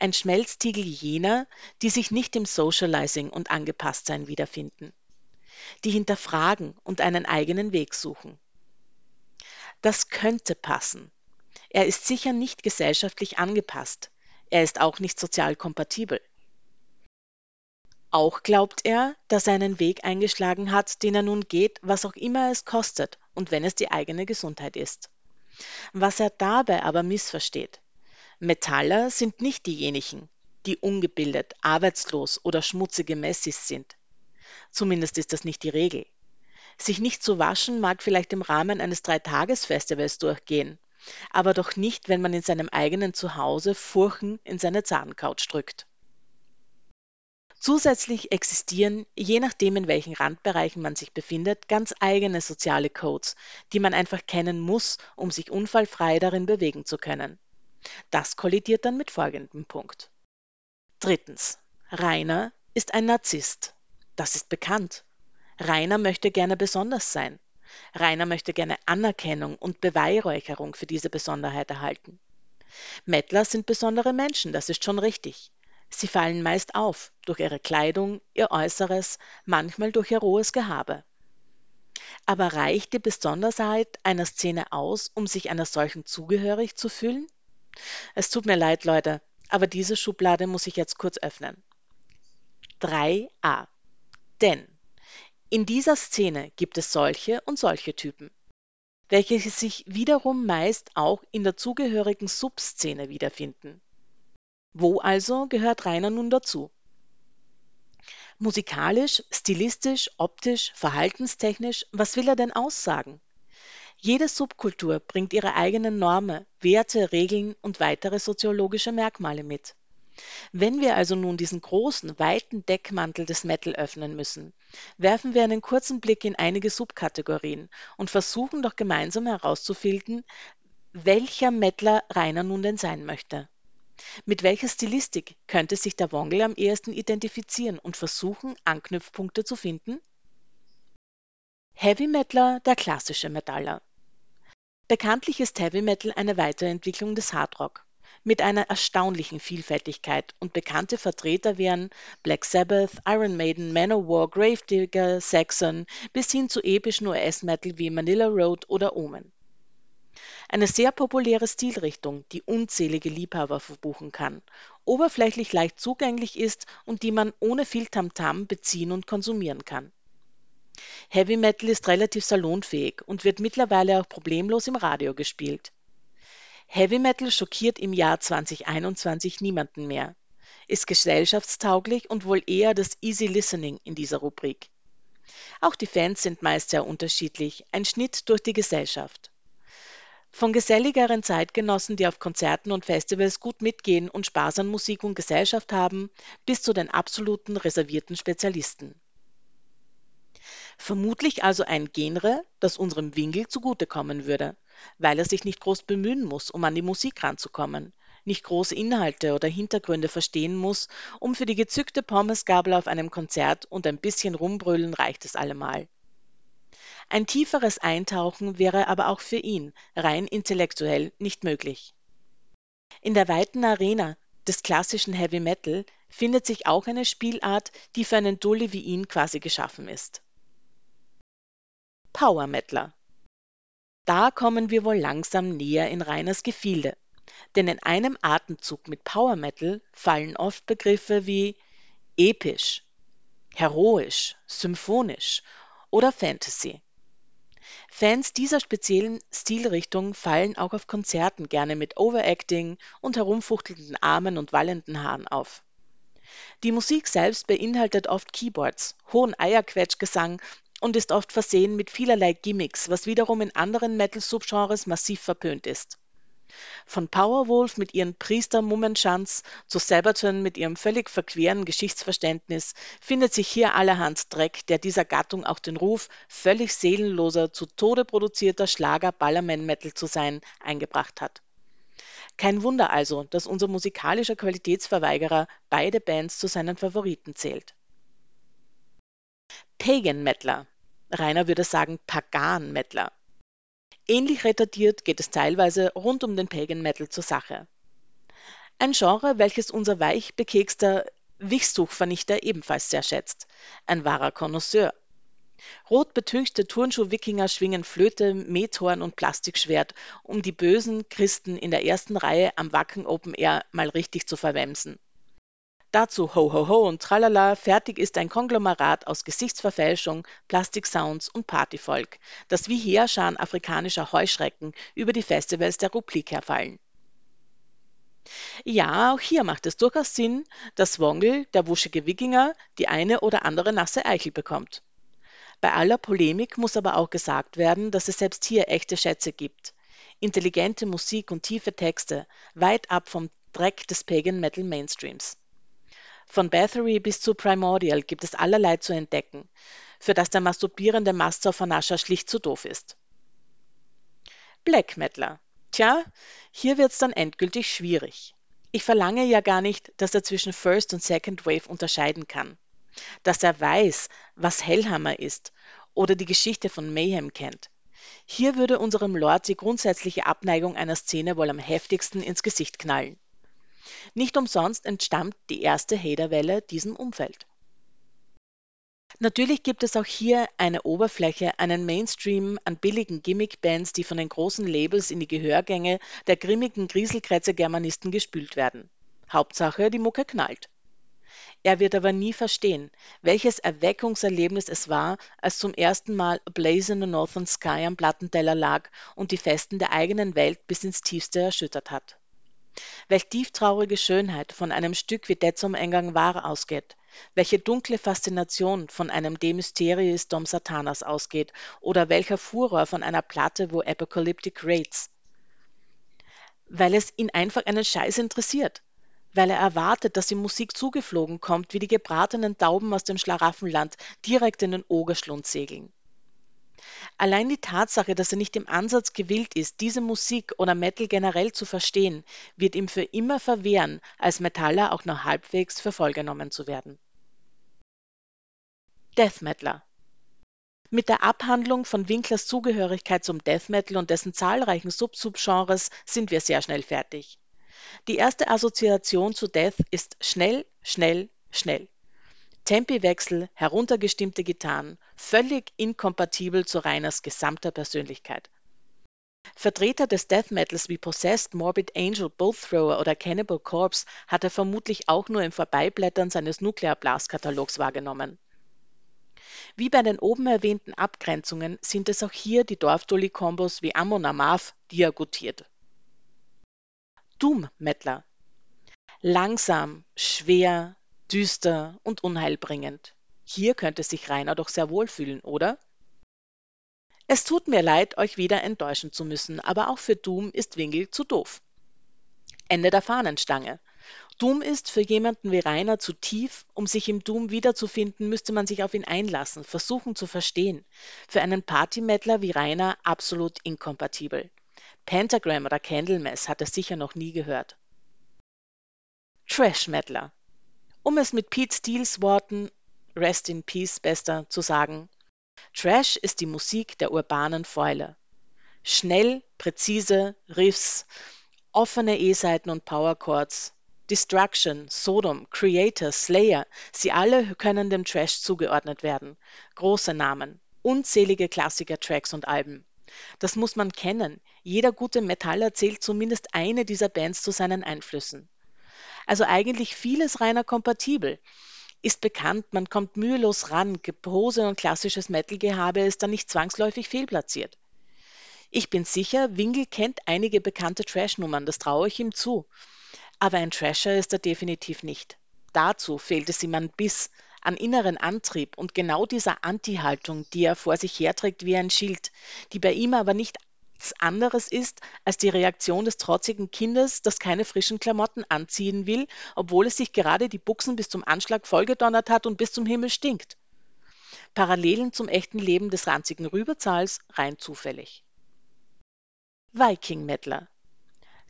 Ein Schmelztiegel jener, die sich nicht im Socializing und Angepasstsein wiederfinden, die hinterfragen und einen eigenen Weg suchen. Das könnte passen. Er ist sicher nicht gesellschaftlich angepasst. Er ist auch nicht sozial kompatibel. Auch glaubt er, dass er einen Weg eingeschlagen hat, den er nun geht, was auch immer es kostet und wenn es die eigene Gesundheit ist. Was er dabei aber missversteht. Metaller sind nicht diejenigen, die ungebildet, arbeitslos oder schmutzige Messis sind. Zumindest ist das nicht die Regel. Sich nicht zu waschen mag vielleicht im Rahmen eines Dreitagesfestivals durchgehen, aber doch nicht, wenn man in seinem eigenen Zuhause Furchen in seine Zahncouch drückt. Zusätzlich existieren, je nachdem in welchen Randbereichen man sich befindet, ganz eigene soziale Codes, die man einfach kennen muss, um sich unfallfrei darin bewegen zu können. Das kollidiert dann mit folgendem Punkt. Drittens. Rainer ist ein Narzisst. Das ist bekannt. Rainer möchte gerne besonders sein. Rainer möchte gerne Anerkennung und Beweihräucherung für diese Besonderheit erhalten. Mettler sind besondere Menschen, das ist schon richtig. Sie fallen meist auf durch ihre Kleidung, ihr Äußeres, manchmal durch ihr rohes Gehabe. Aber reicht die Besonderheit einer Szene aus, um sich einer solchen zugehörig zu fühlen? Es tut mir leid, Leute, aber diese Schublade muss ich jetzt kurz öffnen. 3a. Denn in dieser Szene gibt es solche und solche Typen, welche sich wiederum meist auch in der zugehörigen Subszene wiederfinden. Wo also gehört Rainer nun dazu? Musikalisch, stilistisch, optisch, verhaltenstechnisch, was will er denn aussagen? Jede Subkultur bringt ihre eigenen Normen, Werte, Regeln und weitere soziologische Merkmale mit. Wenn wir also nun diesen großen, weiten Deckmantel des Metal öffnen müssen, werfen wir einen kurzen Blick in einige Subkategorien und versuchen doch gemeinsam herauszufinden, welcher Metaler Rainer nun denn sein möchte. Mit welcher Stilistik könnte sich der Wongel am ehesten identifizieren und versuchen, Anknüpfpunkte zu finden? Heavy Metaler, der klassische Metaller. Bekanntlich ist Heavy Metal eine Weiterentwicklung des Hard Rock mit einer erstaunlichen Vielfältigkeit und bekannte Vertreter wären Black Sabbath, Iron Maiden, Manowar, Gravedigger, Saxon bis hin zu epischen US-Metal wie Manila Road oder Omen. Eine sehr populäre Stilrichtung, die unzählige Liebhaber verbuchen kann, oberflächlich leicht zugänglich ist und die man ohne viel Tamtam beziehen und konsumieren kann. Heavy Metal ist relativ salonfähig und wird mittlerweile auch problemlos im Radio gespielt. Heavy Metal schockiert im Jahr 2021 niemanden mehr, ist gesellschaftstauglich und wohl eher das Easy Listening in dieser Rubrik. Auch die Fans sind meist sehr unterschiedlich, ein Schnitt durch die Gesellschaft. Von geselligeren Zeitgenossen, die auf Konzerten und Festivals gut mitgehen und Spaß an Musik und Gesellschaft haben, bis zu den absoluten reservierten Spezialisten. Vermutlich also ein Genre, das unserem Winkel zugutekommen würde, weil er sich nicht groß bemühen muss, um an die Musik ranzukommen, nicht große Inhalte oder Hintergründe verstehen muss, um für die gezückte Pommesgabel auf einem Konzert und ein bisschen rumbrüllen reicht es allemal. Ein tieferes Eintauchen wäre aber auch für ihn rein intellektuell nicht möglich. In der weiten Arena des klassischen Heavy Metal findet sich auch eine Spielart, die für einen Dulli wie ihn quasi geschaffen ist. Power Metaler. Da kommen wir wohl langsam näher in Rainers Gefilde, denn in einem Atemzug mit Power Metal fallen oft Begriffe wie episch, heroisch, symphonisch oder Fantasy. Fans dieser speziellen Stilrichtung fallen auch auf Konzerten gerne mit Overacting und herumfuchtelnden Armen und wallenden Haaren auf. Die Musik selbst beinhaltet oft Keyboards, hohen Eierquetschgesang und ist oft versehen mit vielerlei Gimmicks, was wiederum in anderen Metal-Subgenres massiv verpönt ist. Von Powerwolf mit ihren Priester-Mummenschanz zu Sabaton mit ihrem völlig verqueren Geschichtsverständnis findet sich hier allerhand Dreck, der dieser Gattung auch den Ruf, völlig seelenloser, zu Tode produzierter Schlager-Ballerman-Metal zu sein, eingebracht hat. Kein Wunder also, dass unser musikalischer Qualitätsverweigerer beide Bands zu seinen Favoriten zählt. Pagan Metaler. Rainer würde sagen Pagan Metaler. Ähnlich retardiert geht es teilweise rund um den Pagan Metal zur Sache. Ein Genre, welches unser weich bekekster Wichstuchvernichter ebenfalls sehr schätzt. Ein wahrer Connoisseur. Rot betünchte Turnschuh-Wikinger schwingen Flöte, Methorn und Plastikschwert, um die bösen Christen in der ersten Reihe am Wacken Open Air mal richtig zu verwemsen. Dazu Ho Ho Ho und Tralala, fertig ist ein Konglomerat aus Gesichtsverfälschung, Plastiksounds und Partyvolk, das wie Heerscharen afrikanischer Heuschrecken über die Festivals der Rubrik herfallen. Ja, auch hier macht es durchaus Sinn, dass Wongel, der wuschige Wikinger, die eine oder andere nasse Eichel bekommt. Bei aller Polemik muss aber auch gesagt werden, dass es selbst hier echte Schätze gibt. Intelligente Musik und tiefe Texte, weit ab vom Dreck des Pagan Metal Mainstreams. Von Bathory bis zu Primordial gibt es allerlei zu entdecken, für das der masturbierende Mastzauphernascher schlicht zu doof ist. Black Metaler. Tja, hier wird's dann endgültig schwierig. Ich verlange ja gar nicht, dass er zwischen First und Second Wave unterscheiden kann. Dass er weiß, was Hellhammer ist oder die Geschichte von Mayhem kennt. Hier würde unserem Lord die grundsätzliche Abneigung einer Szene wohl am heftigsten ins Gesicht knallen. Nicht umsonst entstammt die erste Haterwelle diesem Umfeld. Natürlich gibt es auch hier eine Oberfläche, einen Mainstream an billigen Gimmick-Bands, die von den großen Labels in die Gehörgänge der grimmigen Grieselkrätze-Germanisten gespült werden. Hauptsache, die Mucke knallt. Er wird aber nie verstehen, welches Erweckungserlebnis es war, als zum ersten Mal A Blaze in the Northern Sky am Plattenteller lag und die Festen der eigenen Welt bis ins Tiefste erschüttert hat. Welch tieftraurige Schönheit von einem Stück wie zum Eingang war ausgeht, welche dunkle Faszination von einem De Mysteriis Dom Satanas ausgeht oder welcher Furor von einer Platte wo Apocalyptic Raids. Weil es ihn einfach einen Scheiß interessiert, weil er erwartet, dass ihm Musik zugeflogen kommt, wie die gebratenen Tauben aus dem Schlaraffenland direkt in den Ogerschlund segeln. Allein die Tatsache, dass er nicht im Ansatz gewillt ist, diese Musik oder Metal generell zu verstehen, wird ihm für immer verwehren, als Metaller auch nur halbwegs für voll genommen zu werden. Death Metaler mit der Abhandlung von Winklers Zugehörigkeit zum Death Metal und dessen zahlreichen Sub-Subgenres sind wir sehr schnell fertig. Die erste Assoziation zu Death ist schnell, schnell, schnell. Tempiwechsel, heruntergestimmte Gitarren, völlig inkompatibel zu Rainers gesamter Persönlichkeit. Vertreter des Death Metals wie Possessed, Morbid Angel, Bolt Thrower oder Cannibal Corpse hat er vermutlich auch nur im Vorbeiblättern seines Nuclear Blast Katalogs wahrgenommen. Wie bei den oben erwähnten Abgrenzungen sind es auch hier die Dorfdolly-Kombos wie Ammon Amarth, die er gutiert. Doom Metaler. Langsam, schwer, düster und unheilbringend. Hier könnte sich Rainer doch sehr wohl fühlen, oder? Es tut mir leid, euch wieder enttäuschen zu müssen, aber auch für Doom ist Wingel zu doof. Ende der Fahnenstange. Doom ist für jemanden wie Rainer zu tief, um sich im Doom wiederzufinden, müsste man sich auf ihn einlassen, versuchen zu verstehen. Für einen Partymettler wie Rainer absolut inkompatibel. Pentagram oder Candlemass hat er sicher noch nie gehört. Trash-Mettler. Um es mit Pete Steeles Worten Rest in Peace besser zu sagen, Trash ist die Musik der urbanen Fäule. Schnell, präzise, Riffs, offene E-Seiten und Powerchords, Destruction, Sodom, Creator, Slayer, sie alle können dem Trash zugeordnet werden. Große Namen, unzählige Klassiker-Tracks und Alben. Das muss man kennen. Jeder gute Metaller zählt zumindest eine dieser Bands zu seinen Einflüssen. Also eigentlich vieles reiner kompatibel. Ist bekannt, man kommt mühelos ran, Gepose und klassisches Metal-Gehabe ist dann nicht zwangsläufig fehlplatziert. Ich bin sicher, Winkel kennt einige bekannte Trash-Nummern, das traue ich ihm zu. Aber ein Trasher ist er definitiv nicht. Dazu fehlt es ihm an Biss, an inneren Antrieb und genau dieser Anti-Haltung, die er vor sich herträgt wie ein Schild, die bei ihm aber nichts anderes ist als die Reaktion des trotzigen Kindes, das keine frischen Klamotten anziehen will, obwohl es sich gerade die Buchsen bis zum Anschlag vollgedonnert hat und bis zum Himmel stinkt. Parallelen zum echten Leben des ranzigen Rüberzahls rein zufällig. Viking-Mettler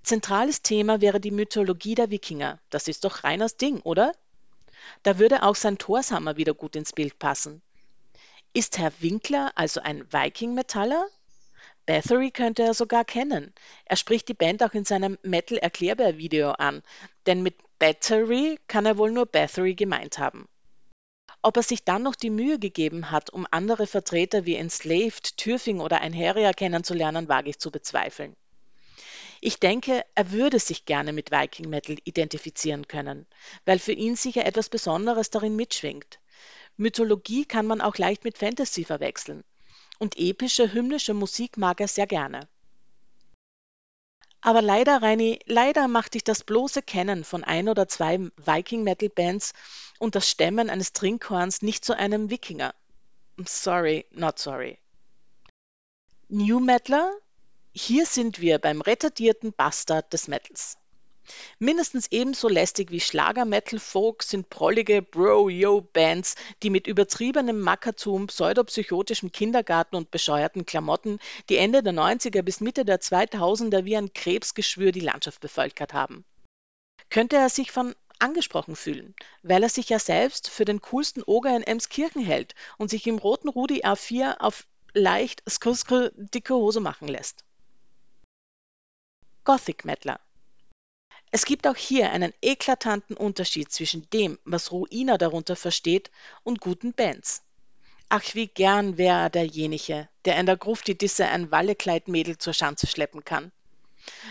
Zentrales Thema wäre die Mythologie der Wikinger. Das ist doch Reiners Ding, oder? Da würde auch sein Torshammer wieder gut ins Bild passen. Ist Herr Winkler also ein Viking-Metaller? Bathory könnte er sogar kennen. Er spricht die Band auch in seinem Metal-Erklärbär-Video an, denn mit Battery kann er wohl nur Bathory gemeint haben. Ob er sich dann noch die Mühe gegeben hat, um andere Vertreter wie Enslaved, Türfing oder Einheria kennenzulernen, wage ich zu bezweifeln. Ich denke, er würde sich gerne mit Viking Metal identifizieren können, weil für ihn sicher etwas Besonderes darin mitschwingt. Mythologie kann man auch leicht mit Fantasy verwechseln. Und epische, hymnische Musik mag er sehr gerne. Aber leider, Reini, leider macht dich das bloße Kennen von ein oder zwei Viking-Metal-Bands und das Stemmen eines Trinkhorns nicht zu einem Wikinger. Sorry, not sorry. New Metaler hier sind wir beim retardierten Bastard des Metals. Mindestens ebenso lästig wie Schlager-Metal-Folk sind prollige Bro-Yo-Bands, die mit übertriebenem Mackertum, pseudopsychotischem Kindergarten und bescheuerten Klamotten, die Ende der 90er bis Mitte der 2000er wie ein Krebsgeschwür die Landschaft bevölkert haben. Könnte er sich von angesprochen fühlen, weil er sich ja selbst für den coolsten Oger in Emskirchen hält und sich im roten Rudi A4 auf leicht skrskr dicke Hose machen lässt. Gothic Mettler. Es gibt auch hier einen eklatanten Unterschied zwischen dem, was Ruina darunter versteht, und guten Bands. Ach, wie gern wäre er derjenige, der in der Gruft die Disse ein Wallekleidmädel zur Schanze schleppen kann.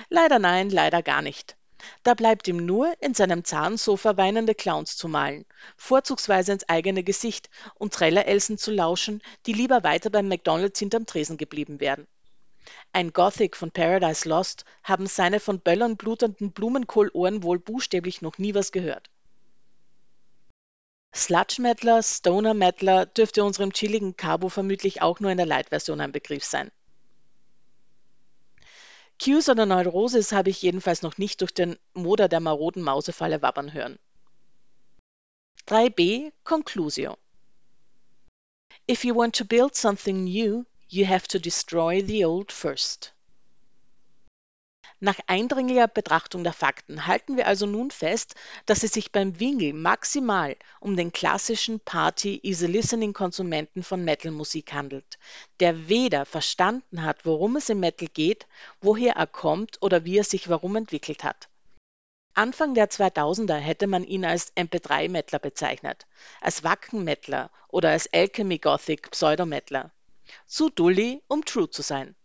Leider nein, leider gar nicht. Da bleibt ihm nur, in seinem Zahnsofa weinende Clowns zu malen, vorzugsweise ins eigene Gesicht und Treller-Elsen zu lauschen, die lieber weiter beim McDonalds hinterm Tresen geblieben wären. Ein Gothic von Paradise Lost haben seine von Böllern blutenden Blumenkohlohren wohl buchstäblich noch nie was gehört. Sludge-Mettler, Stoner-Mettler dürfte unserem chilligen Cabo vermutlich auch nur in der Light-Version ein Begriff sein. Qs oder Neurosis habe ich jedenfalls noch nicht durch den Moder der maroden Mausefalle wabbern hören. 3b Conclusio If you want to build something new, You have to destroy the old first. Nach eindringlicher Betrachtung der Fakten halten wir also nun fest, dass es sich beim Wingel maximal um den klassischen Party-Easy-Listening-Konsumenten von Metal-Musik handelt, der weder verstanden hat, worum es im Metal geht, woher er kommt oder wie er sich warum entwickelt hat. Anfang der 2000er hätte man ihn als MP3-Mettler bezeichnet, als Wacken-Mettler oder als Alchemy-Gothic-Pseudo-Mettler. Zu dully, um true zu sein.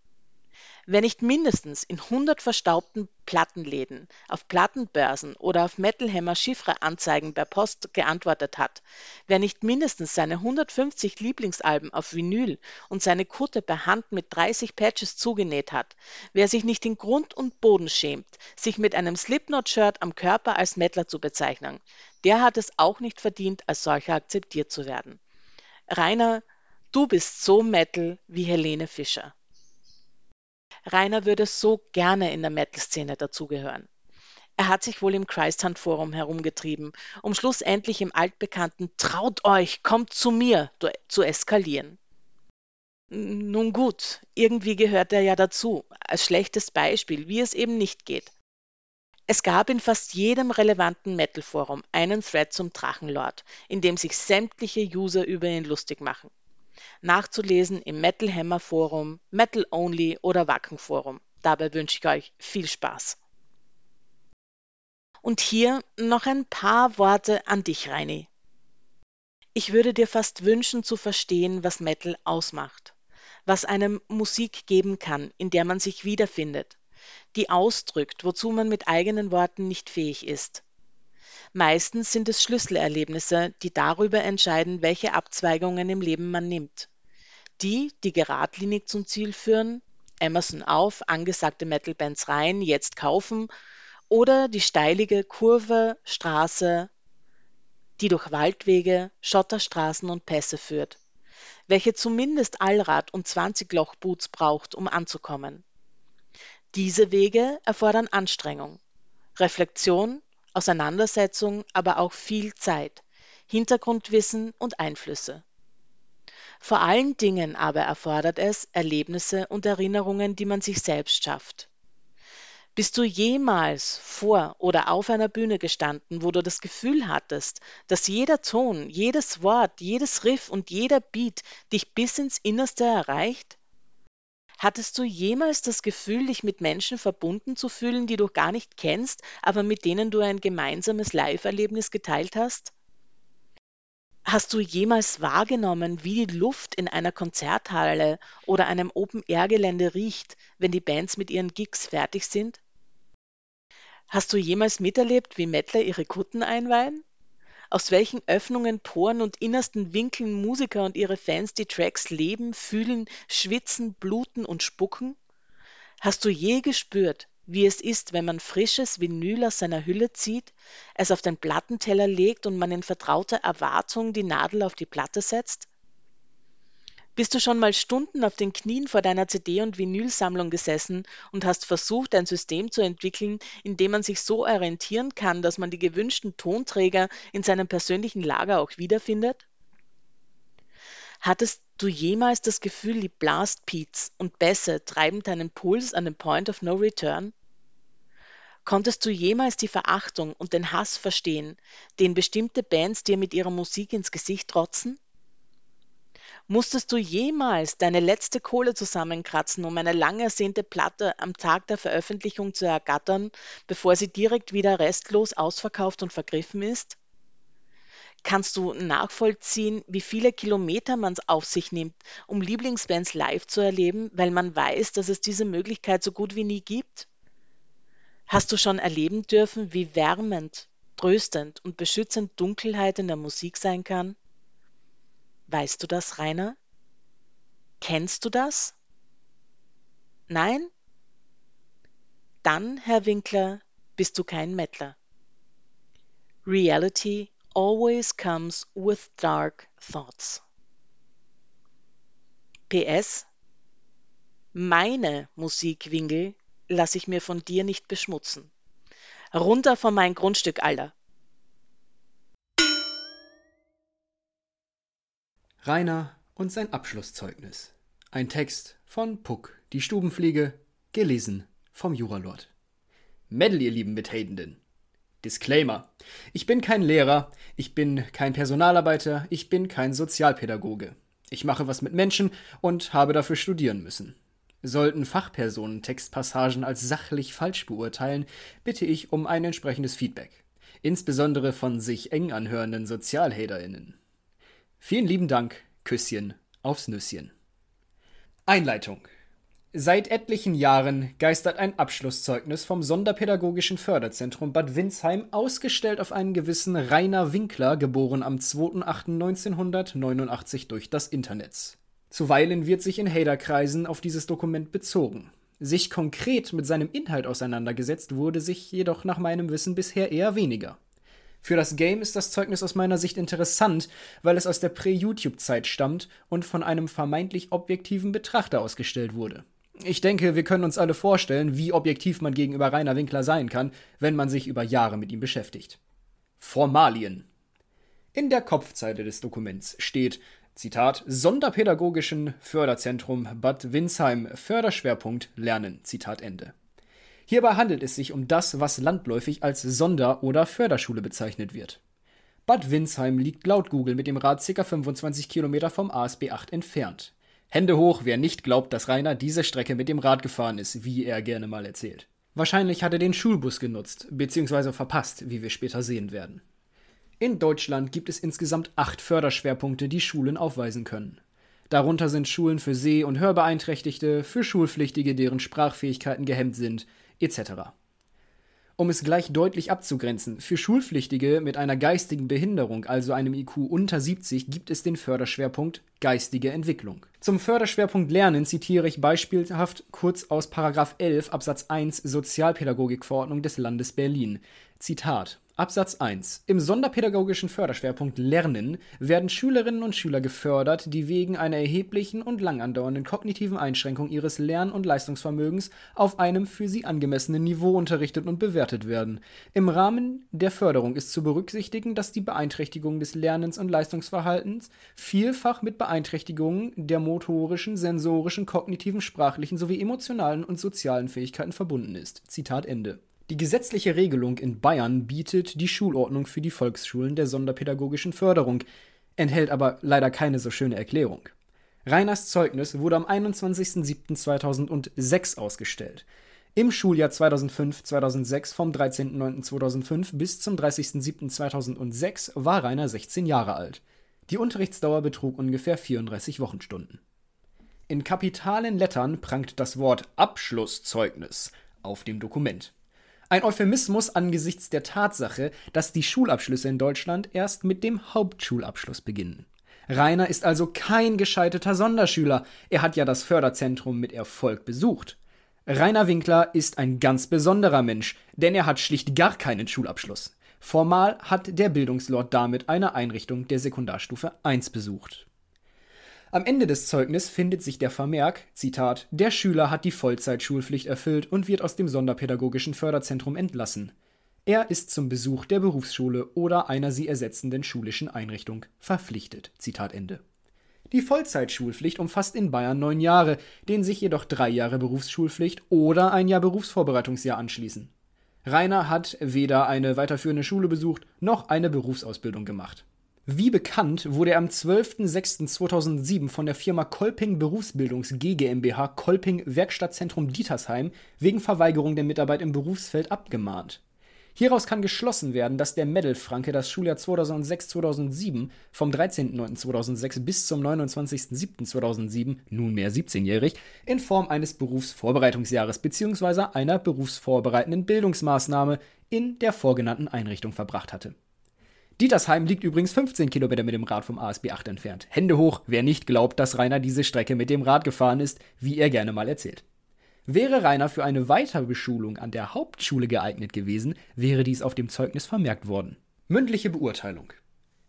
Wer nicht mindestens in 100 verstaubten Plattenläden, auf Plattenbörsen oder auf Metal Hammer Chiffre-Anzeigen per Post geantwortet hat, wer nicht mindestens seine 150 Lieblingsalben auf Vinyl und seine Kutte per Hand mit 30 Patches zugenäht hat, wer sich nicht in Grund und Boden schämt, sich mit einem Slipknot-Shirt am Körper als Mettler zu bezeichnen, der hat es auch nicht verdient, als solcher akzeptiert zu werden. Rainer Du bist so Metal wie Helene Fischer. Rainer würde so gerne in der Metal-Szene dazugehören. Er hat sich wohl im Christhunt Forum herumgetrieben, um schlussendlich im altbekannten Traut euch, kommt zu mir zu eskalieren. Nun gut, irgendwie gehört er ja dazu, als schlechtes Beispiel, wie es eben nicht geht. Es gab in fast jedem relevanten Metal-Forum einen Thread zum Drachenlord, in dem sich sämtliche User über ihn lustig machen nachzulesen im Metal Hammer Forum, Metal Only oder Wacken Forum. Dabei wünsche ich euch viel Spaß. Und hier noch ein paar Worte an dich, Reini. Ich würde dir fast wünschen zu verstehen, was Metal ausmacht, was einem Musik geben kann, in der man sich wiederfindet, die ausdrückt, wozu man mit eigenen Worten nicht fähig ist. Meistens sind es Schlüsselerlebnisse, die darüber entscheiden, welche Abzweigungen im Leben man nimmt. Die, die geradlinig zum Ziel führen, Emerson auf, angesagte Metalbands rein, jetzt kaufen, oder die steilige Kurve, Straße, die durch Waldwege, Schotterstraßen und Pässe führt, welche zumindest Allrad und 20-Loch-Boots braucht, um anzukommen. Diese Wege erfordern Anstrengung, Reflexion, Auseinandersetzung, aber auch viel Zeit, Hintergrundwissen und Einflüsse. Vor allen Dingen aber erfordert es Erlebnisse und Erinnerungen, die man sich selbst schafft. Bist du jemals vor oder auf einer Bühne gestanden, wo du das Gefühl hattest, dass jeder Ton, jedes Wort, jedes Riff und jeder Beat dich bis ins Innerste erreicht? Hattest du jemals das Gefühl, dich mit Menschen verbunden zu fühlen, die du gar nicht kennst, aber mit denen du ein gemeinsames Live-Erlebnis geteilt hast? Hast du jemals wahrgenommen, wie die Luft in einer Konzerthalle oder einem Open-Air-Gelände riecht, wenn die Bands mit ihren Gigs fertig sind? Hast du jemals miterlebt, wie Mettler ihre Kutten einweihen? Aus welchen Öffnungen, Poren und innersten Winkeln Musiker und ihre Fans die Tracks leben, fühlen, schwitzen, bluten und spucken? Hast du je gespürt, wie es ist, wenn man frisches Vinyl aus seiner Hülle zieht, es auf den Plattenteller legt und man in vertrauter Erwartung die Nadel auf die Platte setzt? Bist du schon mal Stunden auf den Knien vor deiner CD- und Vinylsammlung gesessen und hast versucht, ein System zu entwickeln, in dem man sich so orientieren kann, dass man die gewünschten Tonträger in seinem persönlichen Lager auch wiederfindet? Hattest du jemals das Gefühl, die Blastbeats und Bässe treiben deinen Puls an den Point of No Return? Konntest du jemals die Verachtung und den Hass verstehen, den bestimmte Bands dir mit ihrer Musik ins Gesicht trotzen? Musstest du jemals deine letzte Kohle zusammenkratzen, um eine lang ersehnte Platte am Tag der Veröffentlichung zu ergattern, bevor sie direkt wieder restlos ausverkauft und vergriffen ist? Kannst du nachvollziehen, wie viele Kilometer man auf sich nimmt, um Lieblingsbands live zu erleben, weil man weiß, dass es diese Möglichkeit so gut wie nie gibt? Hast du schon erleben dürfen, wie wärmend, tröstend und beschützend Dunkelheit in der Musik sein kann? Weißt du das, Rainer? Kennst du das? Nein? Dann, Herr Winkler, bist du kein Mettler. Reality always comes with dark thoughts. PS Meine Musikwinkel lasse ich mir von dir nicht beschmutzen. Runter von mein Grundstück, Alter. Rainer und sein Abschlusszeugnis. Ein Text von Puck, die Stubenfliege, gelesen vom Juralord. Medal, ihr lieben Beteiligten. Disclaimer. Ich bin kein Lehrer, ich bin kein Personalarbeiter, ich bin kein Sozialpädagoge. Ich mache was mit Menschen und habe dafür studieren müssen. Sollten Fachpersonen Textpassagen als sachlich falsch beurteilen, bitte ich um ein entsprechendes Feedback. Insbesondere von sich eng anhörenden SozialhaterInnen. Vielen lieben Dank, Küsschen aufs Nüsschen. Einleitung. Seit etlichen Jahren geistert ein Abschlusszeugnis vom Sonderpädagogischen Förderzentrum Bad Windsheim ausgestellt auf einen gewissen Rainer Winkler, geboren am 2.8.1989 durch das Internet. Zuweilen wird sich in Haterkreisen auf dieses Dokument bezogen. Sich konkret mit seinem Inhalt auseinandergesetzt wurde sich jedoch nach meinem Wissen bisher eher weniger. Für das Game ist das Zeugnis aus meiner Sicht interessant, weil es aus der Prä-YouTube-Zeit stammt und von einem vermeintlich objektiven Betrachter ausgestellt wurde. Ich denke, wir können uns alle vorstellen, wie objektiv man gegenüber Rainer Winkler sein kann, wenn man sich über Jahre mit ihm beschäftigt. Formalien. In der Kopfzeile des Dokuments steht, Zitat, Sonderpädagogischen Förderzentrum Bad Windsheim, Förderschwerpunkt Lernen, Zitat Ende. Hierbei handelt es sich um das, was landläufig als Sonder- oder Förderschule bezeichnet wird. Bad Windsheim liegt laut Google mit dem Rad ca. 25 Kilometer vom ASB 8 entfernt. Hände hoch, wer nicht glaubt, dass Rainer diese Strecke mit dem Rad gefahren ist, wie er gerne mal erzählt. Wahrscheinlich hat er den Schulbus genutzt, beziehungsweise verpasst, wie wir später sehen werden. In Deutschland gibt es insgesamt acht Förderschwerpunkte, die Schulen aufweisen können. Darunter sind Schulen für Seh- und Hörbeeinträchtigte, für Schulpflichtige, deren Sprachfähigkeiten gehemmt sind, etc. Um es gleich deutlich abzugrenzen, für Schulpflichtige mit einer geistigen Behinderung, also einem IQ unter 70, gibt es den Förderschwerpunkt geistige Entwicklung. Zum Förderschwerpunkt Lernen zitiere ich beispielhaft kurz aus 11 Absatz 1 Sozialpädagogikverordnung des Landes Berlin. Zitat Absatz 1. Im sonderpädagogischen Förderschwerpunkt Lernen werden Schülerinnen und Schüler gefördert, die wegen einer erheblichen und lang andauernden kognitiven Einschränkung ihres Lern- und Leistungsvermögens auf einem für sie angemessenen Niveau unterrichtet und bewertet werden. Im Rahmen der Förderung ist zu berücksichtigen, dass die Beeinträchtigung des Lernens und Leistungsverhaltens vielfach mit Beeinträchtigungen der motorischen, sensorischen, kognitiven, sprachlichen sowie emotionalen und sozialen Fähigkeiten verbunden ist. Zitat Ende. Die gesetzliche Regelung in Bayern bietet die Schulordnung für die Volksschulen der sonderpädagogischen Förderung, enthält aber leider keine so schöne Erklärung. Reiners Zeugnis wurde am 21.07.2006 ausgestellt. Im Schuljahr 2005-2006 vom 13.09.2005 bis zum 30.07.2006 war Rainer 16 Jahre alt. Die Unterrichtsdauer betrug ungefähr 34 Wochenstunden. In kapitalen Lettern prangt das Wort Abschlusszeugnis auf dem Dokument. Ein Euphemismus angesichts der Tatsache, dass die Schulabschlüsse in Deutschland erst mit dem Hauptschulabschluss beginnen. Rainer ist also kein gescheiterter Sonderschüler, er hat ja das Förderzentrum mit Erfolg besucht. Rainer Winkler ist ein ganz besonderer Mensch, denn er hat schlicht gar keinen Schulabschluss. Formal hat der Bildungslord damit eine Einrichtung der Sekundarstufe 1 besucht. Am Ende des Zeugnisses findet sich der Vermerk, Zitat, der Schüler hat die Vollzeitschulpflicht erfüllt und wird aus dem sonderpädagogischen Förderzentrum entlassen. Er ist zum Besuch der Berufsschule oder einer sie ersetzenden schulischen Einrichtung verpflichtet. Zitat Ende. Die Vollzeitschulpflicht umfasst in Bayern neun Jahre, denen sich jedoch drei Jahre Berufsschulpflicht oder ein Jahr Berufsvorbereitungsjahr anschließen. Rainer hat weder eine weiterführende Schule besucht noch eine Berufsausbildung gemacht. Wie bekannt wurde er am 12.06.2007 von der Firma Kolping Berufsbildungs GmbH Kolping Werkstattzentrum Dietersheim wegen Verweigerung der Mitarbeit im Berufsfeld abgemahnt. Hieraus kann geschlossen werden, dass der Medal-Franke das Schuljahr 2006-2007 vom 13.09.2006 bis zum 29.07.2007, nunmehr 17-jährig, in Form eines Berufsvorbereitungsjahres bzw. einer berufsvorbereitenden Bildungsmaßnahme in der vorgenannten Einrichtung verbracht hatte. Dietersheim liegt übrigens 15 Kilometer mit dem Rad vom ASB 8 entfernt. Hände hoch, wer nicht glaubt, dass Rainer diese Strecke mit dem Rad gefahren ist, wie er gerne mal erzählt. Wäre Rainer für eine Weiterbeschulung an der Hauptschule geeignet gewesen, wäre dies auf dem Zeugnis vermerkt worden. Mündliche Beurteilung.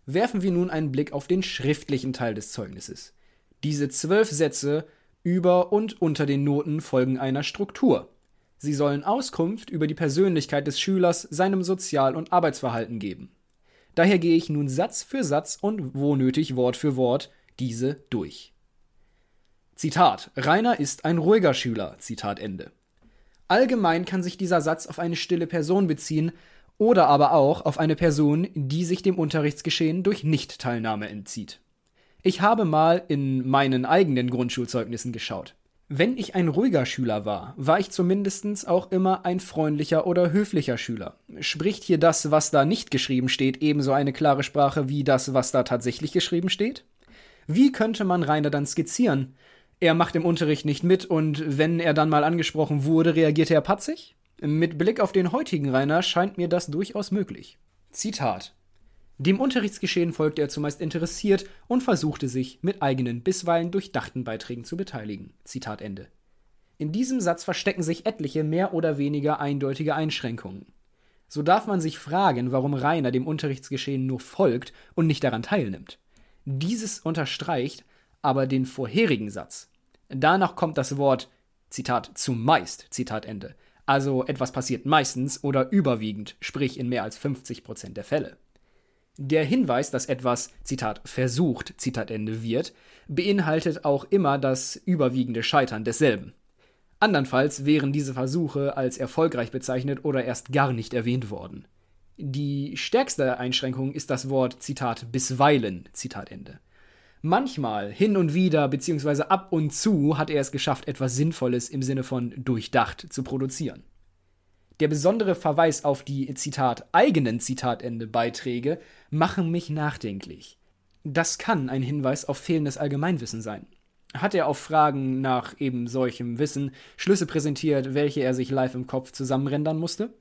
Werfen wir nun einen Blick auf den schriftlichen Teil des Zeugnisses. Diese zwölf Sätze über und unter den Noten folgen einer Struktur. Sie sollen Auskunft über die Persönlichkeit des Schülers, seinem Sozial- und Arbeitsverhalten geben. Daher gehe ich nun Satz für Satz und wo nötig Wort für Wort diese durch. Zitat: Rainer ist ein ruhiger Schüler. Zitat Ende. Allgemein kann sich dieser Satz auf eine stille Person beziehen oder aber auch auf eine Person, die sich dem Unterrichtsgeschehen durch Nichtteilnahme entzieht. Ich habe mal in meinen eigenen Grundschulzeugnissen geschaut. Wenn ich ein ruhiger Schüler war, war ich zumindest auch immer ein freundlicher oder höflicher Schüler. Spricht hier das, was da nicht geschrieben steht, ebenso eine klare Sprache wie das, was da tatsächlich geschrieben steht? Wie könnte man Rainer dann skizzieren? Er macht im Unterricht nicht mit und wenn er dann mal angesprochen wurde, reagierte er patzig? Mit Blick auf den heutigen Rainer scheint mir das durchaus möglich. Zitat dem Unterrichtsgeschehen folgte er zumeist interessiert und versuchte sich mit eigenen, bisweilen durchdachten Beiträgen zu beteiligen. Zitat Ende. In diesem Satz verstecken sich etliche mehr oder weniger eindeutige Einschränkungen. So darf man sich fragen, warum Rainer dem Unterrichtsgeschehen nur folgt und nicht daran teilnimmt. Dieses unterstreicht aber den vorherigen Satz. Danach kommt das Wort Zitat zumeist, Zitat Ende. Also etwas passiert meistens oder überwiegend, sprich in mehr als 50 Prozent der Fälle. Der Hinweis, dass etwas, Zitat, versucht, Zitat Ende wird, beinhaltet auch immer das überwiegende Scheitern desselben. Andernfalls wären diese Versuche als erfolgreich bezeichnet oder erst gar nicht erwähnt worden. Die stärkste Einschränkung ist das Wort, Zitat, bisweilen, Zitat Ende. Manchmal, hin und wieder, beziehungsweise ab und zu hat er es geschafft, etwas Sinnvolles im Sinne von durchdacht zu produzieren. Der besondere Verweis auf die Zitat eigenen Zitatende Beiträge machen mich nachdenklich. Das kann ein Hinweis auf fehlendes Allgemeinwissen sein. Hat er auf Fragen nach eben solchem Wissen Schlüsse präsentiert, welche er sich live im Kopf zusammenrendern musste?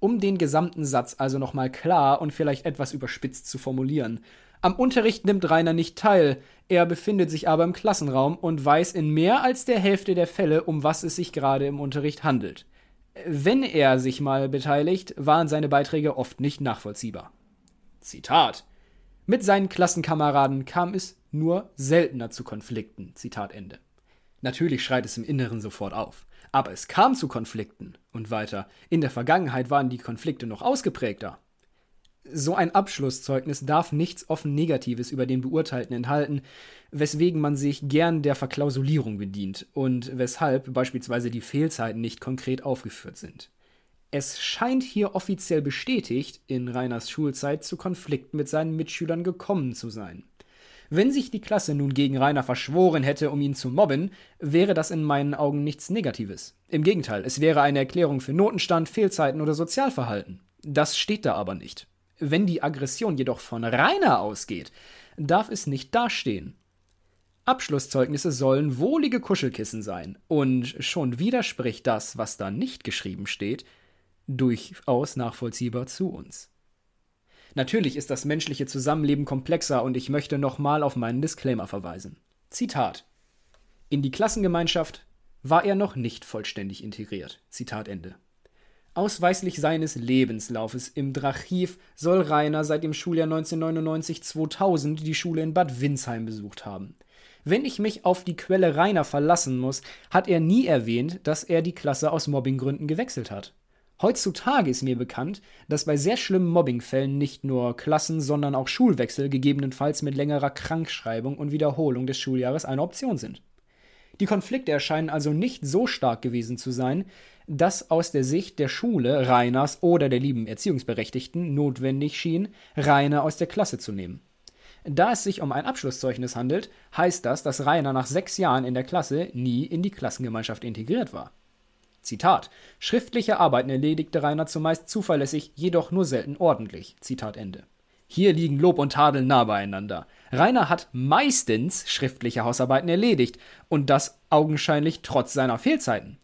Um den gesamten Satz also nochmal klar und vielleicht etwas überspitzt zu formulieren. Am Unterricht nimmt Rainer nicht teil, er befindet sich aber im Klassenraum und weiß in mehr als der Hälfte der Fälle, um was es sich gerade im Unterricht handelt. Wenn er sich mal beteiligt, waren seine Beiträge oft nicht nachvollziehbar. Zitat Mit seinen Klassenkameraden kam es nur seltener zu Konflikten. Zitat Ende. Natürlich schreit es im Inneren sofort auf. Aber es kam zu Konflikten. Und weiter. In der Vergangenheit waren die Konflikte noch ausgeprägter. So ein Abschlusszeugnis darf nichts offen Negatives über den Beurteilten enthalten, weswegen man sich gern der Verklausulierung bedient und weshalb beispielsweise die Fehlzeiten nicht konkret aufgeführt sind. Es scheint hier offiziell bestätigt, in Rainers Schulzeit zu Konflikten mit seinen Mitschülern gekommen zu sein. Wenn sich die Klasse nun gegen Rainer verschworen hätte, um ihn zu mobben, wäre das in meinen Augen nichts Negatives. Im Gegenteil, es wäre eine Erklärung für Notenstand, Fehlzeiten oder Sozialverhalten. Das steht da aber nicht. Wenn die Aggression jedoch von Rainer ausgeht, darf es nicht dastehen. Abschlusszeugnisse sollen wohlige Kuschelkissen sein, und schon widerspricht das, was da nicht geschrieben steht, durchaus nachvollziehbar zu uns. Natürlich ist das menschliche Zusammenleben komplexer und ich möchte nochmal auf meinen Disclaimer verweisen. Zitat. In die Klassengemeinschaft war er noch nicht vollständig integriert. Zitat Ende. Ausweislich seines Lebenslaufes im Drachiv soll Rainer seit dem Schuljahr 1999-2000 die Schule in Bad Windsheim besucht haben. Wenn ich mich auf die Quelle Rainer verlassen muss, hat er nie erwähnt, dass er die Klasse aus Mobbinggründen gewechselt hat. Heutzutage ist mir bekannt, dass bei sehr schlimmen Mobbingfällen nicht nur Klassen, sondern auch Schulwechsel gegebenenfalls mit längerer Krankschreibung und Wiederholung des Schuljahres eine Option sind. Die Konflikte erscheinen also nicht so stark gewesen zu sein, dass aus der Sicht der Schule, Rainers oder der lieben Erziehungsberechtigten notwendig schien, Rainer aus der Klasse zu nehmen. Da es sich um ein Abschlusszeugnis handelt, heißt das, dass Rainer nach sechs Jahren in der Klasse nie in die Klassengemeinschaft integriert war. Zitat: Schriftliche Arbeiten erledigte Rainer zumeist zuverlässig, jedoch nur selten ordentlich. Zitat Ende. Hier liegen Lob und Tadel nah beieinander. Rainer hat meistens schriftliche Hausarbeiten erledigt und das augenscheinlich trotz seiner Fehlzeiten.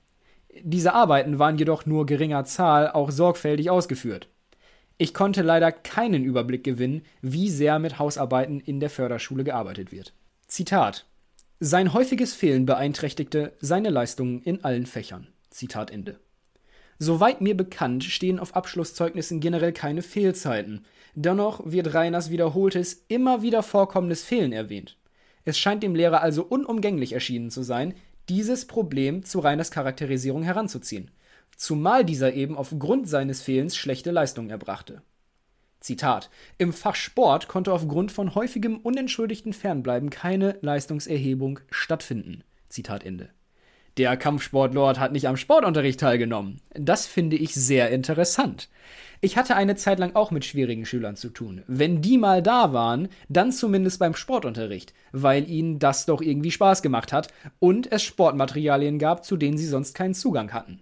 Diese Arbeiten waren jedoch nur geringer Zahl auch sorgfältig ausgeführt. Ich konnte leider keinen Überblick gewinnen, wie sehr mit Hausarbeiten in der Förderschule gearbeitet wird. Zitat Sein häufiges Fehlen beeinträchtigte seine Leistungen in allen Fächern. Zitat Ende. Soweit mir bekannt, stehen auf Abschlusszeugnissen generell keine Fehlzeiten. Dennoch wird Reiners wiederholtes, immer wieder vorkommendes Fehlen erwähnt. Es scheint dem Lehrer also unumgänglich erschienen zu sein, dieses Problem zu Reiners Charakterisierung heranzuziehen, zumal dieser eben aufgrund seines Fehlens schlechte Leistungen erbrachte. Zitat: Im Fach Sport konnte aufgrund von häufigem unentschuldigten Fernbleiben keine Leistungserhebung stattfinden. Zitat Ende. Der Kampfsportlord hat nicht am Sportunterricht teilgenommen. Das finde ich sehr interessant. Ich hatte eine Zeit lang auch mit schwierigen Schülern zu tun. Wenn die mal da waren, dann zumindest beim Sportunterricht, weil ihnen das doch irgendwie Spaß gemacht hat und es Sportmaterialien gab, zu denen sie sonst keinen Zugang hatten.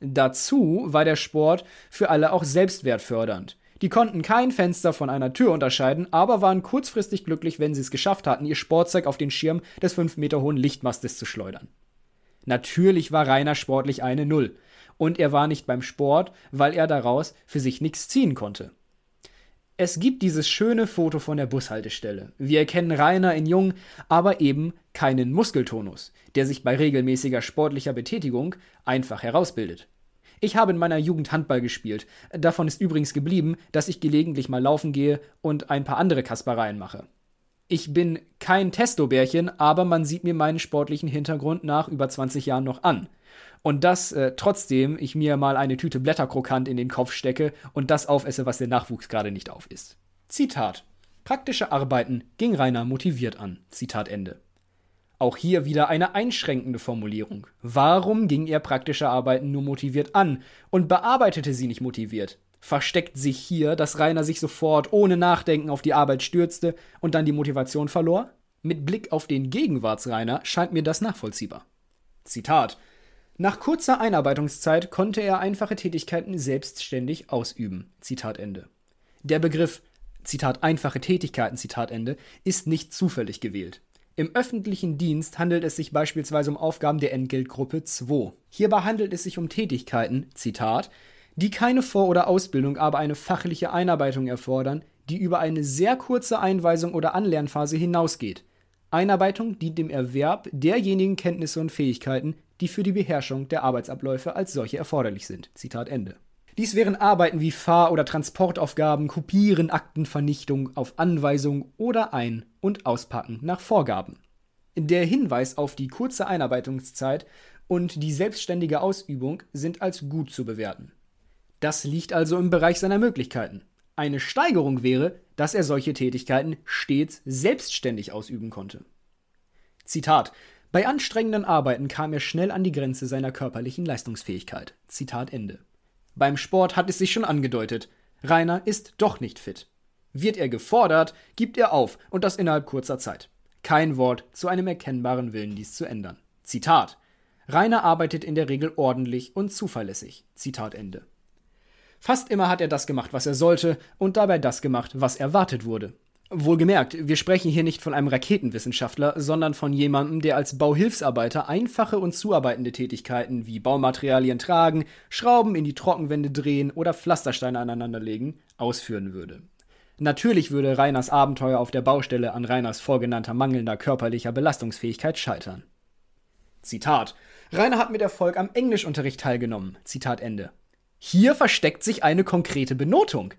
Dazu war der Sport für alle auch selbstwertfördernd. Die konnten kein Fenster von einer Tür unterscheiden, aber waren kurzfristig glücklich, wenn sie es geschafft hatten, ihr Sportzeug auf den Schirm des fünf Meter hohen Lichtmastes zu schleudern. Natürlich war Rainer sportlich eine Null. Und er war nicht beim Sport, weil er daraus für sich nichts ziehen konnte. Es gibt dieses schöne Foto von der Bushaltestelle. Wir erkennen Rainer in Jung, aber eben keinen Muskeltonus, der sich bei regelmäßiger sportlicher Betätigung einfach herausbildet. Ich habe in meiner Jugend Handball gespielt. Davon ist übrigens geblieben, dass ich gelegentlich mal laufen gehe und ein paar andere Kaspereien mache. Ich bin kein Testo-Bärchen, aber man sieht mir meinen sportlichen Hintergrund nach über 20 Jahren noch an. Und das äh, trotzdem ich mir mal eine Tüte Blätterkrokant in den Kopf stecke und das aufesse, was der Nachwuchs gerade nicht auf ist. Zitat. Praktische Arbeiten ging Rainer motiviert an. Zitat Ende. Auch hier wieder eine einschränkende Formulierung. Warum ging er praktische Arbeiten nur motiviert an und bearbeitete sie nicht motiviert? Versteckt sich hier, dass Rainer sich sofort ohne Nachdenken auf die Arbeit stürzte und dann die Motivation verlor? Mit Blick auf den Gegenwartsrainer scheint mir das nachvollziehbar. Zitat Nach kurzer Einarbeitungszeit konnte er einfache Tätigkeiten selbstständig ausüben. Zitat Ende. Der Begriff Zitat einfache Tätigkeiten Zitat Ende ist nicht zufällig gewählt. Im öffentlichen Dienst handelt es sich beispielsweise um Aufgaben der Entgeltgruppe 2. Hierbei handelt es sich um Tätigkeiten, Zitat, die keine Vor- oder Ausbildung, aber eine fachliche Einarbeitung erfordern, die über eine sehr kurze Einweisung oder Anlernphase hinausgeht. Einarbeitung dient dem Erwerb derjenigen Kenntnisse und Fähigkeiten, die für die Beherrschung der Arbeitsabläufe als solche erforderlich sind. Zitat Ende. Dies wären Arbeiten wie Fahr- oder Transportaufgaben, Kopieren, Aktenvernichtung auf Anweisung oder Ein- und Auspacken nach Vorgaben. Der Hinweis auf die kurze Einarbeitungszeit und die selbstständige Ausübung sind als gut zu bewerten. Das liegt also im Bereich seiner Möglichkeiten. Eine Steigerung wäre, dass er solche Tätigkeiten stets selbstständig ausüben konnte. Zitat Bei anstrengenden Arbeiten kam er schnell an die Grenze seiner körperlichen Leistungsfähigkeit. Zitat Ende. Beim Sport hat es sich schon angedeutet. Rainer ist doch nicht fit. Wird er gefordert, gibt er auf und das innerhalb kurzer Zeit. Kein Wort zu einem erkennbaren Willen, dies zu ändern. Zitat Rainer arbeitet in der Regel ordentlich und zuverlässig. Zitat Ende. Fast immer hat er das gemacht, was er sollte, und dabei das gemacht, was erwartet wurde. Wohlgemerkt, wir sprechen hier nicht von einem Raketenwissenschaftler, sondern von jemandem, der als Bauhilfsarbeiter einfache und zuarbeitende Tätigkeiten wie Baumaterialien tragen, Schrauben in die Trockenwände drehen oder Pflastersteine aneinanderlegen ausführen würde. Natürlich würde Reiners Abenteuer auf der Baustelle an Reiners vorgenannter mangelnder körperlicher Belastungsfähigkeit scheitern. Zitat Rainer hat mit Erfolg am Englischunterricht teilgenommen. Zitat Ende. Hier versteckt sich eine konkrete Benotung.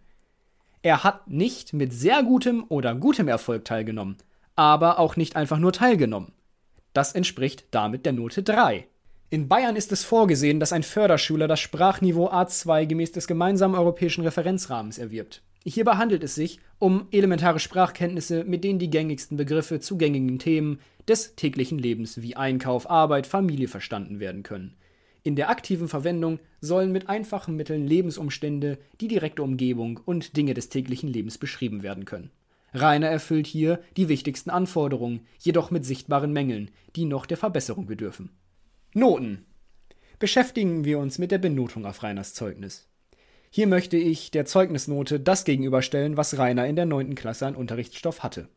Er hat nicht mit sehr gutem oder gutem Erfolg teilgenommen, aber auch nicht einfach nur teilgenommen. Das entspricht damit der Note 3. In Bayern ist es vorgesehen, dass ein Förderschüler das Sprachniveau A2 gemäß des gemeinsamen europäischen Referenzrahmens erwirbt. Hierbei handelt es sich um elementare Sprachkenntnisse, mit denen die gängigsten Begriffe zu gängigen Themen des täglichen Lebens wie Einkauf, Arbeit, Familie verstanden werden können. In der aktiven Verwendung sollen mit einfachen Mitteln Lebensumstände, die direkte Umgebung und Dinge des täglichen Lebens beschrieben werden können. Rainer erfüllt hier die wichtigsten Anforderungen, jedoch mit sichtbaren Mängeln, die noch der Verbesserung bedürfen. Noten. Beschäftigen wir uns mit der Benotung auf Rainers Zeugnis. Hier möchte ich der Zeugnisnote das gegenüberstellen, was Rainer in der 9. Klasse an Unterrichtsstoff hatte.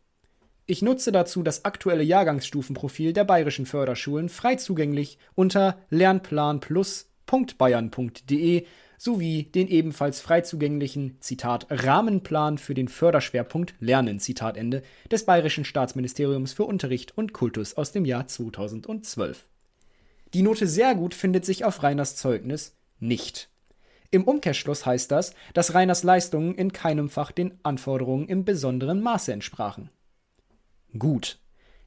Ich nutze dazu das aktuelle Jahrgangsstufenprofil der bayerischen Förderschulen frei zugänglich unter lernplanplus.bayern.de sowie den ebenfalls frei zugänglichen Zitat Rahmenplan für den Förderschwerpunkt Lernen Zitat des Bayerischen Staatsministeriums für Unterricht und Kultus aus dem Jahr 2012. Die Note sehr gut findet sich auf Reiners Zeugnis nicht. Im Umkehrschluss heißt das, dass Reiners Leistungen in keinem Fach den Anforderungen im besonderen Maße entsprachen gut.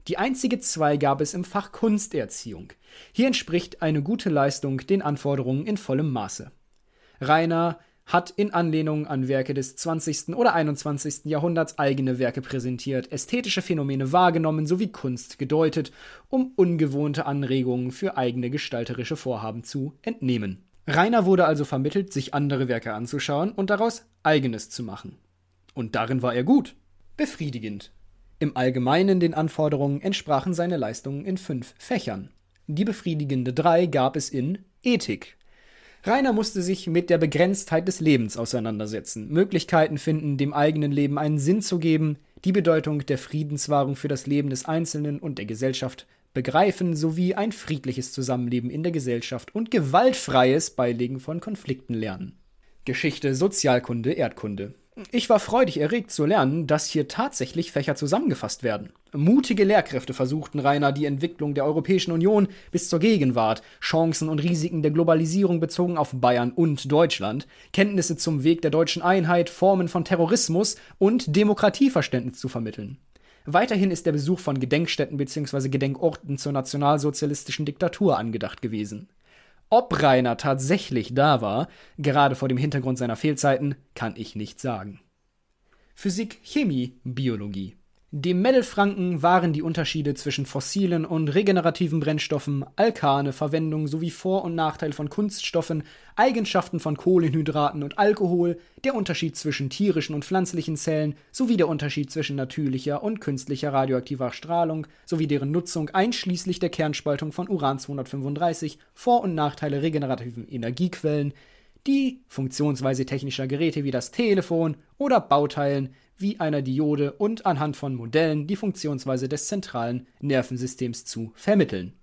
Die einzige 2 gab es im Fach Kunsterziehung. Hier entspricht eine gute Leistung den Anforderungen in vollem Maße. Rainer hat in Anlehnung an Werke des 20. oder 21. Jahrhunderts eigene Werke präsentiert, ästhetische Phänomene wahrgenommen sowie Kunst gedeutet, um ungewohnte Anregungen für eigene gestalterische Vorhaben zu entnehmen. Rainer wurde also vermittelt, sich andere Werke anzuschauen und daraus eigenes zu machen. Und darin war er gut. Befriedigend. Im Allgemeinen den Anforderungen entsprachen seine Leistungen in fünf Fächern. Die befriedigende drei gab es in Ethik. Rainer musste sich mit der Begrenztheit des Lebens auseinandersetzen, Möglichkeiten finden, dem eigenen Leben einen Sinn zu geben, die Bedeutung der Friedenswahrung für das Leben des Einzelnen und der Gesellschaft begreifen sowie ein friedliches Zusammenleben in der Gesellschaft und gewaltfreies Beilegen von Konflikten lernen. Geschichte, Sozialkunde, Erdkunde. Ich war freudig erregt zu lernen, dass hier tatsächlich Fächer zusammengefasst werden. Mutige Lehrkräfte versuchten Rainer die Entwicklung der Europäischen Union bis zur Gegenwart, Chancen und Risiken der Globalisierung bezogen auf Bayern und Deutschland, Kenntnisse zum Weg der deutschen Einheit, Formen von Terrorismus und Demokratieverständnis zu vermitteln. Weiterhin ist der Besuch von Gedenkstätten bzw. Gedenkorten zur nationalsozialistischen Diktatur angedacht gewesen. Ob Rainer tatsächlich da war, gerade vor dem Hintergrund seiner Fehlzeiten, kann ich nicht sagen. Physik, Chemie, Biologie. Dem Mädelfranken waren die Unterschiede zwischen fossilen und regenerativen Brennstoffen, Alkane, Verwendung sowie Vor- und Nachteil von Kunststoffen, Eigenschaften von Kohlenhydraten und Alkohol, der Unterschied zwischen tierischen und pflanzlichen Zellen sowie der Unterschied zwischen natürlicher und künstlicher radioaktiver Strahlung sowie deren Nutzung einschließlich der Kernspaltung von Uran-235, Vor- und Nachteile regenerativen Energiequellen, die Funktionsweise technischer Geräte wie das Telefon oder Bauteilen wie einer Diode und anhand von Modellen die Funktionsweise des zentralen Nervensystems zu vermitteln.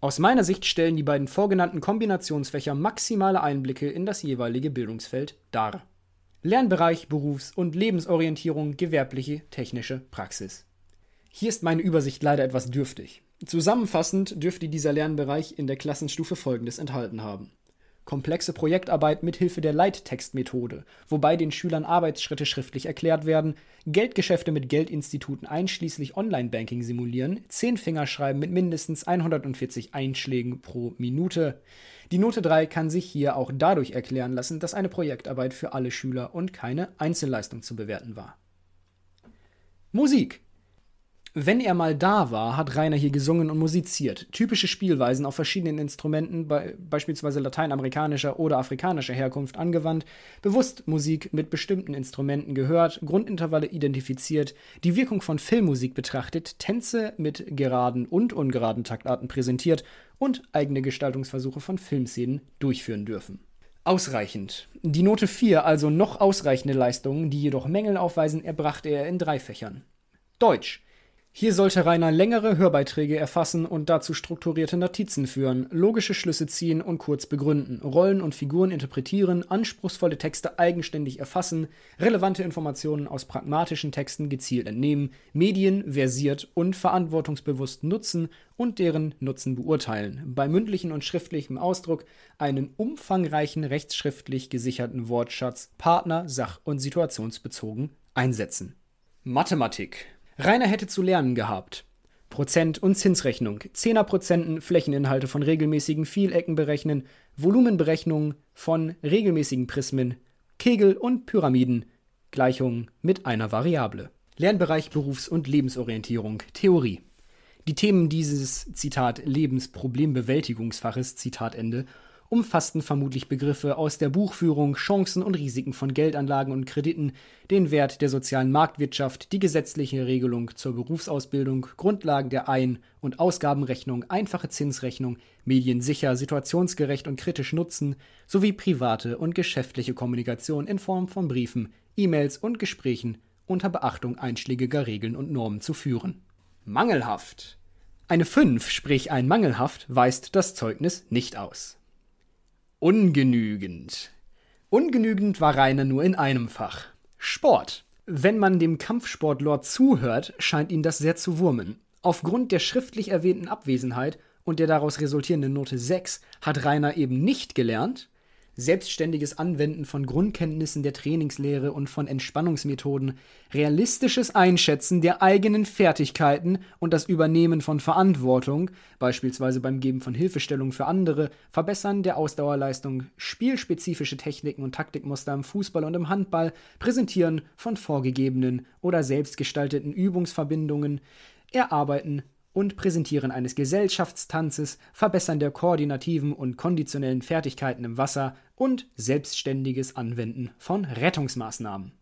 Aus meiner Sicht stellen die beiden vorgenannten Kombinationsfächer maximale Einblicke in das jeweilige Bildungsfeld dar. Lernbereich Berufs- und Lebensorientierung gewerbliche technische Praxis. Hier ist meine Übersicht leider etwas dürftig. Zusammenfassend dürfte dieser Lernbereich in der Klassenstufe folgendes enthalten haben komplexe Projektarbeit mit Hilfe der Leittextmethode, wobei den Schülern Arbeitsschritte schriftlich erklärt werden, Geldgeschäfte mit Geldinstituten einschließlich Online-Banking simulieren, Zehnfingerschreiben mit mindestens 140 Einschlägen pro Minute. Die Note 3 kann sich hier auch dadurch erklären lassen, dass eine Projektarbeit für alle Schüler und keine Einzelleistung zu bewerten war. Musik wenn er mal da war, hat Rainer hier gesungen und musiziert. Typische Spielweisen auf verschiedenen Instrumenten, be beispielsweise lateinamerikanischer oder afrikanischer Herkunft, angewandt, bewusst Musik mit bestimmten Instrumenten gehört, Grundintervalle identifiziert, die Wirkung von Filmmusik betrachtet, Tänze mit geraden und ungeraden Taktarten präsentiert und eigene Gestaltungsversuche von Filmszenen durchführen dürfen. Ausreichend. Die Note 4, also noch ausreichende Leistungen, die jedoch Mängel aufweisen, erbrachte er in drei Fächern. Deutsch. Hier sollte Rainer längere Hörbeiträge erfassen und dazu strukturierte Notizen führen, logische Schlüsse ziehen und kurz begründen, Rollen und Figuren interpretieren, anspruchsvolle Texte eigenständig erfassen, relevante Informationen aus pragmatischen Texten gezielt entnehmen, Medien versiert und verantwortungsbewusst nutzen und deren Nutzen beurteilen, bei mündlichem und schriftlichem Ausdruck einen umfangreichen rechtsschriftlich gesicherten Wortschatz partner-, sach- und situationsbezogen einsetzen. Mathematik Rainer hätte zu lernen gehabt. Prozent- und Zinsrechnung, Zehnerprozenten Flächeninhalte von regelmäßigen Vielecken berechnen, Volumenberechnungen von regelmäßigen Prismen, Kegel und Pyramiden, Gleichungen mit einer Variable. Lernbereich Berufs- und Lebensorientierung, Theorie. Die Themen dieses Zitat Lebensproblembewältigungsfaches Zitat Ende umfassten vermutlich Begriffe aus der Buchführung, Chancen und Risiken von Geldanlagen und Krediten, den Wert der sozialen Marktwirtschaft, die gesetzliche Regelung zur Berufsausbildung, Grundlagen der Ein- und Ausgabenrechnung, einfache Zinsrechnung, mediensicher, situationsgerecht und kritisch nutzen, sowie private und geschäftliche Kommunikation in Form von Briefen, E-Mails und Gesprächen unter Beachtung einschlägiger Regeln und Normen zu führen. Mangelhaft. Eine 5, sprich ein Mangelhaft, weist das Zeugnis nicht aus. Ungenügend. Ungenügend war Rainer nur in einem Fach. Sport. Wenn man dem Kampfsportlord zuhört, scheint ihn das sehr zu wurmen. Aufgrund der schriftlich erwähnten Abwesenheit und der daraus resultierenden Note 6 hat Rainer eben nicht gelernt, selbstständiges Anwenden von Grundkenntnissen der Trainingslehre und von Entspannungsmethoden, realistisches Einschätzen der eigenen Fertigkeiten und das Übernehmen von Verantwortung, beispielsweise beim Geben von Hilfestellungen für andere, Verbessern der Ausdauerleistung, spielspezifische Techniken und Taktikmuster im Fußball und im Handball, Präsentieren von vorgegebenen oder selbstgestalteten Übungsverbindungen, Erarbeiten und Präsentieren eines Gesellschaftstanzes, Verbessern der koordinativen und konditionellen Fertigkeiten im Wasser und selbstständiges Anwenden von Rettungsmaßnahmen.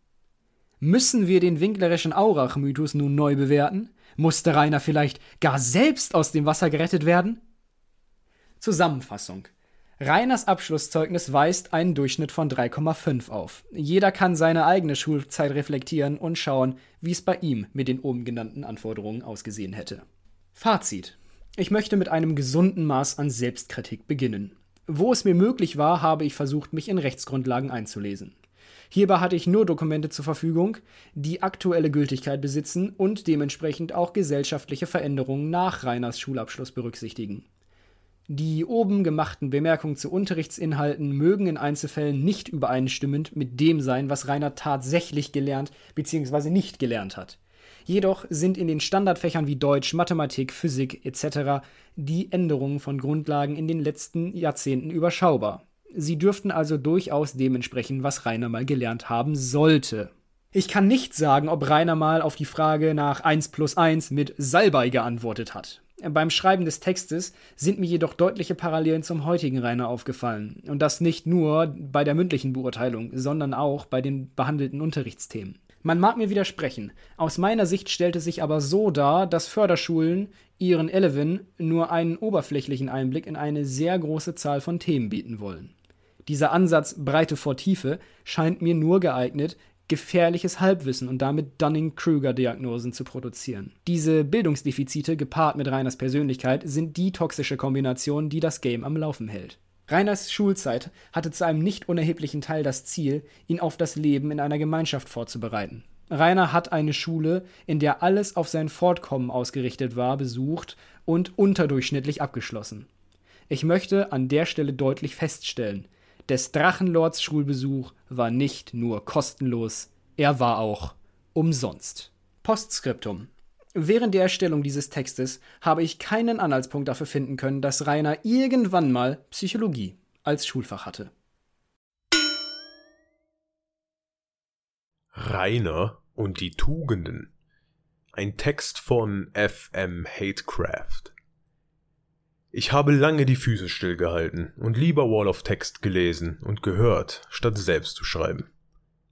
Müssen wir den winklerischen Aurach-Mythos nun neu bewerten? Musste Rainer vielleicht gar selbst aus dem Wasser gerettet werden? Zusammenfassung. Rainers Abschlusszeugnis weist einen Durchschnitt von 3,5 auf. Jeder kann seine eigene Schulzeit reflektieren und schauen, wie es bei ihm mit den oben genannten Anforderungen ausgesehen hätte. Fazit. Ich möchte mit einem gesunden Maß an Selbstkritik beginnen. Wo es mir möglich war, habe ich versucht, mich in Rechtsgrundlagen einzulesen. Hierbei hatte ich nur Dokumente zur Verfügung, die aktuelle Gültigkeit besitzen und dementsprechend auch gesellschaftliche Veränderungen nach Reiners Schulabschluss berücksichtigen. Die oben gemachten Bemerkungen zu Unterrichtsinhalten mögen in Einzelfällen nicht übereinstimmend mit dem sein, was Rainer tatsächlich gelernt bzw. nicht gelernt hat. Jedoch sind in den Standardfächern wie Deutsch, Mathematik, Physik etc. die Änderungen von Grundlagen in den letzten Jahrzehnten überschaubar. Sie dürften also durchaus dem entsprechen, was Rainer mal gelernt haben sollte. Ich kann nicht sagen, ob Rainer mal auf die Frage nach 1 plus 1 mit Salbei geantwortet hat. Beim Schreiben des Textes sind mir jedoch deutliche Parallelen zum heutigen Rainer aufgefallen. Und das nicht nur bei der mündlichen Beurteilung, sondern auch bei den behandelten Unterrichtsthemen. Man mag mir widersprechen. Aus meiner Sicht stellt es sich aber so dar, dass Förderschulen ihren Eleven nur einen oberflächlichen Einblick in eine sehr große Zahl von Themen bieten wollen. Dieser Ansatz Breite vor Tiefe scheint mir nur geeignet, gefährliches Halbwissen und damit Dunning-Kruger-Diagnosen zu produzieren. Diese Bildungsdefizite gepaart mit Reiners Persönlichkeit sind die toxische Kombination, die das Game am Laufen hält. Reiners Schulzeit hatte zu einem nicht unerheblichen Teil das Ziel, ihn auf das Leben in einer Gemeinschaft vorzubereiten. Rainer hat eine Schule, in der alles auf sein Fortkommen ausgerichtet war, besucht und unterdurchschnittlich abgeschlossen. Ich möchte an der Stelle deutlich feststellen, des Drachenlords Schulbesuch war nicht nur kostenlos, er war auch umsonst. Postskriptum. Während der Erstellung dieses Textes habe ich keinen Anhaltspunkt dafür finden können, dass Rainer irgendwann mal Psychologie als Schulfach hatte. Rainer und die Tugenden. Ein Text von F. M. Hatecraft. Ich habe lange die Füße stillgehalten und lieber Wall of Text gelesen und gehört, statt selbst zu schreiben.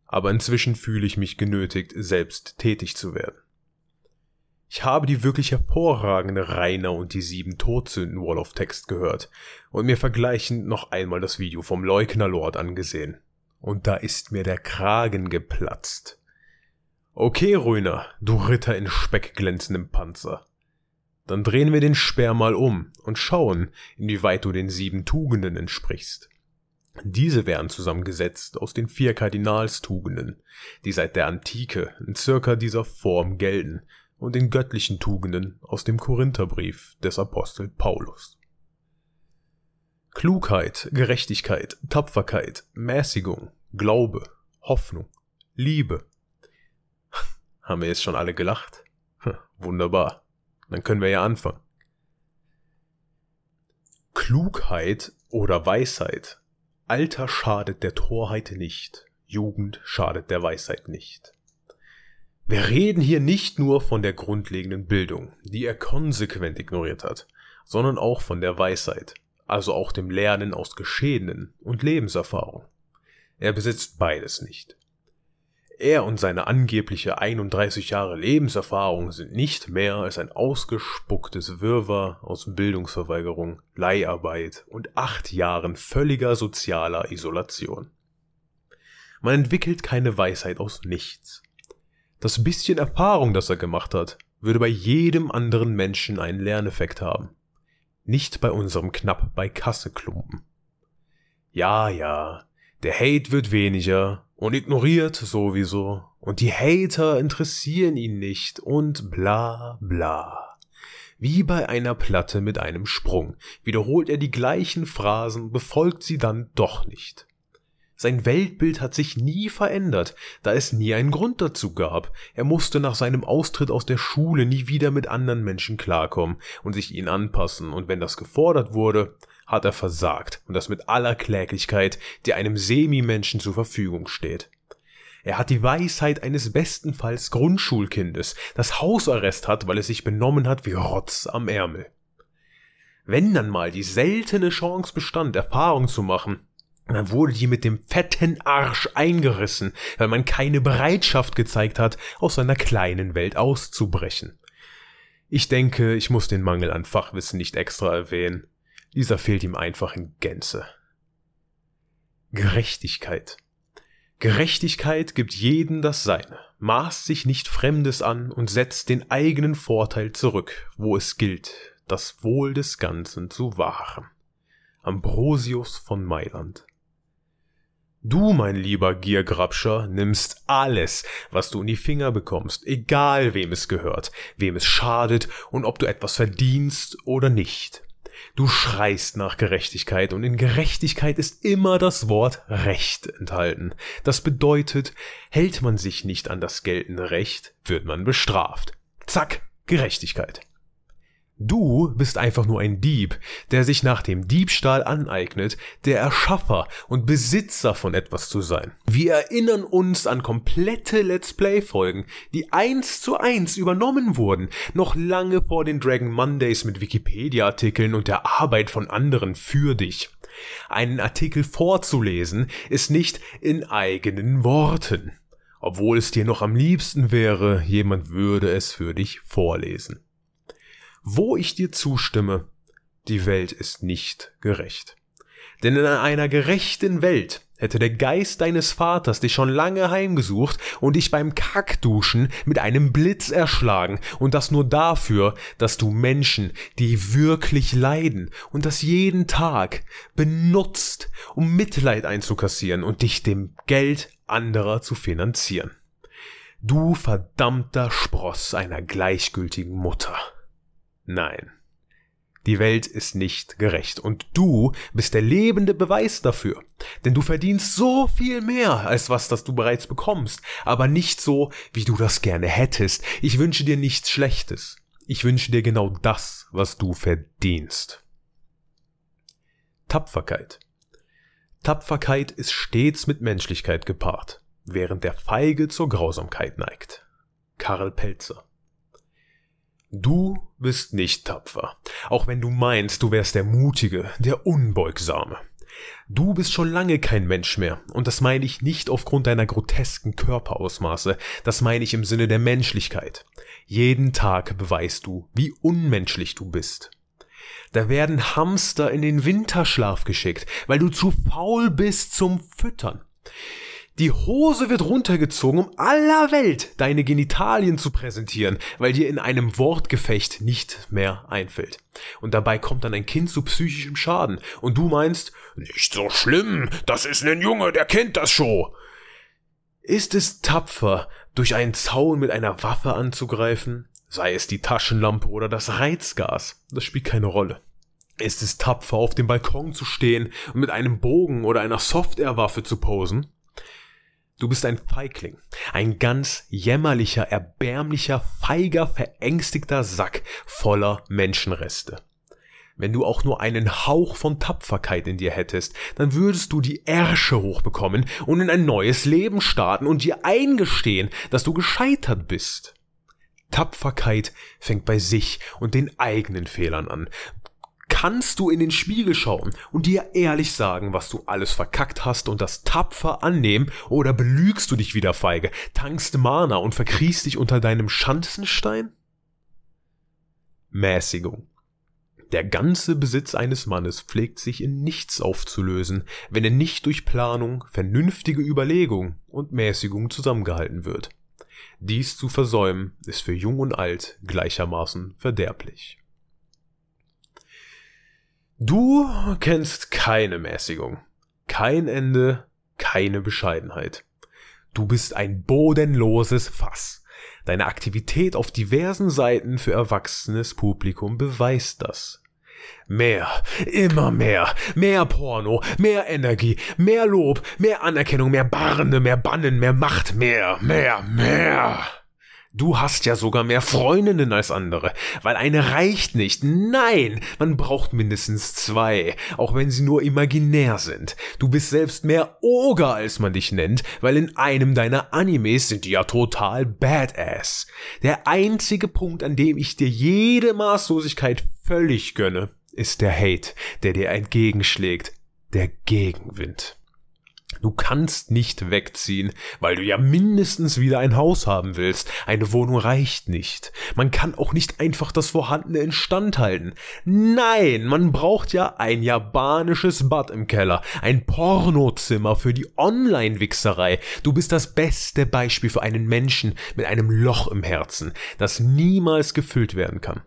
Aber inzwischen fühle ich mich genötigt, selbst tätig zu werden. Ich habe die wirklich hervorragende Rainer und die sieben Todsünden Wall of Text gehört und mir vergleichend noch einmal das Video vom Leugnerlord angesehen. Und da ist mir der Kragen geplatzt. Okay, Röner, du Ritter in speckglänzendem Panzer. Dann drehen wir den Speer mal um und schauen, inwieweit du den sieben Tugenden entsprichst. Diese werden zusammengesetzt aus den vier Kardinalstugenden, die seit der Antike in circa dieser Form gelten, und den göttlichen Tugenden aus dem Korintherbrief des Apostel Paulus. Klugheit, Gerechtigkeit, Tapferkeit, Mäßigung, Glaube, Hoffnung, Liebe. (laughs) Haben wir jetzt schon alle gelacht? Wunderbar. Dann können wir ja anfangen. Klugheit oder Weisheit. Alter schadet der Torheit nicht, Jugend schadet der Weisheit nicht. Wir reden hier nicht nur von der grundlegenden Bildung, die er konsequent ignoriert hat, sondern auch von der Weisheit, also auch dem Lernen aus Geschehenen und Lebenserfahrung. Er besitzt beides nicht. Er und seine angebliche 31 Jahre Lebenserfahrung sind nicht mehr als ein ausgespucktes Wirrwarr aus Bildungsverweigerung, Leiharbeit und acht Jahren völliger sozialer Isolation. Man entwickelt keine Weisheit aus nichts. Das bisschen Erfahrung, das er gemacht hat, würde bei jedem anderen Menschen einen Lerneffekt haben. Nicht bei unserem knapp bei Kasse Klumpen. Ja, ja, der Hate wird weniger und ignoriert sowieso und die Hater interessieren ihn nicht und bla bla. Wie bei einer Platte mit einem Sprung wiederholt er die gleichen Phrasen, befolgt sie dann doch nicht. Sein Weltbild hat sich nie verändert, da es nie einen Grund dazu gab. Er musste nach seinem Austritt aus der Schule nie wieder mit anderen Menschen klarkommen und sich ihnen anpassen, und wenn das gefordert wurde, hat er versagt, und das mit aller Kläglichkeit, die einem Semi-Menschen zur Verfügung steht. Er hat die Weisheit eines bestenfalls Grundschulkindes, das Hausarrest hat, weil es sich benommen hat wie Rotz am Ärmel. Wenn dann mal die seltene Chance bestand, Erfahrung zu machen, dann wurde die mit dem fetten Arsch eingerissen, weil man keine Bereitschaft gezeigt hat, aus seiner kleinen Welt auszubrechen. Ich denke, ich muss den Mangel an Fachwissen nicht extra erwähnen. Dieser fehlt ihm einfach in Gänze. Gerechtigkeit. Gerechtigkeit gibt jedem das Seine, maßt sich nicht Fremdes an und setzt den eigenen Vorteil zurück, wo es gilt, das Wohl des Ganzen zu wahren. Ambrosius von Mailand Du, mein lieber Giergrabscher, nimmst alles, was du in die Finger bekommst, egal wem es gehört, wem es schadet und ob du etwas verdienst oder nicht. Du schreist nach Gerechtigkeit und in Gerechtigkeit ist immer das Wort Recht enthalten. Das bedeutet, hält man sich nicht an das geltende Recht, wird man bestraft. Zack, Gerechtigkeit. Du bist einfach nur ein Dieb, der sich nach dem Diebstahl aneignet, der Erschaffer und Besitzer von etwas zu sein. Wir erinnern uns an komplette Let's Play-Folgen, die eins zu eins übernommen wurden, noch lange vor den Dragon Mondays mit Wikipedia-Artikeln und der Arbeit von anderen für dich. Einen Artikel vorzulesen ist nicht in eigenen Worten, obwohl es dir noch am liebsten wäre, jemand würde es für dich vorlesen wo ich dir zustimme, die Welt ist nicht gerecht. Denn in einer gerechten Welt hätte der Geist deines Vaters dich schon lange heimgesucht und dich beim Kackduschen mit einem Blitz erschlagen und das nur dafür, dass du Menschen, die wirklich leiden und das jeden Tag benutzt, um Mitleid einzukassieren und dich dem Geld anderer zu finanzieren. Du verdammter Spross einer gleichgültigen Mutter. Nein. Die Welt ist nicht gerecht und du bist der lebende Beweis dafür. Denn du verdienst so viel mehr als was, das du bereits bekommst, aber nicht so, wie du das gerne hättest. Ich wünsche dir nichts Schlechtes. Ich wünsche dir genau das, was du verdienst. Tapferkeit. Tapferkeit ist stets mit Menschlichkeit gepaart, während der Feige zur Grausamkeit neigt. Karl Pelzer Du bist nicht tapfer, auch wenn du meinst, du wärst der Mutige, der Unbeugsame. Du bist schon lange kein Mensch mehr, und das meine ich nicht aufgrund deiner grotesken Körperausmaße, das meine ich im Sinne der Menschlichkeit. Jeden Tag beweist du, wie unmenschlich du bist. Da werden Hamster in den Winterschlaf geschickt, weil du zu faul bist zum Füttern. Die Hose wird runtergezogen, um aller Welt deine Genitalien zu präsentieren, weil dir in einem Wortgefecht nicht mehr einfällt. Und dabei kommt dann ein Kind zu psychischem Schaden. Und du meinst, nicht so schlimm, das ist ein Junge, der kennt das schon. Ist es tapfer, durch einen Zaun mit einer Waffe anzugreifen? Sei es die Taschenlampe oder das Reizgas. Das spielt keine Rolle. Ist es tapfer, auf dem Balkon zu stehen und mit einem Bogen oder einer Softwarewaffe zu posen? Du bist ein Feigling, ein ganz jämmerlicher, erbärmlicher, feiger, verängstigter Sack voller Menschenreste. Wenn du auch nur einen Hauch von Tapferkeit in dir hättest, dann würdest du die Ärsche hochbekommen und in ein neues Leben starten und dir eingestehen, dass du gescheitert bist. Tapferkeit fängt bei sich und den eigenen Fehlern an kannst du in den Spiegel schauen und dir ehrlich sagen, was du alles verkackt hast und das tapfer annehmen oder belügst du dich wieder feige, tankst Mana und verkriechst dich unter deinem Schanzenstein? Mäßigung. Der ganze Besitz eines Mannes pflegt sich in nichts aufzulösen, wenn er nicht durch Planung, vernünftige Überlegung und Mäßigung zusammengehalten wird. Dies zu versäumen ist für Jung und Alt gleichermaßen verderblich. Du kennst keine Mäßigung, kein Ende, keine Bescheidenheit. Du bist ein bodenloses Fass. Deine Aktivität auf diversen Seiten für erwachsenes Publikum beweist das. Mehr, immer mehr, mehr Porno, mehr Energie, mehr Lob, mehr Anerkennung, mehr Barne, mehr Bannen, mehr Macht, mehr, mehr, mehr. Du hast ja sogar mehr Freundinnen als andere, weil eine reicht nicht. Nein, man braucht mindestens zwei, auch wenn sie nur imaginär sind. Du bist selbst mehr Oger, als man dich nennt, weil in einem deiner Animes sind die ja total badass. Der einzige Punkt, an dem ich dir jede Maßlosigkeit völlig gönne, ist der Hate, der dir entgegenschlägt, der Gegenwind. Du kannst nicht wegziehen, weil du ja mindestens wieder ein Haus haben willst. Eine Wohnung reicht nicht. Man kann auch nicht einfach das Vorhandene instand halten. Nein, man braucht ja ein japanisches Bad im Keller, ein Pornozimmer für die Online-Wichserei. Du bist das beste Beispiel für einen Menschen mit einem Loch im Herzen, das niemals gefüllt werden kann.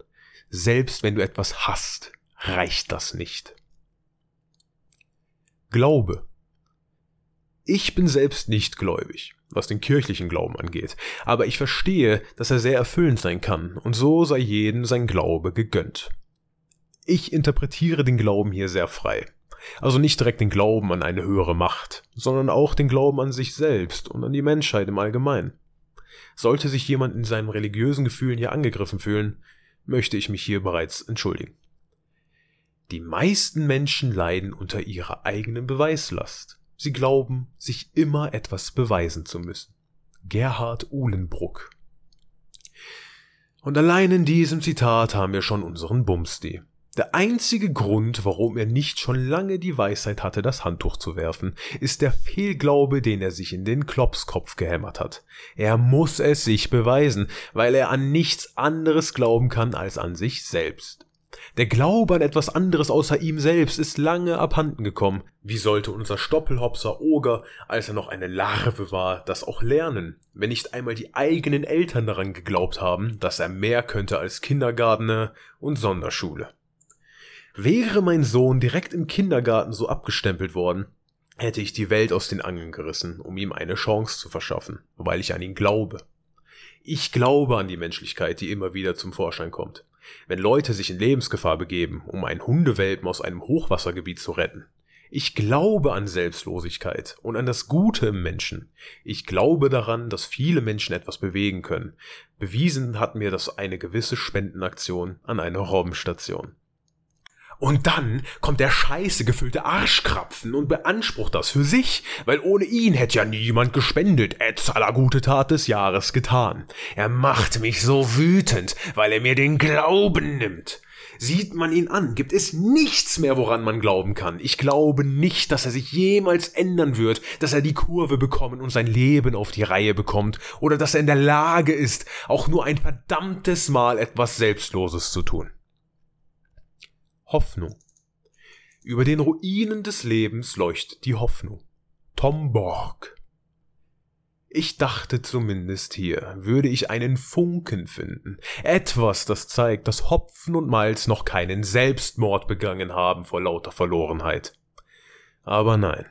Selbst wenn du etwas hast, reicht das nicht. Glaube ich bin selbst nicht gläubig, was den kirchlichen Glauben angeht, aber ich verstehe, dass er sehr erfüllend sein kann, und so sei jedem sein Glaube gegönnt. Ich interpretiere den Glauben hier sehr frei. Also nicht direkt den Glauben an eine höhere Macht, sondern auch den Glauben an sich selbst und an die Menschheit im Allgemeinen. Sollte sich jemand in seinen religiösen Gefühlen hier angegriffen fühlen, möchte ich mich hier bereits entschuldigen. Die meisten Menschen leiden unter ihrer eigenen Beweislast. Sie glauben, sich immer etwas beweisen zu müssen. Gerhard Uhlenbruck. Und allein in diesem Zitat haben wir schon unseren Bumsti. Der einzige Grund, warum er nicht schon lange die Weisheit hatte, das Handtuch zu werfen, ist der Fehlglaube, den er sich in den Klopskopf gehämmert hat. Er muss es sich beweisen, weil er an nichts anderes glauben kann als an sich selbst. Der Glaube an etwas anderes außer ihm selbst ist lange abhanden gekommen. Wie sollte unser Stoppelhopser Oger, als er noch eine Larve war, das auch lernen, wenn nicht einmal die eigenen Eltern daran geglaubt haben, dass er mehr könnte als Kindergartner und Sonderschule? Wäre mein Sohn direkt im Kindergarten so abgestempelt worden, hätte ich die Welt aus den Angeln gerissen, um ihm eine Chance zu verschaffen, weil ich an ihn glaube. Ich glaube an die Menschlichkeit, die immer wieder zum Vorschein kommt. Wenn Leute sich in Lebensgefahr begeben, um einen Hundewelpen aus einem Hochwassergebiet zu retten. Ich glaube an Selbstlosigkeit und an das Gute im Menschen. Ich glaube daran, dass viele Menschen etwas bewegen können. Bewiesen hat mir das eine gewisse Spendenaktion an einer Robbenstation. Und dann kommt der scheiße gefüllte Arschkrapfen und beansprucht das für sich, weil ohne ihn hätte ja niemand gespendet, Eds aller gute Tat des Jahres getan. Er macht mich so wütend, weil er mir den Glauben nimmt. Sieht man ihn an, gibt es nichts mehr, woran man glauben kann. Ich glaube nicht, dass er sich jemals ändern wird, dass er die Kurve bekommen und sein Leben auf die Reihe bekommt, oder dass er in der Lage ist, auch nur ein verdammtes Mal etwas Selbstloses zu tun. Hoffnung. Über den Ruinen des Lebens leuchtet die Hoffnung. Tom Borg. Ich dachte zumindest hier würde ich einen Funken finden, etwas, das zeigt, dass Hopfen und Malz noch keinen Selbstmord begangen haben vor lauter Verlorenheit. Aber nein.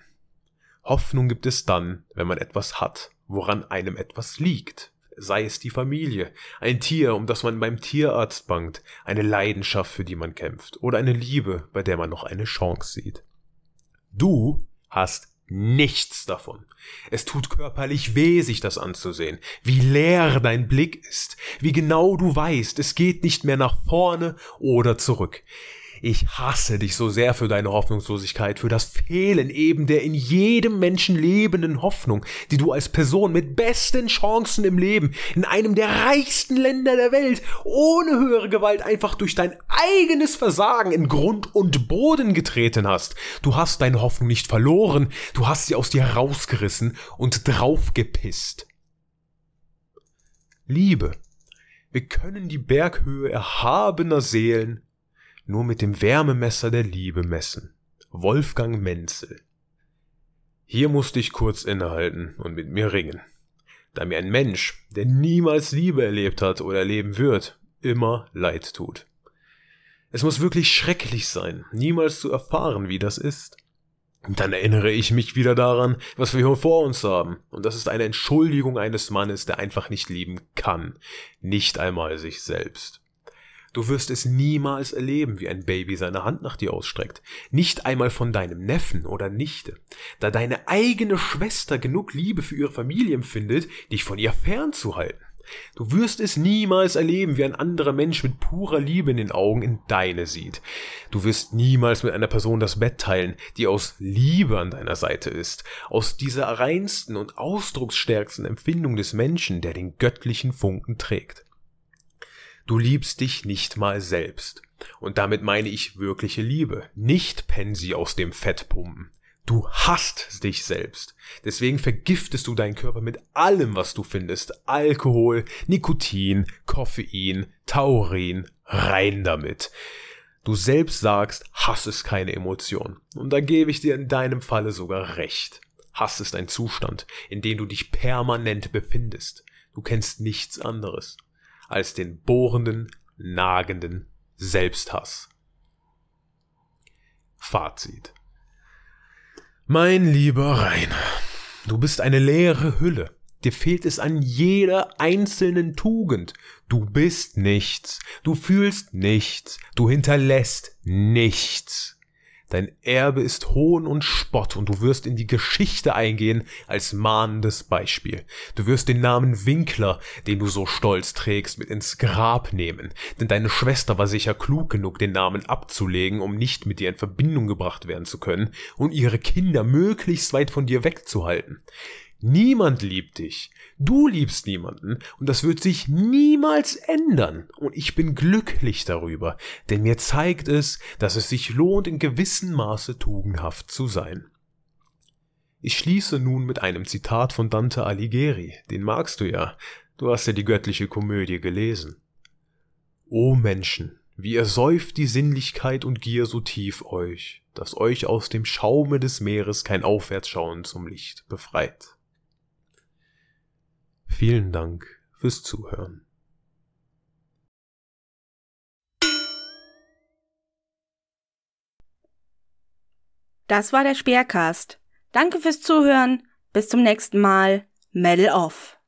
Hoffnung gibt es dann, wenn man etwas hat, woran einem etwas liegt, sei es die Familie, ein Tier, um das man beim Tierarzt bangt, eine Leidenschaft, für die man kämpft, oder eine Liebe, bei der man noch eine Chance sieht. Du hast nichts davon. Es tut körperlich weh, sich das anzusehen, wie leer dein Blick ist, wie genau du weißt, es geht nicht mehr nach vorne oder zurück. Ich hasse dich so sehr für deine Hoffnungslosigkeit, für das Fehlen eben der in jedem Menschen lebenden Hoffnung, die du als Person mit besten Chancen im Leben in einem der reichsten Länder der Welt ohne höhere Gewalt einfach durch dein eigenes Versagen in Grund und Boden getreten hast. Du hast deine Hoffnung nicht verloren, du hast sie aus dir rausgerissen und draufgepisst. Liebe. Wir können die Berghöhe erhabener Seelen nur mit dem Wärmemesser der Liebe messen. Wolfgang Menzel. Hier musste ich kurz innehalten und mit mir ringen, da mir ein Mensch, der niemals Liebe erlebt hat oder erleben wird, immer leid tut. Es muss wirklich schrecklich sein, niemals zu erfahren, wie das ist. Und dann erinnere ich mich wieder daran, was wir hier vor uns haben. Und das ist eine Entschuldigung eines Mannes, der einfach nicht lieben kann. Nicht einmal sich selbst. Du wirst es niemals erleben, wie ein Baby seine Hand nach dir ausstreckt. Nicht einmal von deinem Neffen oder Nichte. Da deine eigene Schwester genug Liebe für ihre Familie empfindet, dich von ihr fernzuhalten. Du wirst es niemals erleben, wie ein anderer Mensch mit purer Liebe in den Augen in deine sieht. Du wirst niemals mit einer Person das Bett teilen, die aus Liebe an deiner Seite ist, aus dieser reinsten und ausdrucksstärksten Empfindung des Menschen, der den göttlichen Funken trägt. Du liebst dich nicht mal selbst. Und damit meine ich wirkliche Liebe, nicht Pensi aus dem Fettpumpen. Du hasst dich selbst. Deswegen vergiftest du deinen Körper mit allem, was du findest. Alkohol, Nikotin, Koffein, Taurin, rein damit. Du selbst sagst, Hass ist keine Emotion. Und da gebe ich dir in deinem Falle sogar recht. Hass ist ein Zustand, in dem du dich permanent befindest. Du kennst nichts anderes als den bohrenden, nagenden Selbsthass. Fazit. Mein lieber Rainer, du bist eine leere Hülle. Dir fehlt es an jeder einzelnen Tugend. Du bist nichts. Du fühlst nichts. Du hinterlässt nichts. Dein Erbe ist Hohn und Spott und du wirst in die Geschichte eingehen als mahnendes Beispiel. Du wirst den Namen Winkler, den du so stolz trägst, mit ins Grab nehmen, denn deine Schwester war sicher klug genug, den Namen abzulegen, um nicht mit dir in Verbindung gebracht werden zu können und ihre Kinder möglichst weit von dir wegzuhalten. Niemand liebt dich. Du liebst niemanden und das wird sich niemals ändern. Und ich bin glücklich darüber, denn mir zeigt es, dass es sich lohnt, in gewissem Maße tugendhaft zu sein. Ich schließe nun mit einem Zitat von Dante Alighieri, den magst du ja, du hast ja die göttliche Komödie gelesen. O Menschen, wie ersäuft die Sinnlichkeit und Gier so tief euch, dass euch aus dem Schaume des Meeres kein Aufwärtsschauen zum Licht befreit. Vielen Dank fürs Zuhören. Das war der Speercast. Danke fürs Zuhören. Bis zum nächsten Mal. Medal off.